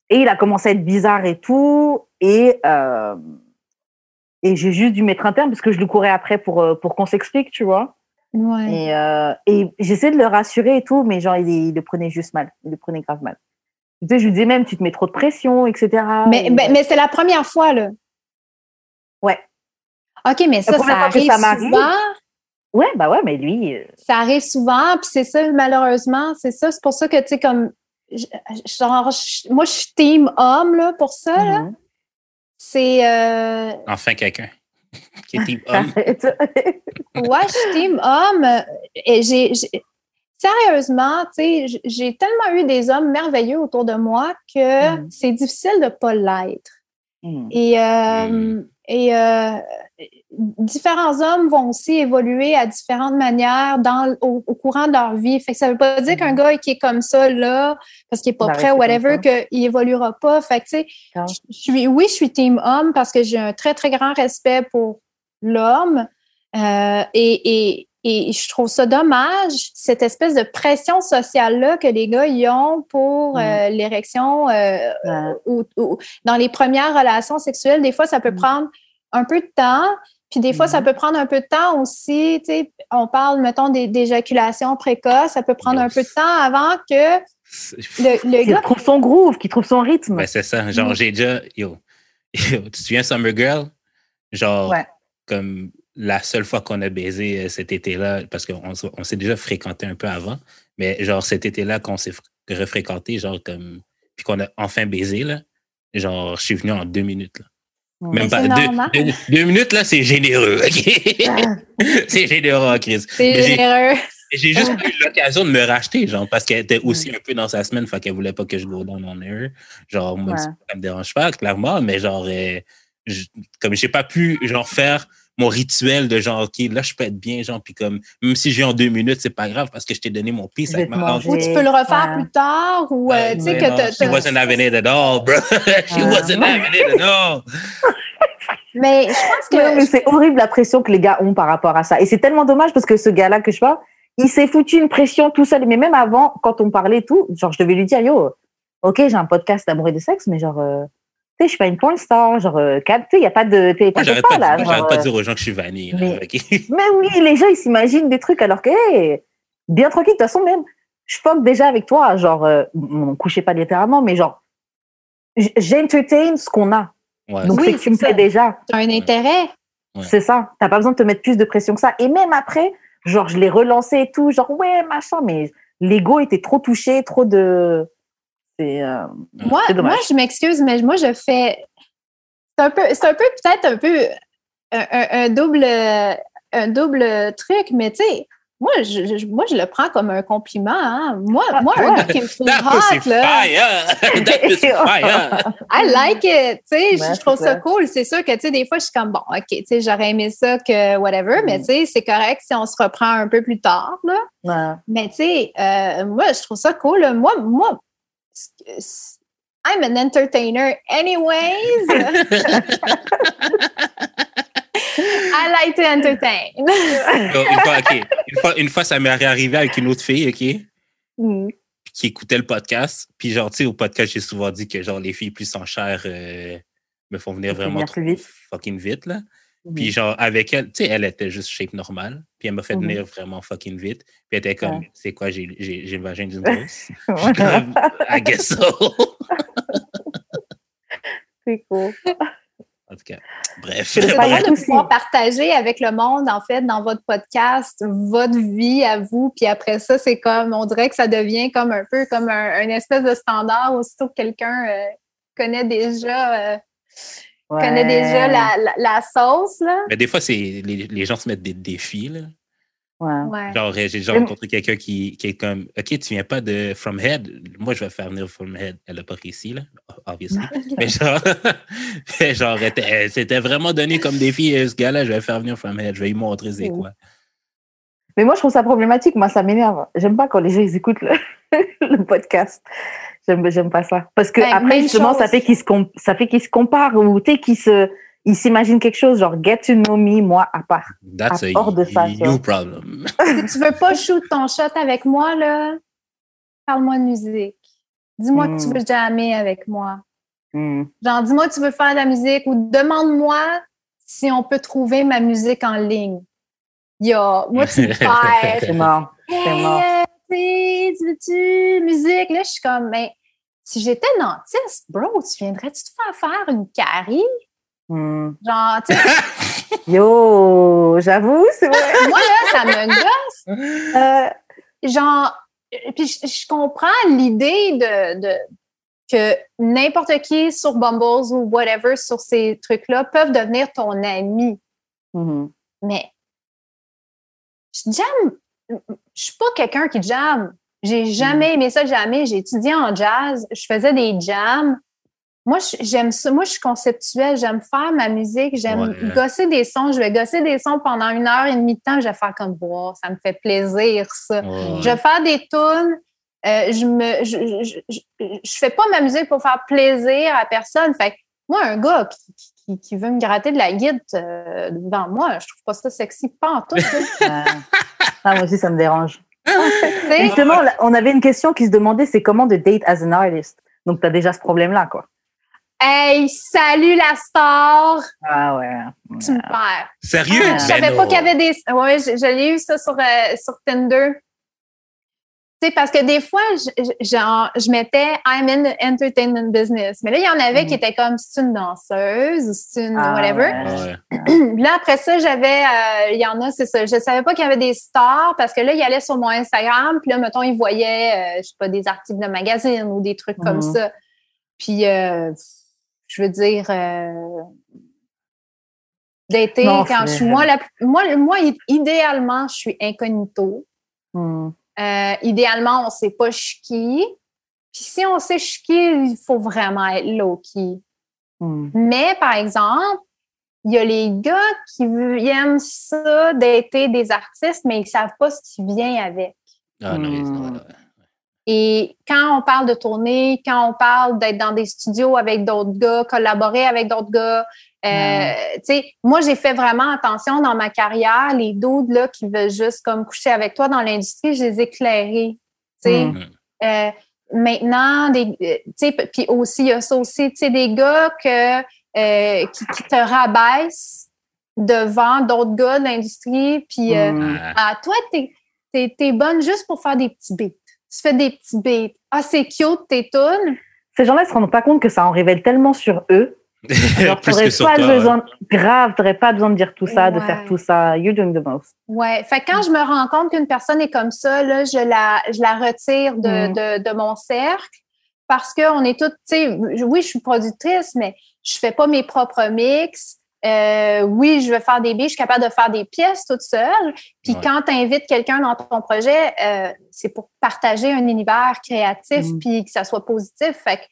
et il a commencé à être bizarre et tout. Et euh, et j'ai juste dû mettre un terme parce que je le courais après pour euh, pour qu'on s'explique, tu vois. Ouais. Et, euh, et j'essaie de le rassurer et tout, mais genre, il, il le prenait juste mal. Il le prenait grave mal. Tu sais, je lui disais même, tu te mets trop de pression, etc. Mais, Et, mais, mais c'est la première fois, là. Ouais. OK, mais ça, ça arrive ça souvent. Ouais, bah ouais, mais lui, euh, Ça arrive souvent, puis c'est ça, malheureusement, c'est ça. C'est pour ça que, tu sais, comme, genre, moi, je suis team homme, là, pour ça, là. mhm. C'est, euh, Enfin, quelqu'un qui est type homme. Ouais, je suis team homme. Et j'ai, sérieusement, tu sais, j'ai tellement eu des hommes merveilleux autour de moi que Mhm. c'est difficile de pas l'être. Mhm. Et, euh, Mm. et euh, différents hommes vont aussi évoluer à différentes manières dans, au, au courant de leur vie. Fait que ça veut pas dire qu'un Mhm. gars qui est comme ça, là, parce qu'il est pas va prêt ou whatever, qu'il évoluera pas. Fait que, je je suis, oui, je suis team homme parce que j'ai un très, très grand respect pour l'homme. Euh, et, et et je trouve ça dommage, cette espèce de pression sociale-là que les gars y ont pour Mm. euh, l'érection euh, ou, ou- dans les premières relations sexuelles. Des fois, ça peut Mm. prendre un peu de temps. Puis des fois, ça Mhm. peut prendre un peu de temps aussi. Tu sais, on parle, mettons, des- d'éjaculation précoce. Ça peut prendre un peu de temps avant que le, le gars. trouve son groove, qu'il trouve son rythme. Ben, c'est ça. Genre, Mm. j'ai déjà. Yo, yo, tu te souviens Summer Girl? Genre, Ouais. comme la seule fois qu'on a baisé euh, cet été-là, parce qu'on on s'est déjà fréquenté un peu avant, mais genre cet été-là qu'on s'est fr- refréquenté, genre comme. Puis qu'on a enfin baisé, là. Genre, je suis venu en deux minutes, là. Même Mais pas. c'est Deux, deux- deux minutes, là, c'est généreux, OK? c'est généreux, Chris. C'est Mais j'ai- généreux. J'ai juste eu l'occasion de me racheter, genre, parce qu'elle était aussi un peu dans sa semaine, fait qu'elle voulait pas que je go down on her. Genre, moi, Ouais. ça me dérange pas, clairement, mais genre, euh, je- comme j'ai pas pu, genre, faire mon rituel de genre, OK, là, je peux être bien, genre, puis comme, même si j'ai en deux minutes, c'est pas grave parce que je t'ai donné mon vais avec ma manger. Ou tu peux le refaire Ouais. plus tard, ou euh, Ouais, tu sais que t'as- She wasn't having it at all, bro. She Ouais. wasn't having it at all. Mais je pense que. C'est horrible la pression que les gars ont par rapport à ça. Et c'est tellement dommage parce que ce gars-là que je vois, il s'est foutu une pression tout seul. Mais même avant, quand on parlait tout, genre, je devais lui dire, yo, ok, j'ai un podcast d'amour et de sexe, mais genre, euh, tu sais, je suis pas une porn star. Genre, euh, calme- tu sais, il n'y a pas de. Moi, j'arrête pas, pas, genre, pas de dire aux gens que je suis vanille. mais- oui, les gens, ils s'imaginent des trucs alors que, hey, bien tranquille. De toute façon, même, je fuck déjà avec toi. Genre, euh, on couchait pas littéralement, mais genre, j'entertain ce qu'on a. Ouais, Donc, Oui, c'est que tu me plais déjà. tu as un intérêt. Ouais. C'est ça. T'as pas besoin de te mettre plus de pression que ça. Et même après, genre, je l'ai relancé et tout, genre, ouais, machin, mais l'ego était trop touché, trop de. C'est. euh, Moi, c'est dommage. moi, je m'excuse, mais moi, je fais. C'est un peu, c'est un peu peut-être un peu un, un- un double, un double truc, mais tu sais, moi je, je- moi, je le prends comme un compliment. hein. Moi, Ah, moi un gars qui me trouve hot, là, fire! Pussy fire! I like it. Tu sais, je- Ouais, je trouve ça ça. cool. C'est sûr que, tu sais, des fois, je suis comme, bon, OK, tu sais, j'aurais aimé ça que whatever, mais Mm. tu sais, c'est correct si on se reprend un peu plus tard, là. Ouais. Mais tu sais, euh, moi, je trouve ça cool. là. Moi, moi, I'm an entertainer anyways. I like to entertain. Une, fois, une, fois, une fois, ça m'est arrivé avec une autre fille, OK, Mm. qui écoutait le podcast. Puis, genre, tu sais, au podcast, j'ai souvent dit que, genre, les filles plus en chair euh, me font venir vraiment trop vite. fucking vite, là. Puis, genre, avec elle, tu sais, elle était juste shape normale. Puis, elle m'a fait Mhm. venir vraiment fucking vite. Puis, elle était comme, Ouais. c'est quoi, j'ai j'ai- j'ai le vagin d'une grosse? I guess so. C'est cool. En tout cas, bref. C'est de pouvoir partager avec le monde, en fait, dans votre podcast, votre vie à vous. Puis après ça, c'est comme, on dirait que ça devient comme un peu comme un, un espèce de standard, aussitôt que quelqu'un euh, connaît déjà, euh, connaît Ouais. déjà la, la, la sauce, là. Mais des fois, c'est les, les gens se mettent des défis, là. Ouais. Ouais. Genre, j'ai déjà rencontré quelqu'un qui, qui est comme, OK, tu viens pas de From Head. Moi, je vais faire venir From Head. Elle n'a pas réussi, là, obviously. Mais genre, mais genre elle était- elle s'était vraiment donné comme défi, euh, ce gars-là, je vais faire venir From Head. Je vais lui montrer c'est quoi. Mais moi, je trouve ça problématique. Moi, ça m'énerve. J'aime pas quand les gens ils écoutent le, le podcast. J'aime, j'aime pas ça. Parce que après, justement, chose. ça fait qu'ils se, ça fait qu'ils se comparent ou tu sais, qu'ils se, ils s'imaginent quelque chose, genre get to know me, moi, à part. That's a hors de ça, problem. si tu veux pas shoot ton shot avec moi, là, parle-moi de musique. Dis-moi que tu Mm. veux jammer avec moi. Hmm. Genre, dis-moi que tu veux faire de la musique ou demande-moi si on peut trouver ma musique en ligne. Yo, moi, tu me C'est perds. mort. C'est mort. Tu veux-tu musique? Là, je suis comme, mais si j'étais dentiste, bro, tu viendrais-tu te faire faire une carie? Hmm. Genre, tu sais, Yo, j'avoue, c'est vrai. moi, là, ça me gosse. Euh, genre, euh, puis je, je comprends l'idée de, de que n'importe qui sur Bumbles ou whatever sur ces trucs-là peuvent devenir ton ami. mhm. Mais jam, je suis pas quelqu'un qui jam. J'ai jamais aimé ça, jamais. J'ai étudié en jazz, je faisais des jams. Moi, je- j'aime ça. Moi, je suis conceptuelle. J'aime faire ma musique. J'aime Ouais. gosser des sons. Je vais gosser des sons pendant une heure et demie de temps. Je vais faire comme, wow, ça me fait plaisir, ça. Ouais. Je vais faire des tunes. euh, je me, je, je, je, je fais pas ma musique pour faire plaisir à personne. Fait que moi, un gars qui, qui, qui veut me gratter de la guide euh, devant moi, je trouve pas ça sexy pas en tout. Ah, moi aussi, ça me dérange. Sais, Justement, on avait une question qui se demandait c'est comment de date as an artist? Donc, tu as déjà ce problème-là, quoi. hey, salut la star! Ah ouais. Tu me perds. Sérieux? Ah, Ben je savais non. pas qu'il y avait des. Ouais, je, je l'ai eu ça sur, euh, sur Tinder. Sais, parce que des fois, je, je- genre, je mettais I'm in the entertainment business. Mais là, il y en avait Mhm. qui étaient comme c'est une danseuse ou c'est une Ah, whatever. ouais. Ouais. Puis là, après ça, j'avais, euh, il y en a, c'est ça. Je savais pas qu'il y avait des stars parce que là, il allait sur mon Instagram, puis là, mettons, il voyait, euh, je sais pas, des articles de magazine ou des trucs comme Mhm. ça. Puis, euh, je veux dire, euh, Non, quand je suis, moi, la, moi, moi, i- idéalement, je suis incognito. Hmm. Euh, idéalement, on sait pas qui. Puis si on sait qui, il faut vraiment être low-key. Hmm. Mais, par exemple, il y a les gars qui aiment ça d'être des artistes, mais ils savent pas ce qui vient avec. Ah non, Hmm. non, non. Et quand on parle de tournée, quand on parle d'être dans des studios avec d'autres gars, collaborer avec d'autres gars, euh, tu sais, moi, j'ai fait vraiment attention dans ma carrière, les dudes là, qui veulent juste comme coucher avec toi dans l'industrie, je les ai éclairés. Tu sais, Mm. Euh, maintenant, des, euh, tu sais, p- puis aussi, il y a ça aussi, tu sais, des gars que, euh, qui, qui te rabaissent devant d'autres gars de l'industrie, puis euh, Hmm. Ah, toi, t'es es, t'es bonne juste pour faire des petits beats. Tu fais des petits beats. Ah, c'est cute, tes tunes. Ces gens-là ne se rendent pas compte que ça en révèle tellement sur eux. Alors, Plus t'aurais que sur pas toi. ouais. besoin, grave, t'aurais pas besoin de dire tout ça, de faire tout ça. You're doing the most. Ouais. Fait quand je me rends compte qu'une personne est comme ça, là, je la, je la retire de, Mm. de, de mon cercle parce qu'on est toutes, tu sais, oui, je suis productrice, mais je fais pas mes propres mix. Euh, oui, je veux faire des billes, je suis capable de faire des pièces toute seule. Puis Ouais. quand tu invites quelqu'un dans ton projet, euh, c'est pour partager un univers créatif Mm. puis que ça soit positif. Fait que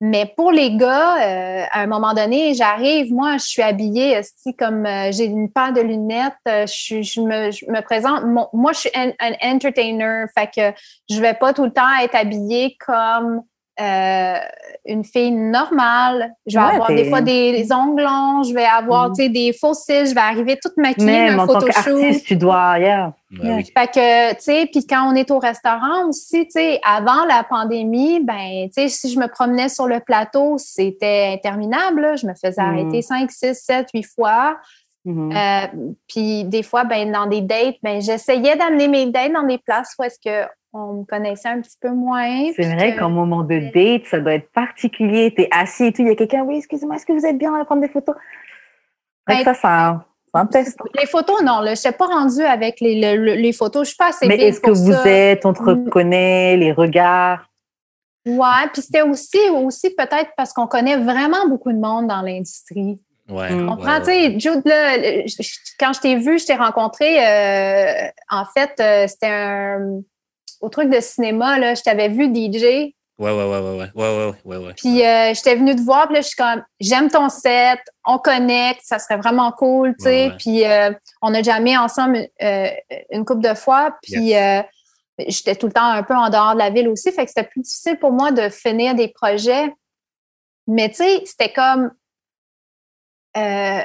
mais pour les gars, euh, à un moment donné, j'arrive, moi, je suis habillée, esti, comme euh, j'ai une paire de lunettes, euh, je, suis- je, me, je me présente. mon- moi, je suis un, un entertainer, fait que je vais pas tout le temps être habillée comme euh, une fille normale. Je vais Ouais, avoir des fois des ongles longs, je vais avoir, sais, des faux cils, je vais arriver toute maquillée Même en tant qu'artiste, tu dois, yeah. Oui. Fait que, tu sais, puis quand on est au restaurant aussi, tu sais, avant la pandémie, ben, tu sais, si je me promenais sur le plateau, c'était interminable. là. Je me faisais Mm. arrêter 5, 6, 7, 8 fois. Mhm. Euh, puis des fois, ben, dans des dates, ben, j'essayais d'amener mes dates dans des places où est-ce que on me connaissait un petit peu moins. C'est vrai que- qu'en moment de date, ça doit être particulier. T'es assis et tout, il y a quelqu'un, oui, excusez-moi, est-ce que vous êtes bien à prendre des photos? Fait que Ben, ça, c'est Les photos, non, là, je ne suis pas rendue avec les, le- le- les photos. Je suis pas assez Mais est-ce que vous ça. êtes, on te Mm. reconnaît, les regards? Ouais, puis c'était aussi, aussi peut-être parce qu'on connaît vraiment beaucoup de monde dans l'industrie. Ouais, Mm. Tu ouais, comprends? ouais. Tu sais, Jude, là, quand je t'ai vu, je t'ai rencontré, euh, en fait, euh, c'était un. Au truc de cinéma, là, je t'avais vu DJ, Ouais, ouais, ouais, ouais, ouais, ouais, ouais, ouais. Puis euh, j'étais venue te voir, puis là, je suis comme, j'aime ton set, on connecte, ça serait vraiment cool, tu sais. Puis euh, on a jamais ensemble euh, une couple de fois, puis j'étais tout le temps un peu en dehors de la ville aussi, fait que c'était plus difficile pour moi de finir des projets. Mais tu sais, c'était comme, c'est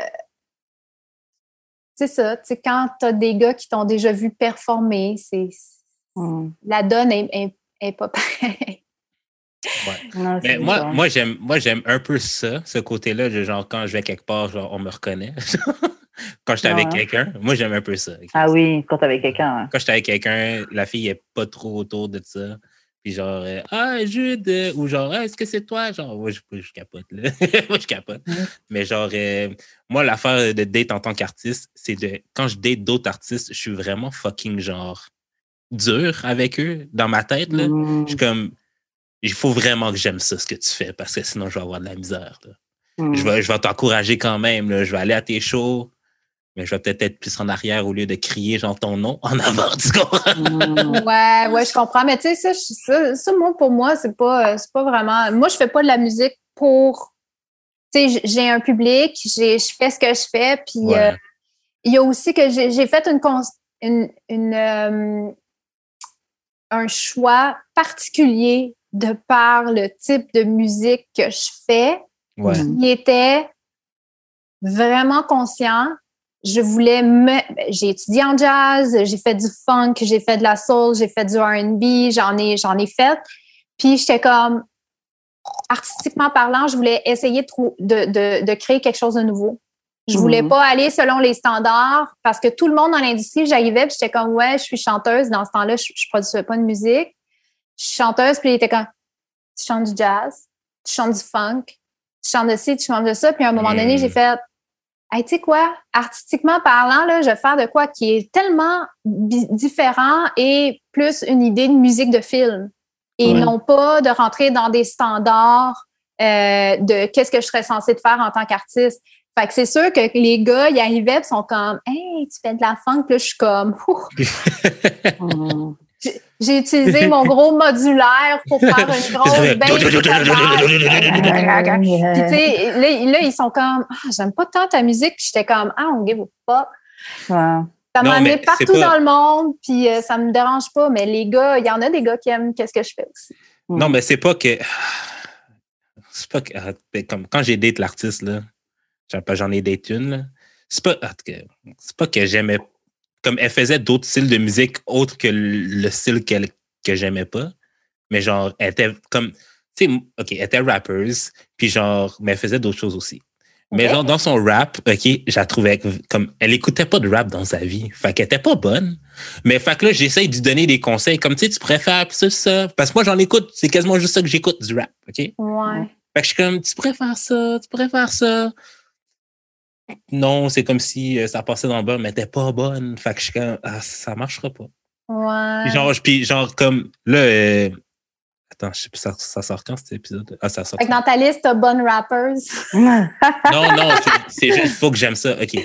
ça, tu sais, quand t'as des gars qui t'ont déjà vu performer, c'est hmm. la donne est, est pas pareille. Non, Mais moi, moi j'aime, moi, j'aime un peu ça, ce côté-là, de genre, quand je vais quelque part, genre, on me reconnaît. quand j'étais avec quelqu'un, moi, j'aime un peu ça. Ah oui, quand t'es avec quelqu'un. hein. Quand j'étais avec quelqu'un, la fille est pas trop autour de ça. Puis genre, euh, ah, Jude, ou genre, Ah, est-ce que c'est toi? Genre, moi, je, capote, là. moi, je capote. Mm. Mais genre, euh, moi, l'affaire de date en tant qu'artiste, c'est de, quand je date d'autres artistes, je suis vraiment fucking, genre, dur avec eux, dans ma tête, là. Mm. Je suis comme, il faut vraiment que j'aime ça, ce que tu fais, parce que sinon, je vais avoir de la misère. là. Mm. Je vais, je vais t'encourager quand même. là. Je vais aller à tes shows, mais je vais peut-être être plus en arrière au lieu de crier genre ton nom en avant. Tu comprends? Mm. Ouais, ouais, je comprends. Mais tu sais, ça, je- ça, ça, moi, pour moi, c'est pas, euh, c'est pas vraiment. Moi, je fais pas de la musique pour. Tu sais, j'ai un public, j'ai, je fais ce que je fais, puis Ouais. euh, il y a aussi que j'ai, j'ai fait une, cons- une, une, euh, un choix particulier de par le type de musique que je fais. Ouais. Était vraiment conscient. je voulais me. J'ai étudié en jazz, j'ai fait du funk, j'ai fait de la soul, j'ai fait du RB, j'en ai, j'en ai fait. Puis j'étais comme, artistiquement parlant, je voulais essayer de, trou- de, de, de créer quelque chose de nouveau. Je voulais Mhm. pas aller selon les standards parce que tout le monde dans l'industrie, j'arrivais puis j'étais comme, ouais, je suis chanteuse. Dans ce temps-là, je, je produisais pas de musique. Je suis chanteuse, puis il était comme, tu chantes du jazz, tu chantes du funk, tu chantes de ci, tu chantes de ça. Puis à un moment donné, j'ai fait, hey, tu sais quoi, artistiquement parlant, là, je vais faire de quoi qui est tellement différent et plus une idée de musique de film. Et Ouais. non pas de rentrer dans des standards euh, de qu'est-ce que je serais censée de faire en tant qu'artiste. Fait que c'est sûr que les gars, ils arrivaient et sont comme Hey, tu fais de la funk, puis là, je suis comme Ouh. Mhm. J'ai- utilisé mon gros modulaire pour faire une grosse bass. Puis, tu sais, là, là, ils sont comme, ah, j'aime pas tant ta musique. Puis j'étais comme, ah, on give a fuck. Ouais. Ça mais est partout pas- dans le monde, puis euh, ça me dérange pas. Mais les gars, il y en a des gars qui aiment qu'est-ce que je fais aussi. Non, mais c'est pas que. C'est pas que. ah, ben, Comme quand j'ai date l'artiste, là, j'en j'en ai date une, là. C'est pas, c'est pas que j'aimais. Comme elle faisait d'autres styles de musique autres que le style qu'elle, que j'aimais pas. Mais genre, elle était comme. Tu sais, OK, elle était rappeuse, puis genre, mais elle faisait d'autres choses aussi. Mais genre, dans son rap, OK, je la trouvais comme. Elle écoutait pas de rap dans sa vie. Fait qu'elle était pas bonne. Mais fait que là, j'essaye de lui donner des conseils comme, tu sais, tu préfères ça, ça. Parce que moi, j'en écoute. C'est quasiment juste ça que j'écoute, du rap, OK? Fait Ouais. que je suis comme, tu préfères ça, tu préfères ça. Non, c'est comme si euh, ça passait dans le beurre, mais t'es pas bonne. Fait que je suis comme, ah, ça marchera pas. Ouais. Puis genre, puis genre comme, là, euh, attends, je sais plus, ça, ça sort quand cet épisode? Ah, ça sort. Fait que dans ta liste, t'as bonne rappers. Non, non, c'est- juste, il faut que j'aime ça. OK. Je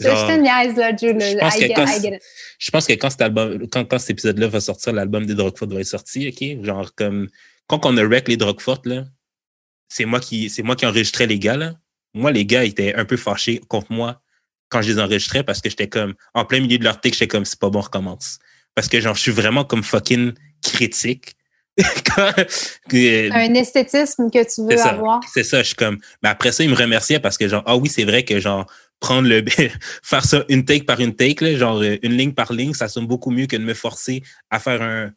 je Genre, te niaise, là, Jules. je pense I que quand- I get it. je pense que quand cet album, quand, quand cet épisode-là va sortir, l'album des Drogues Fortes va être sorti, OK? Genre, comme, quand on a rec les Drogues Fortes, là, c'est moi qui, c'est moi qui enregistrais les gars, là. Moi, les gars étaient un peu fâchés contre moi quand je les enregistrais parce que j'étais comme, en plein milieu de leur take, j'étais comme, c'est pas bon, on recommence. Parce que, genre, je suis vraiment comme fucking critique. Que- Un esthétisme que tu veux avoir. C'est ça, je suis comme. Mais après ça, ils me remerciaient parce que, genre, ah oui, c'est vrai que, genre, prendre le. faire ça une take par une take, là, genre, euh, une ligne par ligne, ça sonne beaucoup mieux que de me forcer à faire un.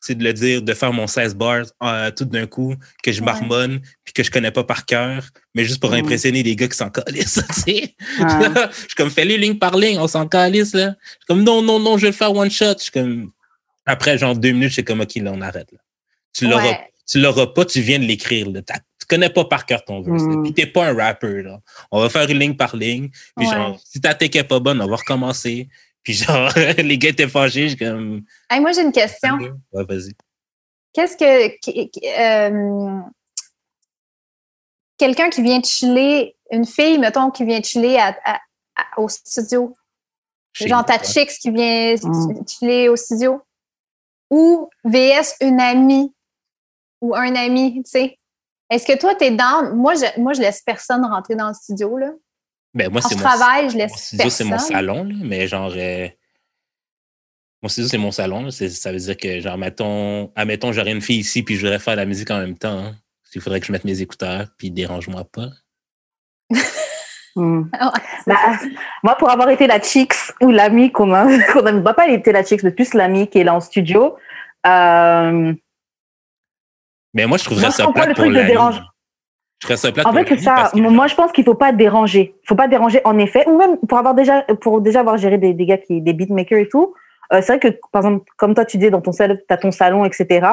C'est de le dire, de faire mon 16 bars euh, tout d'un coup, que je Ouais. marmonne, puis que je connais pas par cœur, mais juste pour Mm. impressionner les gars qui s'en calissent, tu sais. Ouais. je suis comme, fais-les ligne par ligne, on s'en calisse, là. Je suis comme, non, non, non, je vais le faire one shot. Je suis comme, après, genre, deux minutes, c'est comme, OK, là, on arrête, là. Tu l'auras Ouais. tu l'auras pas, tu viens de l'écrire. là. Tu connais pas par cœur ton verse. Mm. Puis t'es pas un rapper. Là. On va faire une ligne par ligne. Puis genre, si ta take est pas bonne, on va recommencer. Puis genre, les gars étaient fâchés. Je suis comme. Hey, moi, j'ai une question. Ouais, vas-y. Qu'est-ce que. euh, Quelqu'un qui vient de chiller, une fille, mettons, qui vient de chiller à- à- à- au studio, Chez genre ta chicks qui vient Mm. chiller au studio, ou VS une amie? Ou un ami, tu sais? Est-ce que toi, t'es dans. Moi je, moi, je laisse personne rentrer dans le studio, là. Ben, moi, c'est je mon, travaille, je mon laisse studio, c'est mon salon. Là, mais genre, euh, mon studio, c'est mon salon. là. Ça veut dire que, genre, mettons, admettons, j'aurais une fille ici, puis je voudrais faire la musique en même temps. hein. Il faudrait que je mette mes écouteurs, puis dérange-moi pas. Hmm. C'est Bah, moi, pour avoir été la chicks ou l'ami qu'on a, qu'on a, bah, pas été la chicks, mais plus l'ami qui est là en studio, euh, Mais moi, je trouverais Moi, je ça plate le pour l'ami. dérange. Je ça plate En fait, c'est ça. que, Moi, je pense qu'il faut pas déranger. Il faut pas déranger, en effet. Ou même pour avoir déjà, pour déjà avoir géré des, des gars qui, des beatmakers et tout. euh, c'est vrai que, par exemple, comme toi, tu dis, dans ton salon, t'as ton salon, etc.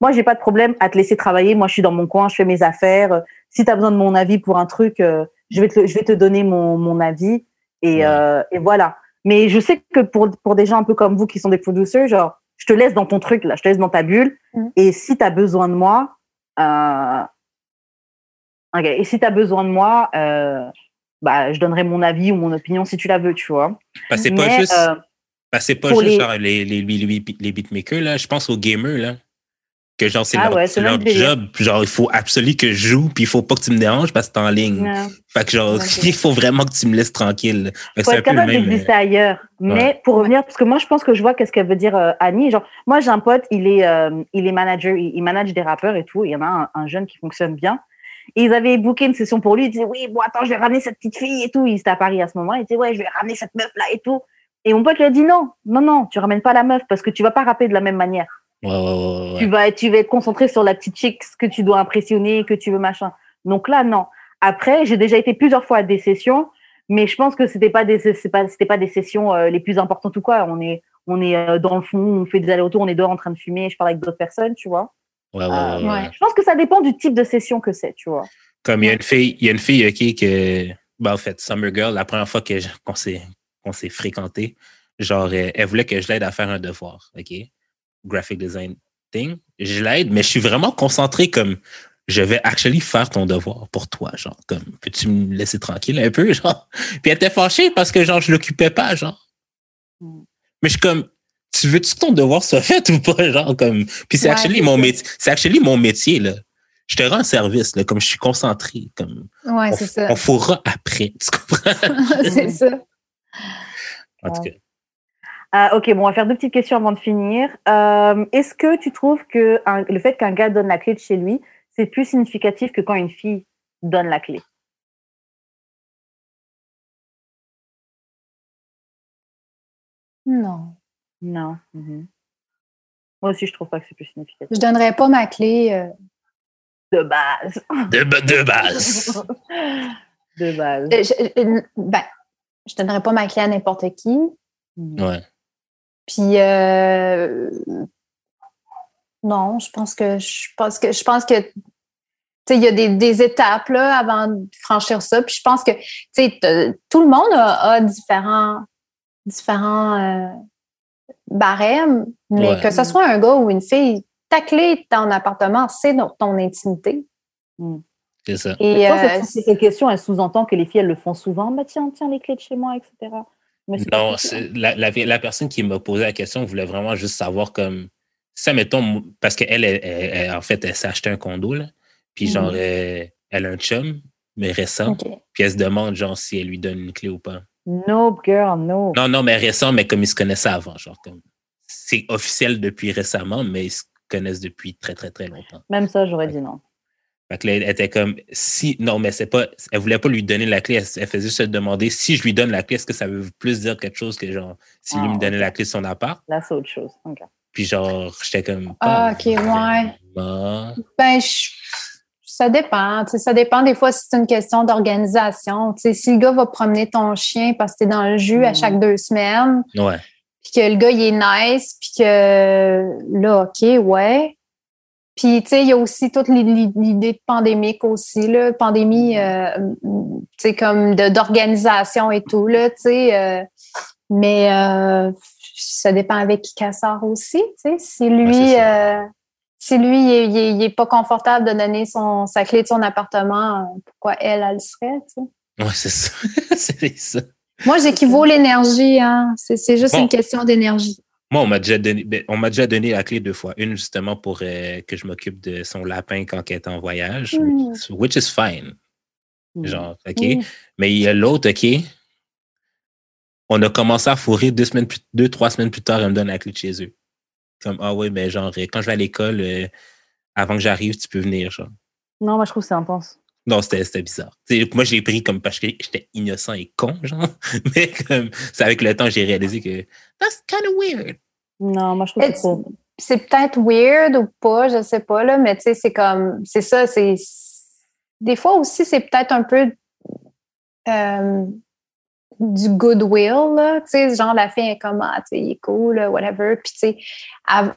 Moi, j'ai pas de problème à te laisser travailler. Moi, je suis dans mon coin, je fais mes affaires. Si tu as besoin de mon avis pour un truc, euh, je vais te, je vais te donner mon, mon avis. Et, Ouais. euh, et voilà. Mais je sais que pour, pour des gens un peu comme vous qui sont des producers, genre, je te laisse dans ton truc, là, je te laisse dans ta bulle. Mm. Et si tu as besoin de moi, euh, Et si tu as besoin de moi, euh, bah, je donnerai mon avis ou mon opinion si tu la veux, tu vois. Que c'est pas juste, euh, c'est pas juste les- genre les, les, les, les, beatmakers, là. Je pense aux gamers, là. Que genre, c'est Ah leur, ouais, job. Genre, il faut absolument que je joue, puis il faut pas que tu me déranges parce que t'es en ligne. ouais. Fait que genre, il faut vraiment que tu me laisses tranquille. C'est un être peu le capable même. euh, ailleurs. Mais pour revenir, parce que moi, je pense que je vois qu'est-ce qu'elle veut dire euh, Annie. Genre, moi, j'ai un pote, il est, euh, il est manager, il, il manage des rappeurs et tout. Il y en a un, un jeune qui fonctionne bien. Et ils avaient booké une session pour lui. Ils disaient, oui, bon, attends, je vais ramener cette petite fille et tout. Il était à Paris à ce moment. Il disait, ouais, je vais ramener cette meuf là et tout. Et mon pote lui a dit, non, non, non, tu ramènes pas la meuf parce que tu vas pas rapper de la même manière. Ouais, ouais, ouais, ouais. Tu vas, tu vas être concentré sur la petite chick que tu dois impressionner, que tu veux machin. Donc là, non. Après, j'ai déjà été plusieurs fois à des sessions, mais je pense que c'était pas des, pas, pas des sessions euh, les plus importantes ou quoi. On est, on est euh, dans le fond, on fait des allers-retours, on est dehors en train de fumer, je parle avec d'autres personnes, tu vois. Ouais, ouais, ouais, Euh, ouais. ouais. Je pense que ça dépend du type de session que c'est, tu vois. Comme il y a une fille, il y a une fille, OK, que, ben, en fait, Summer Girl, la première fois qu'on s'est, qu'on s'est fréquenté, genre, euh, elle voulait que je l'aide à faire un devoir, OK? Graphic design thing. Je l'aide, mais je suis vraiment concentré comme, je vais actually faire ton devoir pour toi, genre, comme, peux-tu me laisser tranquille un peu, genre? Puis elle était fâchée parce que, genre, je l'occupais pas, genre. Mm. Mais je suis comme, tu veux-tu que ton devoir soit fait ou pas, genre, comme, puis c'est Ouais, actually mon métier, c'est actually mon métier, là. Je te rends service, là, comme je suis concentré, comme, Ouais, on, c'est ça. on fourra après, tu comprends? c'est ça. En tout cas, Ah, ok, bon, on va faire deux petites questions avant de finir. Euh, Est-ce que tu trouves que un- le fait qu'un gars donne la clé de chez lui, c'est plus significatif que quand une fille donne la clé? Non. Non. Mhm. Moi aussi, je trouve pas que c'est plus significatif. Je donnerais pas ma clé. euh, De base. de, ba- de base. de base. je, je- ben, je donnerais pas ma clé à n'importe qui. Mhm. Ouais. Puis euh, non, je pense que je pense que je pense que tu sais, il y a des, des étapes là, avant de franchir ça. Puis je pense que tu sais, t- tout le monde a, a différents différents euh, barèmes, mais Ouais. que ce soit un gars ou une fille, ta clé de ton appartement, c'est dans ton intimité. C'est ça. Et euh, cette question, elle sous-entend que les filles, elles le font souvent. Bah, tiens, tiens les clés de chez moi, etc. Mais Non, la, la, la personne qui m'a posé la question voulait vraiment juste savoir comme ça, mettons, parce qu'elle, elle, elle- elle- en fait, elle s'est acheté un condo, là, puis genre, Mhm. euh, elle a un chum, mais récent, puis elle se demande, genre, si elle lui donne une clé ou pas. No, girl, no. Non, non, mais récent, mais comme ils se connaissaient avant, genre, comme c'est officiel depuis récemment, mais ils se connaissent depuis très, très, très longtemps. Même ça, j'aurais dit non. Fait que là, elle était comme, si, non, mais c'est pas, elle voulait pas lui donner la clé, elle, elle faisait juste se demander si je lui donne la clé, est-ce que ça veut plus dire quelque chose que genre, si lui Ah, me donnait la clé de son appart? Là, c'est autre chose. Puis genre, j'étais comme. Ah, ok, ouais. Ben, je- ça dépend. tu sais, Ça dépend des fois si c'est une question d'organisation. Tu sais, Si le gars va promener ton chien parce que t'es dans le jus à Mhm. chaque deux semaines, Ouais. puis que le gars, il est nice, puis que là, OK, ouais. Puis, tu sais, il y a aussi toute l'i- l'i- l'idée de pandémique aussi, là. Pandémie, euh, tu sais, comme d'organisation et tout, là, tu sais. euh, mais euh, ça dépend avec qui qu'elle sort aussi, tu sais. Si lui, Ouais, ça. Si lui, il est, il est- il est pas confortable de donner son, sa clé de son appartement, euh, pourquoi elle, elle le serait, tu sais? Ouais, c'est ça. c'est ça. Moi, j'équivaut l'énergie, hein. C'est c'est juste Bon. une question d'énergie. Moi, on m'a déjà donné, ben, on m'a déjà donné la clé deux fois. Une, justement, pour euh, que je m'occupe de son lapin quand elle est en voyage, Mm. which, is, fine. Mhm. Genre, OK. Mm. Mais il y a l'autre, OK. On a commencé à fourrer deux, semaines plus, deux, trois semaines plus tard, elle me donne la clé de chez eux. Comme, ah oui, mais genre, euh, quand je vais à l'école, euh, avant que j'arrive, tu peux venir, genre. Non, moi, je trouve que c'est intense. Non, c'était c'était bizarre. Moi, je l'ai pris comme parce que j'étais innocent et con, genre. Mais comme, c'est avec le temps, j'ai réalisé que that's kind of weird. Non, moi, je trouve que trop. c'est peut-être weird ou pas, je sais pas, là, mais tu sais, c'est comme, c'est ça, c'est. Des fois aussi, c'est peut-être un peu euh, du goodwill, là, tu sais, genre la fille est comme, ah, tu sais, il est cool, là, whatever, puis tu sais, elle-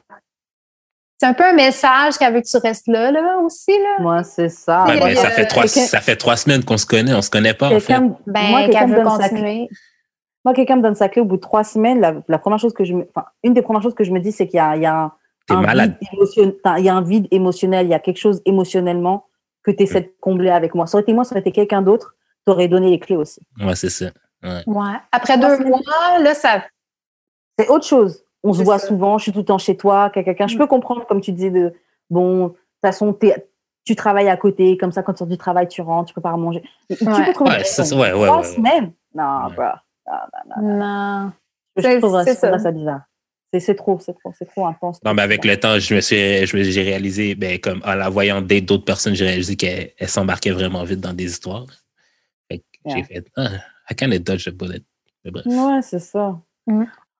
c'est un peu un message qu'elle veut que tu restes là, là, aussi, là. Moi, c'est ça. Ouais, il y ça, a- fait trois, quelqu'un- ça fait trois semaines qu'on se connaît, on se connaît pas, en fait. Quelqu'un, Ben, moi, quelqu'un qu'elle me veut donne sa clé. continuer. Moi, quelqu'un me donne sa clé au bout de trois semaines. La, la première chose que je me, enfin, une des premières choses que je me dis, c'est qu'il y a, il y a un, T'es un malade. vide émotion- enfin, il y a un vide émotionnel, il y a quelque chose émotionnellement que tu essaies de combler avec moi. Ça aurait été moi, ça aurait été quelqu'un d'autre, t'aurais donné les clés aussi. Ouais, c'est ça. Ouais. Après deux mois, là, ça. C'est autre chose. On se voit ça. souvent, je suis tout le temps chez toi, quelqu'un. Je Mm. peux comprendre, comme tu disais, de bon, de toute façon, t'es- tu travailles à côté, comme ça, quand tu sors du travail, tu rentres, tu prépares à manger. Et Tu Ouais. peux trouver Ouais, ça, ouais, ouais, ouais, ouais. semaine Non, Ouais. bro. Non. Je C'est- trouve c'est ça, ça. ça bizarre. C'est c'est trop, c'est trop, c'est trop intense. Non, mais avec le temps, je me suis, je me- j'ai réalisé, ben, comme en la voyant date d'autres personnes, j'ai réalisé qu'elle elle s'embarquait vraiment vite dans des histoires. Fait que j'ai Yeah. fait, ah, I kind of dodge the bullet. Mais bref. Ouais, c'est ça.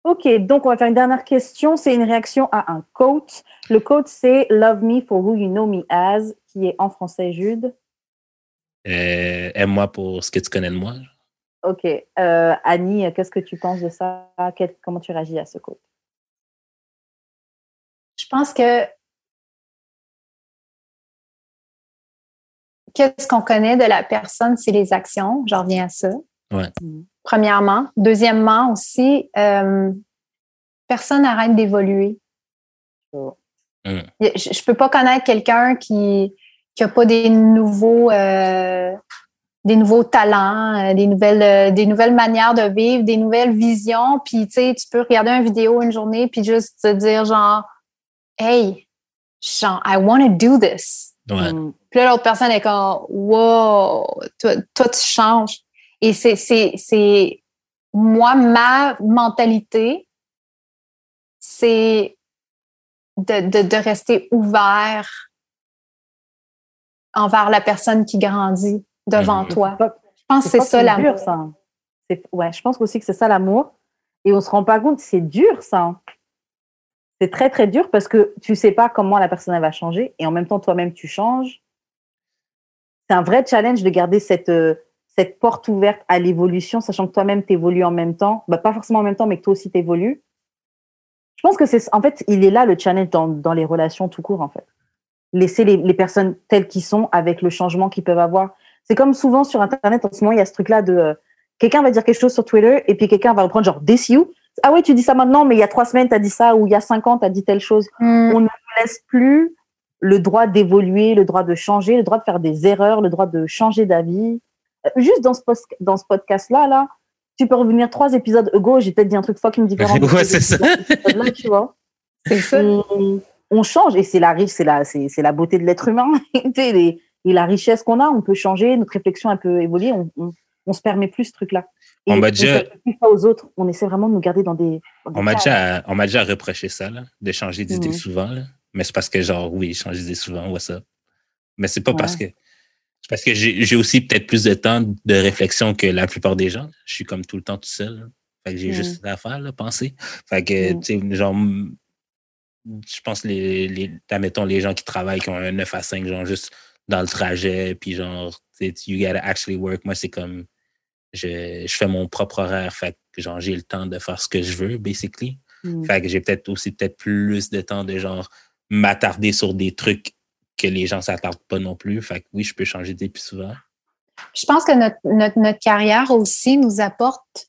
Ok, donc on va faire une dernière question. C'est une réaction à un quote. Le quote, c'est Love me for who you know me as, qui est en français, Jude. Euh, Aime-moi pour ce que tu connais de moi. Ok. Euh, Annie, qu'est-ce que tu penses de ça? Quel- Comment tu réagis à ce quote? Je pense que qu'est-ce qu'on connaît de la personne, c'est les actions. J'en reviens à ça. Ouais. Mhm. Premièrement. Deuxièmement aussi, euh, personne n'arrête d'évoluer. Mm. Je ne peux pas connaître quelqu'un qui n'a pas des nouveaux, euh, des nouveaux talents, euh, des, nouvelles, euh, des nouvelles manières de vivre, des nouvelles visions. Puis, tu sais, tu peux regarder une vidéo une journée puis juste te dire genre, hey, genre, I want to do this. Ouais. Mhm. Puis là, l'autre personne est comme, wow, toi, toi tu changes. Et c'est, c'est, c'est, moi, ma mentalité, c'est de, de, de rester ouvert envers la personne qui grandit devant Mhm. toi. Je pense que c'est ça l'amour. dur, ça. C'est- Ouais, je pense aussi que c'est ça l'amour. Et on se rend pas compte, c'est dur, ça. C'est très, très dur parce que tu sais pas comment la personne elle va changer et en même temps, toi-même, tu changes. C'est un vrai challenge de garder cette, euh, cette porte ouverte à l'évolution, sachant que toi-même, tu évolues en même temps. Bah, pas forcément en même temps, mais que toi aussi, tu évolues. Je pense que c'est, en fait, il est là le challenge dans, dans les relations tout court, en fait. Laisser les, les personnes telles qu'ils sont avec le changement qu'ils peuvent avoir. C'est comme souvent sur Internet, en ce moment, il y a ce truc-là de euh, quelqu'un va dire quelque chose sur Twitter et puis quelqu'un va reprendre genre this you? Ah ouais, tu dis ça maintenant, mais il y a trois semaines, tu as dit ça, ou il y a cinq ans, tu as dit telle chose. Mm. On ne laisse plus le droit d'évoluer, le droit de changer, le droit de faire des erreurs, le droit de changer d'avis. Euh, Juste dans ce, post- dans ce podcast-là, là, tu peux revenir trois épisodes ago, j'ai peut-être dit un truc fucking différent. de Ouais, ces c'est ça. épisodes-là, tu vois C'est ça. on, on change et c'est la riche, c'est la, c'est, c'est la beauté de l'être humain et la richesse qu'on a. On peut changer, notre réflexion elle peut évoluer. On, on, on se permet plus ce truc-là. Et On m'a on déjà- fait plus ça aux autres. On essaie vraiment de nous garder dans des. dans des On m'a déjà, on m'a déjà reproché ça, là, de changer d'idée Mhm. souvent. Là. Mais c'est parce que, genre, oui, je change d'idée souvent, ouais, ça. Mais c'est pas parce que. Parce que j'ai aussi peut-être plus de temps de réflexion que la plupart des gens. Je suis comme tout le temps tout seul. là. Fait que j'ai juste à faire, là, penser. Fait que, Mhm. tu sais, genre, je pense les, les, admettons, les gens qui travaillent, qui ont un 9 à 5, genre, juste dans le trajet, puis genre, tu sais, you gotta actually work. Moi, c'est comme, je, je fais mon propre horaire, fait que, genre, j'ai le temps de faire ce que je veux, basically. Mm. Fait que j'ai peut-être aussi peut-être plus de temps de genre m'attarder sur des trucs que les gens s'attardent pas non plus. Fait que oui, je peux changer d'idée plus souvent. Je pense que notre, notre, notre carrière aussi nous apporte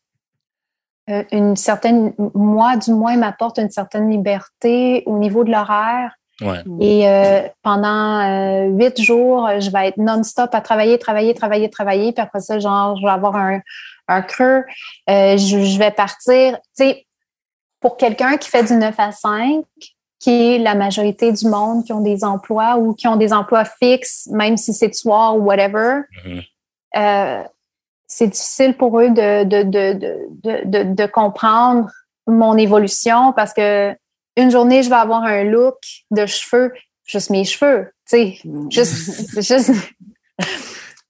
euh, une certaine, moi du moins, m'apporte une certaine liberté au niveau de l'horaire. Ouais. Et euh, pendant euh, huit jours, je vais être non-stop à travailler, travailler, travailler, travailler. Puis après ça, genre, je vais avoir un, un creux. Je, je vais partir. Tu sais, pour quelqu'un qui fait du 9 à 5, qui est la majorité du monde qui ont des emplois ou qui ont des emplois fixes, même si c'est de soir ou whatever, Mhm. euh, c'est difficile pour eux de, de, de, de, de, de, de comprendre mon évolution parce que une journée, je vais avoir un look de cheveux, juste mes cheveux, tu sais, Mm. juste, juste,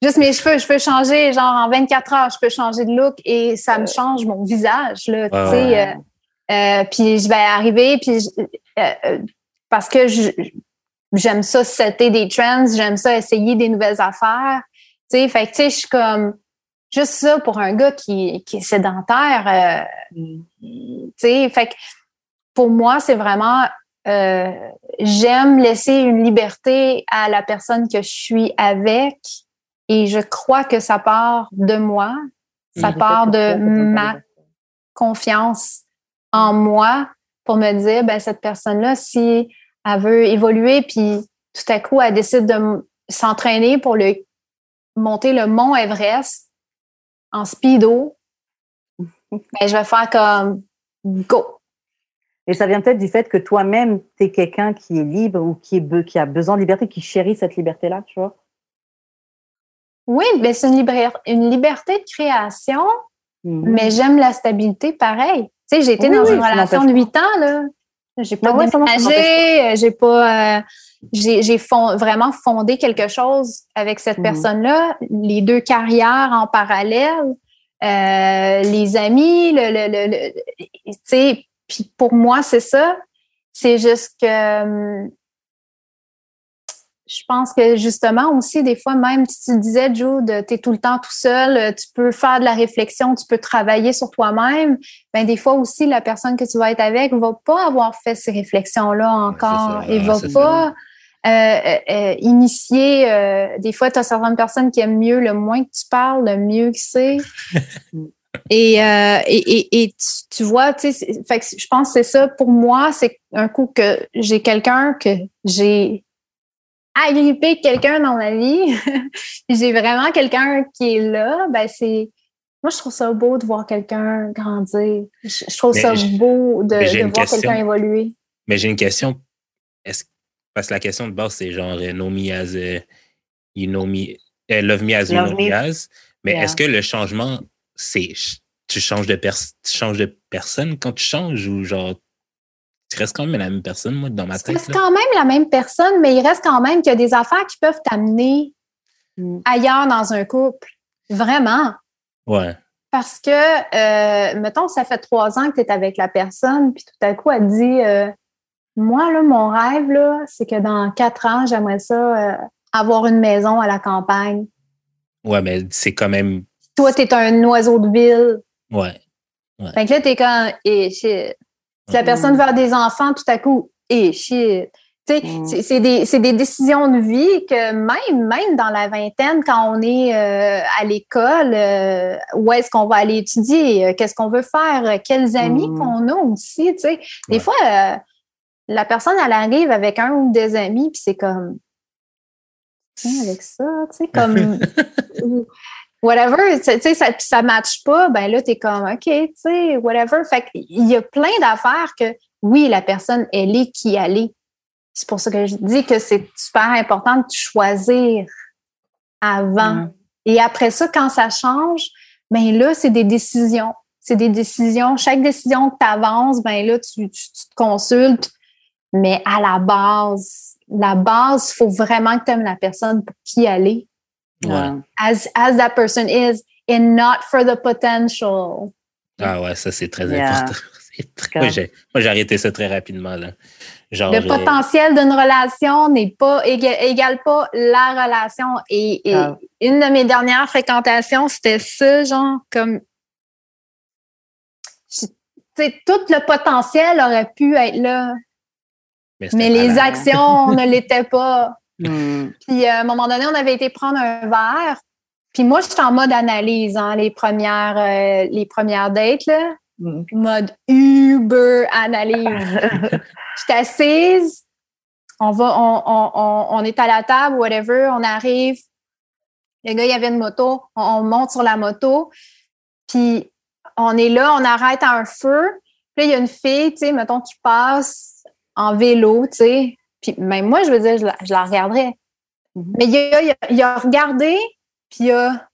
juste mes cheveux, je peux changer, genre en 24 heures, je peux changer de look et ça me change mon visage, là, tu sais. euh, euh, puis je vais arriver, puis je- euh, euh, parce que j'aime ça setter des trends, j'aime ça essayer des nouvelles affaires, tu sais. Fait que, tu sais, je suis comme, juste ça pour un gars qui, qui est sédentaire, euh, Mm. tu sais, fait que pour moi, c'est vraiment, euh, j'aime laisser une liberté à la personne que je suis avec et je crois que ça part de moi, ça part de ma confiance en moi pour me dire, ben, cette personne-là, si elle veut évoluer, puis tout à coup, elle décide de s'entraîner pour le, monter le mont Everest en speedo, ben, je vais faire comme go. Et ça vient peut-être du fait que toi-même, tu es quelqu'un qui est libre ou qui, est, be- qui a besoin de liberté, qui chérit cette liberté-là, tu vois? Oui, ben, c'est une, une liberté de création, Mhm. mais j'aime la stabilité pareil. Sais, j'ai été Oui, dans oui, une relation de n'empêche huit ans, là. J'ai pas Ah ouais, déménagé, euh, j'ai pas. euh, j'ai fond- vraiment fondé quelque chose avec cette Mhm. personne-là. Les deux carrières en parallèle, euh, les amis, le, le, le, le- tu sais, puis pour moi, c'est ça. C'est juste que hum, je pense que justement aussi, des fois, même si tu disais, Jude, tu es tout le temps tout seul, euh, tu peux faire de la réflexion, tu peux travailler sur toi-même. Ben, des fois aussi, la personne que tu vas être avec va pas avoir fait ces réflexions-là encore et va pas euh, euh, initier. euh, des fois, tu as certaines personnes qui aiment mieux, le moins que tu parles, le mieux que c'est. Et, euh, et, et, et tu, tu vois, tu sais, c'est- fait que je pense que c'est ça. Pour moi, c'est un coup que j'ai quelqu'un que j'ai agrippé quelqu'un dans ma vie, j'ai vraiment quelqu'un qui est là, ben c'est. Moi, je trouve ça beau de voir quelqu'un grandir. Je, je trouve Mais ça beau de, voir question. quelqu'un évoluer. Mais j'ai une question. Est-ce parce que la question de base, c'est genre euh, know me as uh, you know me euh, love me as you Love know me me. as. Mais Yeah. est-ce que le changement, c'est tu changes de pers tu changes de personne quand tu changes ou genre tu restes quand même la même personne, moi, dans ma Tu tête? restes là? quand même la même personne, mais il reste quand même qu'il y a des affaires qui peuvent t'amener Mm. ailleurs dans un couple. Vraiment. Ouais. Parce que, euh, mettons, ça fait trois ans que tu es avec la personne, puis tout à coup, elle te dit euh, Moi, là, mon rêve, là, c'est que dans quatre ans, j'aimerais ça euh, avoir une maison à la campagne. Ouais, mais c'est quand même. Toi, tu es un oiseau de ville. Ouais. Fait que là, t'es comme Eh shit. Si la personne veut avoir des enfants, tout à coup, eh shit. Mm. c'est- des, des décisions de vie que même, même dans la vingtaine, quand on est euh, à l'école, euh, où est-ce qu'on va aller étudier, euh, qu'est-ce qu'on veut faire, quels amis Mm. qu'on a aussi. Des Ouais. fois, la personne, elle arrive avec un ou des amis, puis c'est comme, tiens, avec ça, tu sais, comme, whatever, tu sais, tu ça, puis ça matche pas, ben là, t'es comme, OK, tu sais, whatever. Fait qu'il y a plein d'affaires que, oui, la personne, elle est qui elle est. C'est pour ça que je dis que c'est super important de choisir avant. Et après ça, quand ça change, ben là, c'est des décisions. C'est des décisions. Chaque décision que tu avances, ben là, tu, tu- tu te consultes. Mais à la base, la base, il faut vraiment que tu aimes la personne pour qui elle est. Ouais. As, as that person is, and not for the potential. Ah ouais, ça, c'est très Yeah. important. Très-. Moi, j'ai moi, j'ai arrêté ça très rapidement. Là. Genre, Le potentiel d'une relation n'est pas éga- égale pas la relation. Et, et Grave. une de mes dernières fréquentations, c'était ça, genre comme je- tu sais, tout le potentiel aurait pu être là, mais les actions ne l'étaient pas. Mm. Puis euh, à un moment donné, on avait été prendre un verre. Puis moi, j'étais en mode analyse, hein, les premières, euh, les premières dates, là. Mm. Mode uber analyse. J'étais assise, on va, on, on, on, on est à la table, whatever, on arrive. Le gars, il y avait une moto, on, on monte sur la moto, puis on est là, on arrête à un feu. Puis là, il y a une fille, tu sais, mettons, qui passe en vélo, tu sais. Puis même moi, je veux dire, je la, je la regarderais. Mhm. Mais il a, il, a, il a regardé, puis il a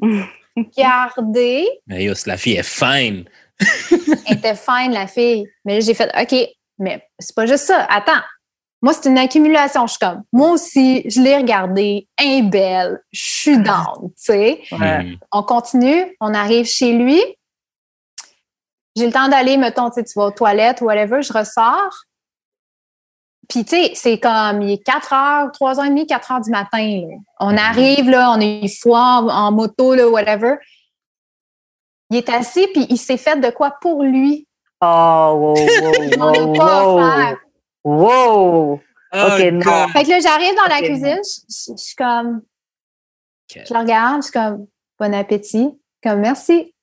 regardé. Mais yo, la fille est fine. Elle était fine, la fille. Mais là, j'ai fait, OK, mais c'est pas juste ça. Attends. Moi, c'est une accumulation. Je suis comme, moi aussi, je l'ai regardée, un belle, je suis down, tu sais. Ouais. Mm. On continue, on arrive chez lui. J'ai le temps d'aller, mettons, tu sais, tu vas aux toilettes, whatever, je ressors. Puis, tu sais, c'est comme, il est 4 heures, 3 heures et demie, 4 heures du matin, là. On Mhm. arrive, là, on est fois en, moto, là, whatever. Il est assis, puis il s'est fait de quoi pour lui? Oh, wow, Il m'en wow, a pas wow, offert. wow. Ok, Oh, non. God. Fait que là, j'arrive dans la cuisine, je, je- je suis comme, je la regarde, je suis comme, bon appétit. Comme, merci.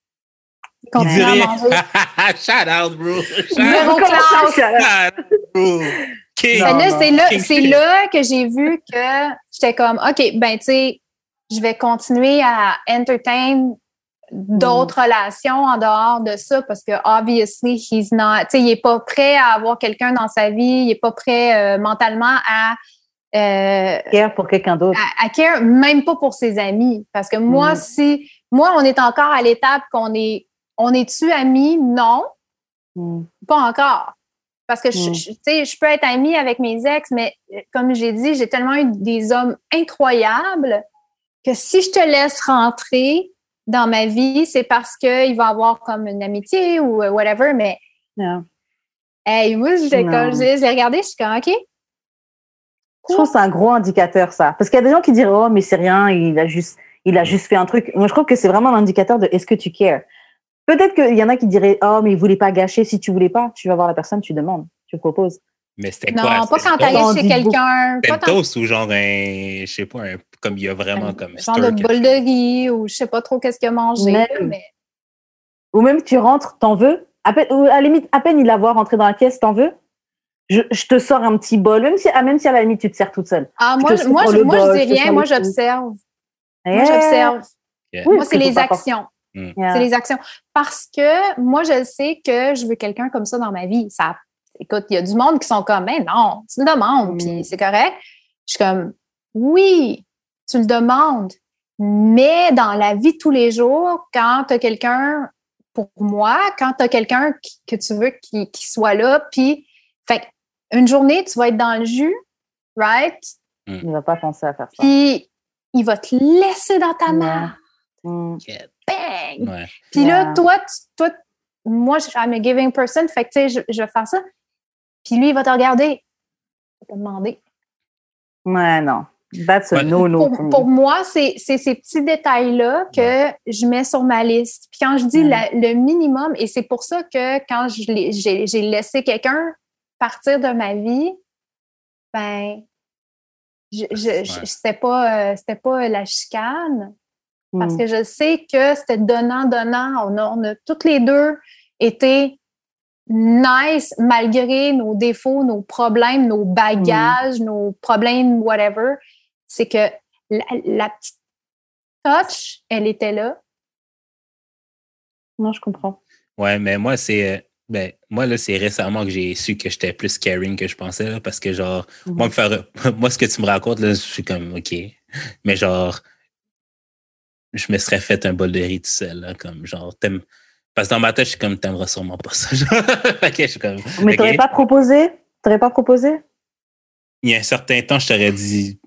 Continue à manger. Shout out, bro. Shout Zéro out, classe. bro. King. là, non. C'est là, c'est là que j'ai vu que j'étais comme, OK, ben, tu sais, je vais continuer à entertain d'autres Mm. relations en dehors de ça parce que, obviously, he's not, tu sais, il est pas prêt à avoir quelqu'un dans sa vie, il est pas prêt euh, mentalement à, euh, Care pour quelqu'un d'autre. à, à care, même pas pour ses amis. Parce que moi, Mm. si, moi, on est encore à l'étape qu'on est On est-tu amis? Non, Mm. pas encore. Parce que je, Mm. je- je peux être amie avec mes ex, mais euh, comme j'ai dit, j'ai tellement eu des hommes incroyables que si je te laisse rentrer dans ma vie, c'est parce qu'il va avoir comme une amitié ou euh, whatever, mais Yeah. hey, moi, j'étais Non. comme, je les ai regardés, je suis comme, OK, Je trouve que c'est un gros indicateur, ça. Parce qu'il y a des gens qui diraient, oh, mais c'est rien, il a juste, il a juste fait un truc. Moi, je trouve que c'est vraiment un indicateur de est-ce que tu cares? Peut-être qu'il y en a qui diraient, oh, mais il voulait pas gâcher. Si tu voulais pas, tu vas voir la personne, tu demandes, tu proposes. Mais c'était non, quoi? pas C'était quand t'arrives chez quelqu'un, C'était pas un quand toast ou genre un, je sais pas, un, comme il y a vraiment comme genre stir de quelque bol de riz ou je sais pas trop qu'est-ce qu'il a mangé, Même. là, mais Ou même tu rentres, t'en veux. À peine, ou à la limite, à peine il la voit rentrer dans la caisse, t'en veux. Je, je te sors un petit bol, même si, ah, même si à la limite tu te sers toute seule. ah, moi, je- moi, je, le moi, bol, je je dis rien, moi, j'observe. Moi, j'observe. Yeah. Oui, Moi, c'est les pas Yeah. C'est les actions. Parce que moi, je sais que je veux quelqu'un comme ça dans ma vie. Ça, écoute, il y a du monde qui sont comme, ben non, tu le demandes, Mm. puis c'est correct. Je suis comme, oui, tu le demandes. Mais dans la vie de tous les jours, quand tu as quelqu'un, pour moi, quand tu as quelqu'un que tu veux qui, qui soit là, puis, fait une journée, tu vas être dans le jus, right? Il va pas penser à faire ça. Puis, il va te laisser dans ta main. Mm. Bang! Ouais. Puis là, toi, tu- toi, moi, je suis I'm a giving person, fait que tu sais, je, je vais faire ça. Puis lui, il va te regarder. Il va te demander. Ouais, non. That's a Ouais. no-no. Pour, pour moi, c'est c'est ces petits détails-là que je mets sur ma liste. Puis quand je dis Ouais. la- le minimum, et c'est pour ça que quand j'ai j'ai laissé quelqu'un partir de ma vie, ben, je, je, je- Ouais. c'était pas, euh, c'était pas la chicane. Parce Mm. que je sais que c'était donnant-donnant. On a, on a toutes les deux été nice malgré nos défauts, nos problèmes, nos bagages, nos problèmes, whatever. C'est que la, la petite touch, elle était là. Non, je comprends. Ouais, mais moi, c'est. euh, Ben, moi, là, c'est récemment que j'ai su que j'étais plus caring que je pensais, là, parce que, genre, Mhm. moi, me faire, moi, ce que tu me racontes, là, je suis comme, OK. Mais, genre, je me serais fait un bol de riz tout seul, là, comme, genre, t'aimes. Parce que dans ma tête, je suis comme, t'aimeras sûrement pas ça. genre. ok, je suis comme. Mais ok. t'aurais pas proposé? T'aurais pas proposé? Il y a un certain temps, je t'aurais dit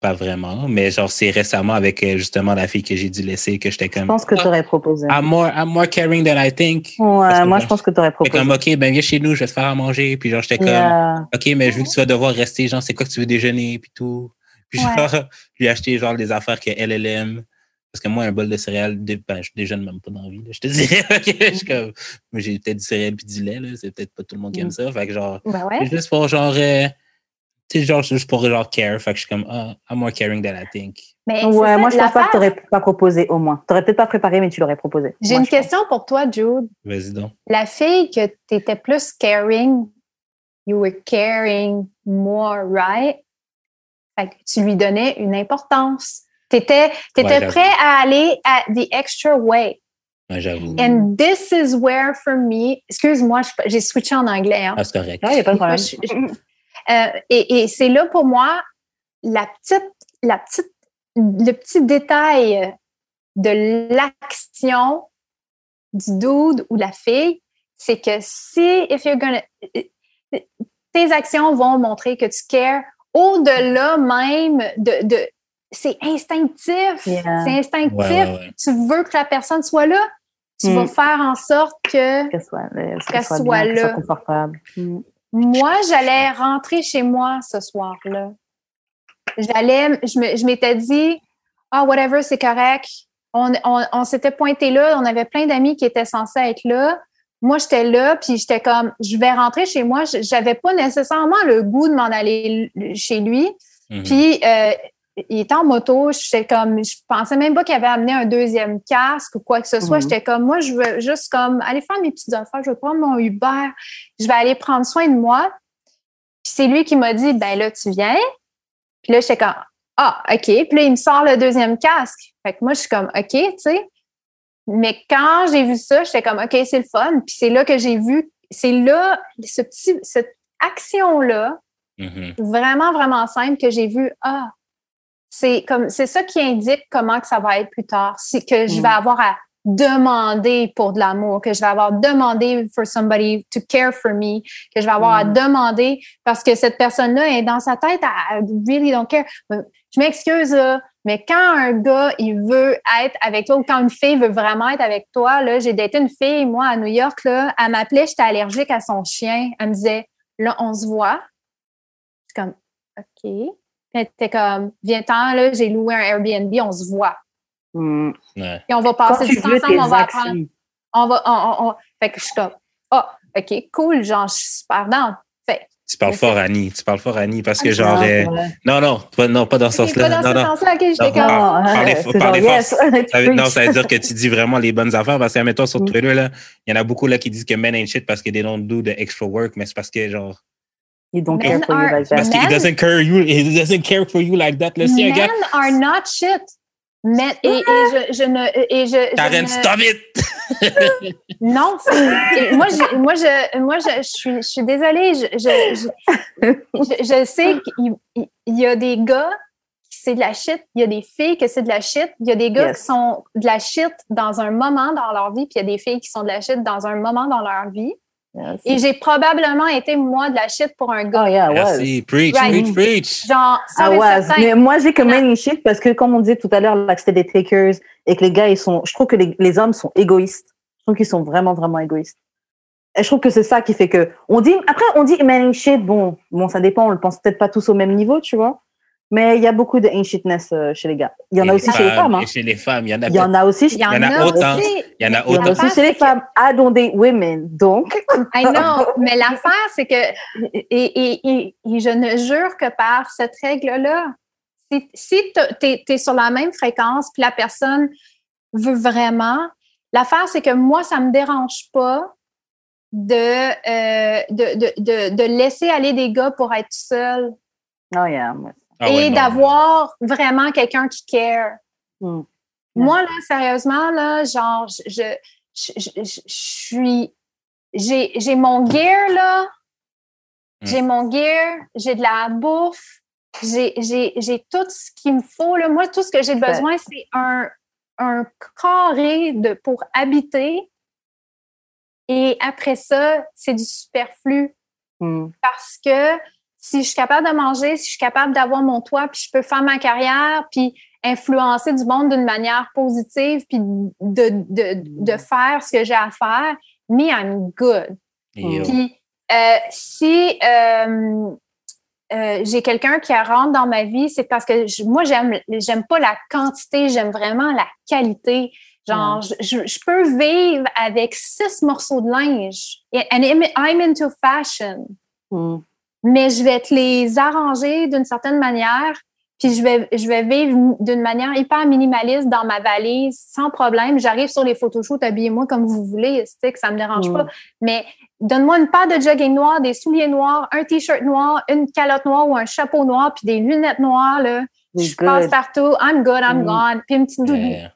pas vraiment, mais genre, c'est récemment avec euh, justement la fille que j'ai dû laisser que j'étais Je comme. pense que Ah, t'aurais proposé. I'm more, I'm more caring than I think. Ouais, moi, je pense que t'aurais proposé. comme, OK, ben viens chez nous, je vais te faire à manger. Puis genre, j'étais comme, Yeah. OK, mais je veux que tu vas devoir rester, genre, c'est quoi que tu veux déjeuner, puis tout. Puis Ouais. genre, je lui ai acheté genre des affaires qu'elle, elle aime. Parce que moi, un bol de céréales, dé- ben, je déjeune même pas dans la vie, là, je te dirais. Comme, j'ai peut-être du céréales puis du lait, là. C'est peut-être pas tout le monde qui aime Mm. ça. Fait que genre, Ben ouais. juste pour genre, euh, tu sais, genre, juste pour genre care. Fait que je suis comme, ah, I'm more caring than I think. Mais Ouais, ça, moi, je pense pas que l'affaire. t'aurais pas proposé, au moins. T'aurais peut-être pas préparé, mais tu l'aurais proposé. J'ai une pense. question pour toi, Jude. Vas-y donc. La fille que tu étais plus caring, you were caring more, right? Fait que tu lui donnais une importance. Tu étais, Ouais, prêt à aller à the extra way. Ouais, j'avoue. And this is where, for me, excuse-moi, je- j'ai switché en anglais. hein. Ah, c'est correct. Ah, y a pas de Moi, problème. je- je- Euh, et et c'est là pour moi la petite, la petite, le petit détail de l'action du dude ou la fille, c'est que si if you're gonna, tes actions vont montrer que tu cares au-delà même de, de c'est instinctif, Yeah. c'est instinctif. Ouais, ouais, ouais. Tu veux que la personne soit là, tu Mm. vas faire en sorte que Qu'elle soit, euh, soit, là. soit confortable. Mm. moi, j'allais rentrer chez moi ce soir-là. J'allais, je me- je m'étais dit, ah, whatever, c'est correct. On, on, on s'était pointé là, on avait plein d'amis qui étaient censés être là. Moi, j'étais là, puis j'étais comme, je vais rentrer chez moi. Je- J'avais pas nécessairement le goût de m'en aller chez lui. Mhm. Puis, euh, il était en moto. J'étais comme, je pensais même pas qu'il avait amené un deuxième casque ou quoi que ce soit. Mhm. J'étais comme, moi, je veux juste comme aller faire mes petites affaires. Je vais prendre mon Uber. Je vais aller prendre soin de moi. Puis c'est lui qui m'a dit, ben là, tu viens. Puis là, j'étais comme, ah, OK. Puis là, il me sort le deuxième casque. Fait que moi, je suis comme, OK, tu sais. Mais quand j'ai vu ça, j'étais comme, OK, c'est le fun. Puis c'est là que j'ai vu, c'est là, ce petit, cette action-là, Mhm. vraiment, vraiment simple que j'ai vu, ah, c'est comme c'est ça qui indique comment que ça va être plus tard. C'est que je Mm. vais avoir à demander pour de l'amour, que je vais avoir demandé for somebody to care for me, que je vais avoir à Mm. demander parce que cette personne-là est dans sa tête, I really don't care. Je m'excuse, là, mais quand un gars, il veut être avec toi ou quand une fille veut vraiment être avec toi, là, j'ai daté une fille, moi, à New York, là, elle m'appelait, j'étais allergique à son chien. Elle me disait, là, on se voit. Je suis comme, OK. Puis Elle était comme, viens-t'en, là, j'ai loué un Airbnb, on se voit. Hmm. Ouais. Puis on va passer du temps ensemble, on va apprendre. On va, on, on- on- Fait que je suis comme, ah, OK, cool, genre, je suis super down. Fait Tu parles fort, Annie. Tu parles fort, Annie, parce que Ah, genre. Non, euh. Non, non, pas, non, pas dans ce OK, pas sens-là. dans Non, ce non. sens-là, OK, j'étais Non, comme, ah, Non, parlez- faut c'est parler genre, fort. yes, Ça veut- non, ça veut dire que tu dis vraiment les bonnes affaires parce que, admettons, sur Mm. Twitter, là, il y en a beaucoup là, qui disent que men ain't shit parce que they don't do the extra work, mais c'est parce que, genre, You don't Men care for you are- like that. Men- doesn't care you, he doesn't care for you like that. Là, si un men gars, are not shit. Men, et, et je, je ne, et je, je ne- stop it! Non, moi, je, moi, je, moi, je, je suis, je suis désolée. Je, je, je, je- je sais qu'il il- il y a des gars qui c'est de la shit, il y a des filles que c'est de la shit, il y a des gars Yes. qui sont de la shit dans un moment dans leur vie, puis il y a des filles qui sont de la shit dans un moment dans leur vie. Yes. Et j'ai probablement été, moi, de la shit pour un gars. Oh yeah, I was. Merci. Preach, Right. preach, preach. Genre, certain. Mais moi, j'ai men in shit parce que, comme on disait tout à l'heure, là, que c'était des takers et que les gars, ils sont. Je trouve que les, les hommes sont égoïstes. Je trouve qu'ils sont vraiment, vraiment égoïstes. Et je trouve que c'est ça qui fait que. On dit, après, on dit in shit. Bon, bon, ça dépend. On le pense peut-être pas tous au même niveau, tu vois. Mais il y a beaucoup de in shitness euh, chez les gars. Il y en a aussi chez les femmes. Hein. Chez les femmes, il y en a Il y en a aussi chez Il y en, Il y en a autant. aussi. Il y en a il y en a autant. Aussi chez les femmes. I don't date women. Donc, I know, mais l'affaire, c'est que, et, et, et, et je ne jure que par cette règle-là, si, si tu es, sur la même fréquence, puis la personne veut vraiment, l'affaire, c'est que moi, ça me dérange pas de, euh, de, de, de, de laisser aller des gars pour être seul oh yeah. Ah et d'avoir vraiment quelqu'un qui care. Hmm. Moi, là, sérieusement, là, genre, je, je, je, je- je suis. J'ai j'ai mon gear, là. Hmm. J'ai mon gear, j'ai de la bouffe, j'ai j'ai- j'ai tout ce qu'il me faut. Là. Moi, tout ce que j'ai besoin, c'est un, un carré de, pour habiter. Et après ça, c'est du superflu Hmm. parce que si je suis capable de manger, si je suis capable d'avoir mon toit, puis je peux faire ma carrière, puis influencer du monde d'une manière positive, puis de, de, de faire ce que j'ai à faire, me, I'm good. Puis euh, si euh, euh, j'ai quelqu'un qui rentre dans ma vie, c'est parce que je- moi, j'aime j'aime pas la quantité, j'aime vraiment la qualité. Genre, je, je- je peux vivre avec six morceaux de linge. And I'm into fashion Hmm. Mais je vais te les arranger d'une certaine manière, puis je vais, je vais vivre d'une manière hyper minimaliste dans ma valise, sans problème. J'arrive sur les photoshoots, habillez-moi comme vous voulez, c'est que ça me dérange Mm. pas. Mais donne-moi une paire de jogging noirs, des souliers noirs, un t-shirt noir, une calotte noire ou un chapeau noir, puis des lunettes noires, là. You're Je passe partout, I'm good, I'm Mm. gone, puis une petite doudou. yeah.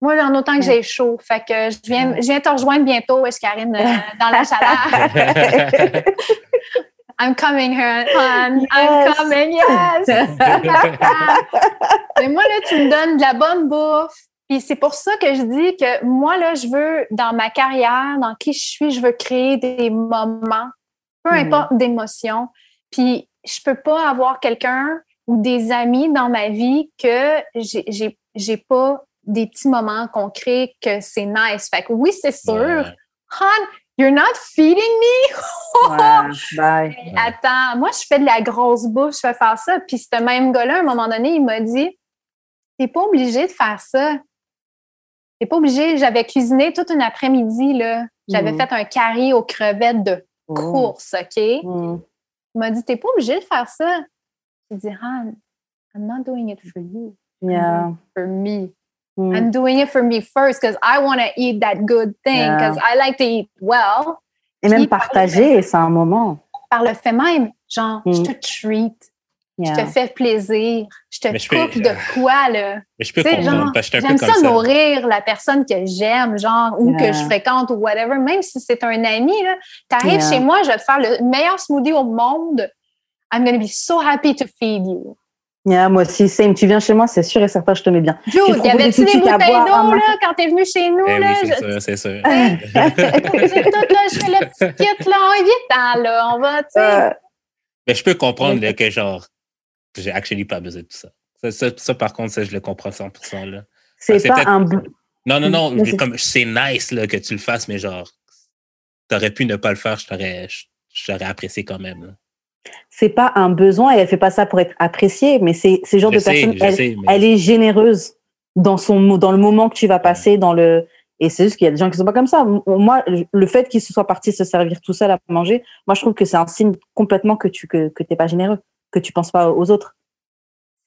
Moi, en autant que Mm. j'ai chaud. Fait que je viens, je viens te rejoindre bientôt, est Karine, euh, dans la chaleur. I'm coming, her, hon. I'm Yes. coming, yes! Mais moi, là, tu me donnes de la bonne bouffe. Puis c'est pour ça que je dis que moi, là, je veux, dans ma carrière, dans qui je suis, je veux créer des moments, peu Mhm. importe d'émotions. Puis je peux pas avoir quelqu'un ou des amis dans ma vie que j'ai- pas des petits moments qu'on crée que c'est nice. Fait que oui, c'est sûr. Ouais. Hon, you're not feeding me? Ouais, bye. Hey, Attends, moi, je fais de la grosse bouffe, je fais faire ça. Puis ce même gars-là, à un moment donné, il m'a dit T'es pas obligé de faire ça. T'es pas obligé. J'avais cuisiné toute une après-midi, là. J'avais Mhm. fait un carré aux crevettes de Oh. course, OK? Hmm. Il m'a dit T'es pas obligé de faire ça. J'ai dit Han, I'm not doing it for you. Yeah. for me. I'm doing it for me first because I want to eat that good thing Yeah. because I like to eat well. Et même partager, c'est un moment. Par le fait même, genre, je Mm. te treat. Je te fais plaisir. Je te Mais je peux- coupe de quoi, là? Mais je peux comprendre, genre, parce que je suis un J'aime peu ça comme ça. nourrir la personne que j'aime, genre, ou que je fréquente ou whatever, même si c'est un ami, là. T'arrives Yeah. chez moi, je vais te faire le meilleur smoothie au monde. I'm going to be so happy to feed you. Yeah, moi aussi, same. Tu viens chez moi, c'est sûr et certain, je te mets bien. Jude, y avait-tu des bouteilles d'eau, là, quand t'es venu chez nous, Eh là? oui, c'est Je- sûr, c'est sûr. J'ai tout, là, je fais le petit kit, là, on vite, là, on va, tu sais. Euh, Mais je peux comprendre là, que genre, j'ai actually pas besoin de tout ça. Ça, ça, ça, par contre, ça, je le comprends 100%. Là. c'est pas peut-être- un. Non, non, non, Mais c'est- comme c'est nice là, que tu le fasses, mais genre, t'aurais pu ne pas le faire, je t'aurais, je, je t'aurais apprécié quand même. là. C'est pas un besoin et elle fait pas ça pour être appréciée, mais c'est le genre Je de sais, personne. Elle, sais, mais elle est généreuse dans son mo- dans le moment que tu vas passer dans le et c'est juste qu'il y a des gens qui sont pas comme ça. Moi, le fait qu'il se soit parti se servir tout seul à manger, moi je trouve que c'est un signe complètement que tu que, que t'es pas généreux, que tu penses pas aux autres.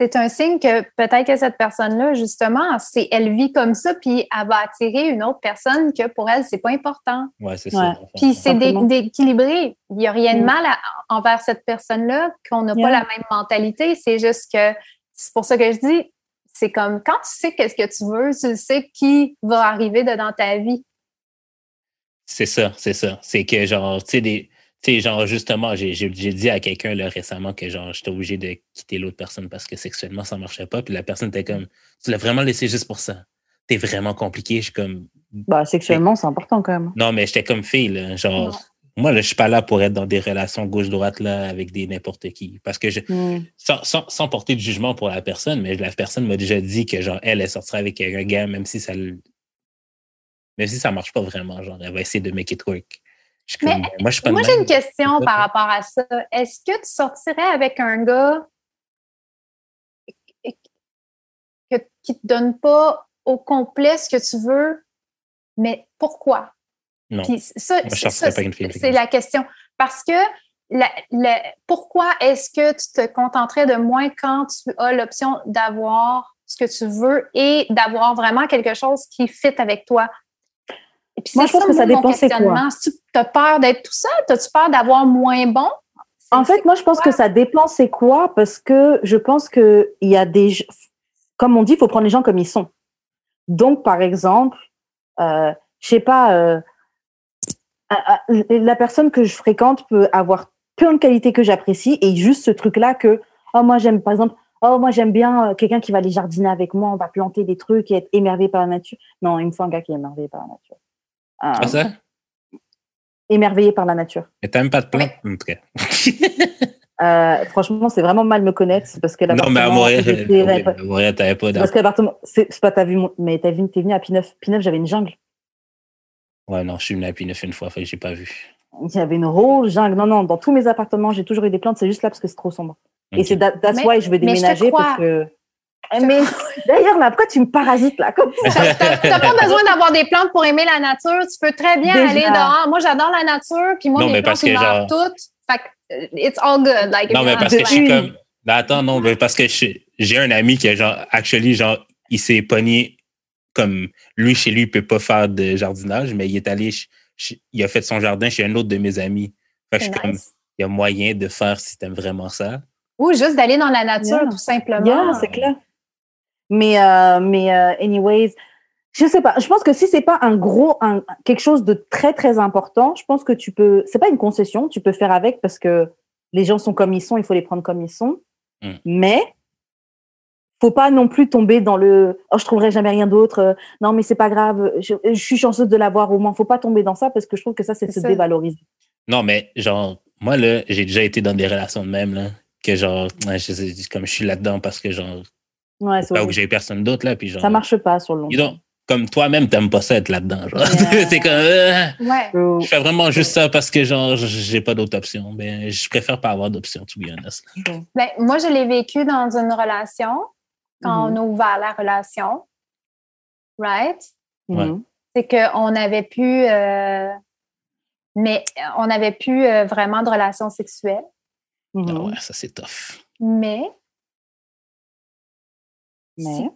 C'est un signe que peut-être que cette personne-là, justement, c'est, elle vit comme ça, puis elle va attirer une autre personne que pour elle, c'est pas important. ouais, c'est Ouais. ça. Puis c'est d'équilibrer. Il n'y a rien de Mm. mal à- envers cette personne-là, qu'on n'a Yeah. pas la même mentalité. C'est juste que c'est pour ça que je dis, c'est comme quand tu sais qu'est-ce que tu veux, tu sais qui va arriver de- dans ta vie. C'est ça, c'est ça. C'est que genre, tu sais, des. Tu sais, genre, justement, j'ai dit à quelqu'un récemment que genre, j'étais obligé de quitter l'autre personne parce que sexuellement, ça marchait pas. Puis la personne était comme, tu l'as vraiment laissé juste pour ça. T'es vraiment compliqué. Je suis comme, Bah sexuellement, c'est important quand même. non, mais j'étais comme fille, là. Genre, Non. moi, là, je suis pas là pour être dans des relations gauche-droite, là, avec des n'importe qui. Parce que je, Mm. sans, sans, sans porter de jugement pour la personne, mais la personne m'a déjà dit que, genre, elle, elle sortira avec un gars, même si ça même si ça marche pas vraiment, genre, elle va essayer de make it work. Je suis Mais, comme, moi, je suis pas de Moi, même. j'ai une question ça, par ça. rapport à ça. Est-ce que tu sortirais avec un gars que, qui te donne pas au complet ce que tu veux, mais pourquoi? Non. Puis ça, Moi, je ça, sortirais pas avec une fille c'est la question. Parce que la- la- pourquoi est-ce que tu te contenterais de moins quand tu as l'option d'avoir ce que tu veux et d'avoir vraiment quelque chose qui fit avec toi? Et puis Moi, je pense que ça dépend c'est quoi. questionnement. Si tu as peur d'être tout seul, as-tu peur d'avoir moins bon? En fait, moi, je pense que ça dépend c'est quoi, parce que je pense que il y a des, comme on dit, il faut prendre les gens comme ils sont. Donc, par exemple, euh, je sais pas, euh, à- à- la personne que je fréquente peut avoir plein de qualités que j'apprécie et juste ce truc-là que, oh, moi, j'aime, par exemple, oh, moi, j'aime bien euh, quelqu'un qui va aller jardiner avec moi, on va planter des trucs et être émerveillé par la nature. Non, il me faut un gars qui est émerveillé par la nature. Euh, Ah, ça? Émerveillé par la nature. Mais t'as même pas de plan? En tout cas. Euh, franchement, c'est vraiment mal me connaître c'est parce que non, mais à Montréal, t'avais pas Parce que l'appartement, c'est pas t'as vu, mon- mais t'as vu, t'es venu à P9. P9, j'avais une jungle. Ouais, non, je suis venu à P9 une fois, fait que j'ai pas vu. Il y avait une rose jungle. Non, non, dans tous mes appartements, j'ai toujours eu des plantes. C'est juste là parce que c'est trop sombre. Et c'est that- that's Mais- why je veux je déménager parce que. Eh, Mais d'ailleurs là, pourquoi tu me parasites là comme ça? T'as pas besoin d'avoir des plantes pour aimer la nature. Tu peux très bien Déjà. aller dehors. Moi, j'adore la nature, puis moi, Non, mes plantes, parce ils que meurent genre- toutes. Fait que, it's all good. Like, Non, mais parce que je suis comme. Ben, attends, non, mais parce que j'ai un ami qui a genre, actually, genre, il s'est pogné comme lui, chez lui, il peut pas faire de jardinage, mais il est allé, il a fait son jardin chez un autre de mes amis. Fait que je suis comme, il y a moyen de faire si t'aimes vraiment ça. Ou juste d'aller dans la nature, Yeah. tout simplement. Yeah, c'est clair. Mais euh, mais euh, anyways, je sais pas. Je pense que si c'est pas un gros un, quelque chose de très très important, je pense que tu peux. C'est pas une concession, tu peux faire avec parce que les gens sont comme ils sont, il faut les prendre comme ils sont. Mm. Mais faut pas non plus tomber dans le oh je trouverai jamais rien d'autre. euh, Non mais c'est pas grave, je, je suis chanceuse de l'avoir au moins. Faut pas tomber dans ça parce que je trouve que ça c'est se ça. dévaloriser. Non, mais genre, moi, là, j'ai déjà été dans des relations de même, là, que genre, je comme je suis là-dedans parce que genre, Ouais, c'est là où j'ai personne d'autre, là, puis genre. ça marche pas sur le long. Know, comme toi-même, t'aimes pas ça être là-dedans, genre. Yeah. c'est comme, euh, Ouais. terme. je fais vraiment juste ça parce que genre, j'ai pas d'autre option. Ben, je préfère pas avoir d'option, to be honest. Ben, moi, je l'ai vécu dans une relation quand Mhm. on a ouvert la relation. Right? Ouais. Mhm. C'est qu'on n'avait plus. euh, mais on n'avait plus euh, vraiment de relations sexuelles. Mhm. Ah ouais, ça c'est tough. Mais Mais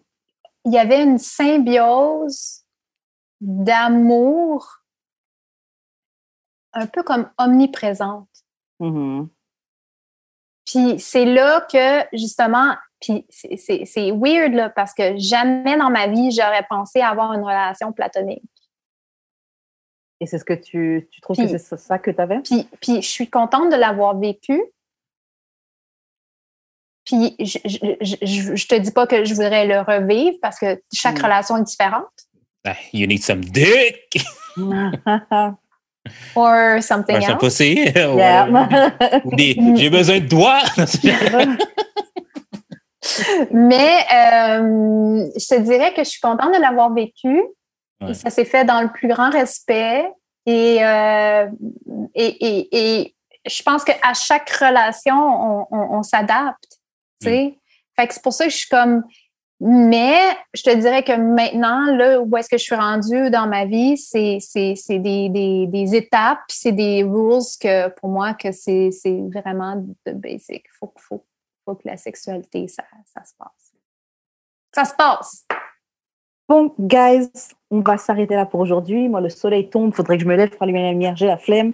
il y avait une symbiose d'amour un peu comme omniprésente. Mhm. Puis c'est là que, justement, puis c'est- weird, là, parce que jamais dans ma vie, j'aurais pensé avoir une relation platonique. Et c'est ce que tu, tu trouves que c'est ça que tu avais? Puis, puis je suis contente de l'avoir vécu. Puis je, je, je, je- je te dis pas que je voudrais le revivre parce que chaque Mm. relation est différente. Ah, You need some dick. Or something else. pussy. Yeah. J'ai besoin de doigts. Mais euh, je te dirais que je suis contente de l'avoir vécu. Ouais. Et ça s'est fait dans le plus grand respect. Et, euh, et, et, et je pense qu'à chaque relation, on, on, on s'adapte. Que c'est pour ça que je suis comme. Mais je te dirais que maintenant, là, où est-ce que je suis rendue dans ma vie, c'est c'est- c'est des, des, des étapes, c'est des rules que pour moi, que c'est c'est vraiment de basic. Faut, faut, faut que la sexualité, ça, ça se passe. Ça se passe. Bon, guys, on va s'arrêter là pour aujourd'hui. Moi, le soleil tombe, faudrait que je me lève pour allumer la lumière, j'ai la flemme.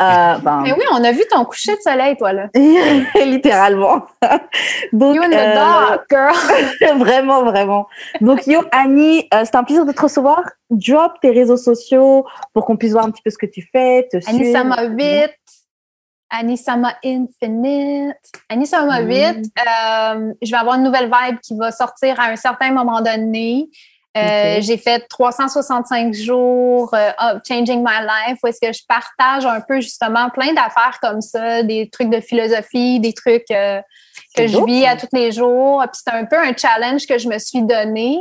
Euh, ben, Mais oui, on a vu ton coucher de soleil, toi, là. littéralement. Donc, You in the euh, dark, girl. vraiment, vraiment. Donc, yo, Annie, euh, c'est un plaisir de te recevoir. Drop tes réseaux sociaux pour qu'on puisse voir un petit peu ce que tu fais, te suivre. Anissama 8, Anissama Infinite. Anissama Mhm. 8, euh, je vais avoir une nouvelle vibe qui va sortir à un certain moment donné. Euh. J'ai fait 365 jours of Changing My Life où est-ce que je partage un peu justement plein d'affaires comme ça, des trucs de philosophie, des trucs euh, que je vis à tous les jours. Puis c'est un peu un challenge que je me suis donné.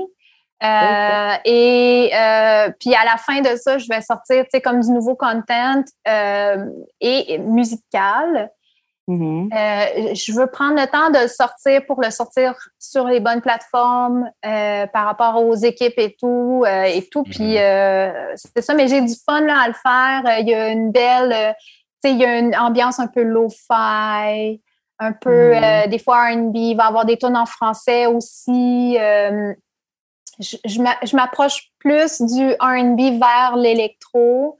Euh, et euh, puis à la fin de ça, je vais sortir, tu sais, comme du nouveau content euh, et musical. Mhm. Euh, je veux prendre le temps de le sortir pour le sortir sur les bonnes plateformes euh, par rapport aux équipes et tout euh, et tout. Puis Mhm. euh, c'est ça, mais j'ai du fun là, à le faire. Il y a une belle, tu sais, il y a une ambiance un peu lo-fi, un peu Mhm. euh, des fois R&B. Il va y avoir des tunes en français aussi. Je je m'approche plus du R&B vers l'électro.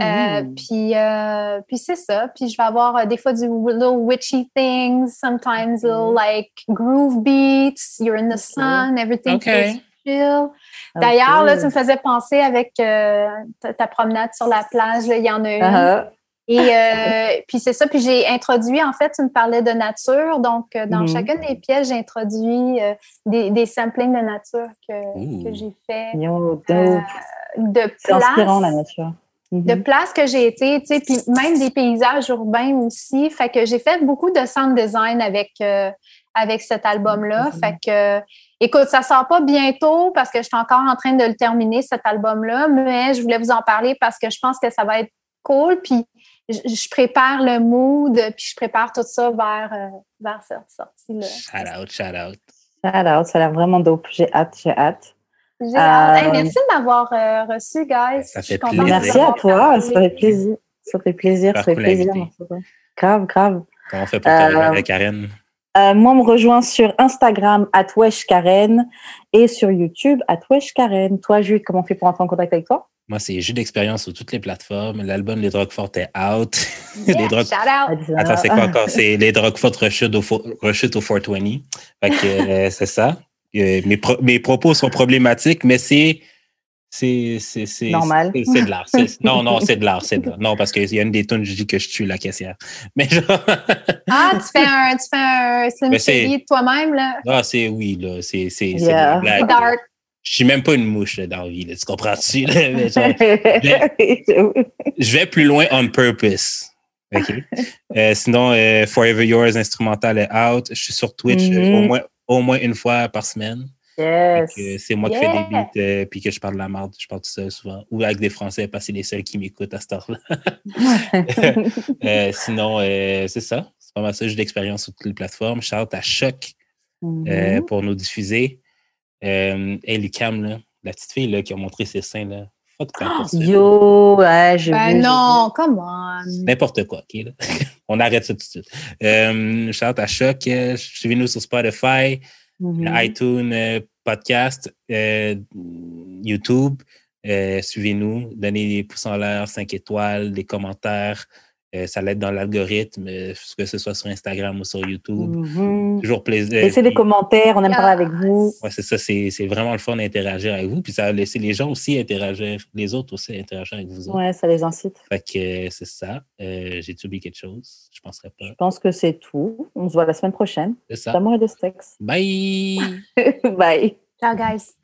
Euh, Mhm. Puis, euh, puis c'est ça. Puis je vais avoir euh, des fois du little witchy things, sometimes little Mhm. like groove beats, you're in the sun, everything Ok. feels chill. D'ailleurs, là, tu me faisais penser avec euh, ta, ta promenade sur la plage, il y en a une. Ah, Et euh, puis c'est ça. Puis j'ai introduit, en fait, tu me parlais de nature. Donc, dans Mhm. chacune des pièces, j'ai introduit euh, des, des samplings de nature que, que j'ai fait. Yo, dope. Euh, de C'est inspirant, la place nature. Mhm. de places que j'ai été, tu sais, puis même des paysages urbains aussi. Fait que j'ai fait beaucoup de sound design avec, euh, avec cet album-là. Mhm. Fait que, écoute, ça sort pas bientôt parce que je suis encore en train de le terminer, cet album-là, mais je voulais vous en parler parce que je pense que ça va être cool. Puis je, je prépare le mood, puis je prépare tout ça vers, euh, vers cette sortie-là. Shout out, shout out. Shout out, ça a l'air vraiment dope. J'ai hâte, j'ai hâte. Hey, Euh, merci de m'avoir euh, reçu, guys. Ça Je suis fait contente plaisir. Merci à toi, ça fait plaisir. Ça fait plaisir, ça fait plaisir. Grave, grave. Comment on fait pour Euh, t'arriver avec Karen? Euh, moi, on me rejoint sur Instagram, Karen, et sur YouTube, Karen. Toi, Jules, comment on fait pour entrer en contact avec toi? Moi, c'est jus d'expérience sur toutes les plateformes. L'album Les Drogues Fortes est out. Yeah, Les drogues- shout out. Attends, c'est quoi encore? C'est Les Drogues Fortes rechute au, fo- rechute au 420. Fait que euh, c'est ça. Euh, mes, pro- mes propos sont problématiques, mais c'est. C'est Normal. c'est- de l'art. Non, non, c'est de l'art. Non, parce qu'il y a une des tunes, je dis que je tue la caissière. Mais genre. Ah, tu fais un, tu fais un de toi-même, là? Ah, c'est oui, là. C'est c'est- Yeah. Dark. Je suis même pas une mouche là, dans la vie, là, tu comprends-tu? je vais plus loin on purpose. OK? Euh, sinon, euh, Forever Yours instrumental est out. Je suis sur Twitch euh, Mhm. au, moins, au moins une fois par semaine. yes. C'est moi qui fais des beats euh, puis que je parle de la merde. Je parle tout seul souvent. Ou avec des Français parce que c'est les seuls qui m'écoutent à cette heure-là. Euh, sinon, euh, c'est ça. C'est pas mal ça. J'ai d'expérience sur toutes les plateformes. Shout à Choc euh, Mhm. pour nous diffuser. Euh, hey, Lucam, là, la petite fille là, qui a montré ses seins, là. Fuck personne. Yo, ouais, j'ai Ben vu. non, come on. N'importe quoi, OK? Là? On arrête ça tout de suite. Euh, shout à Choc. euh, Suivez-nous sur Spotify, Mhm. iTunes, euh, podcast, euh, YouTube. Euh, Suivez-nous. Donnez des pouces en l'air, 5 étoiles, des commentaires. Euh, ça l'aide dans l'algorithme, euh, que ce soit sur Instagram ou sur YouTube. Mhm. Toujours plaisir. Laissez des commentaires, on aime Yes. parler avec vous. Ouais, c'est ça, c'est vraiment le fun d'interagir avec vous. Puis ça a laissé les gens aussi interagir, les autres aussi interagir avec vous. autres. Ouais, ça les incite. Fait que euh, c'est ça. Euh, J'ai-tu oublié quelque chose? Je penserais pas. Je pense que c'est tout. On se voit la semaine prochaine. C'est ça. D'amour et de sexe. Bye! Bye. Ciao, guys.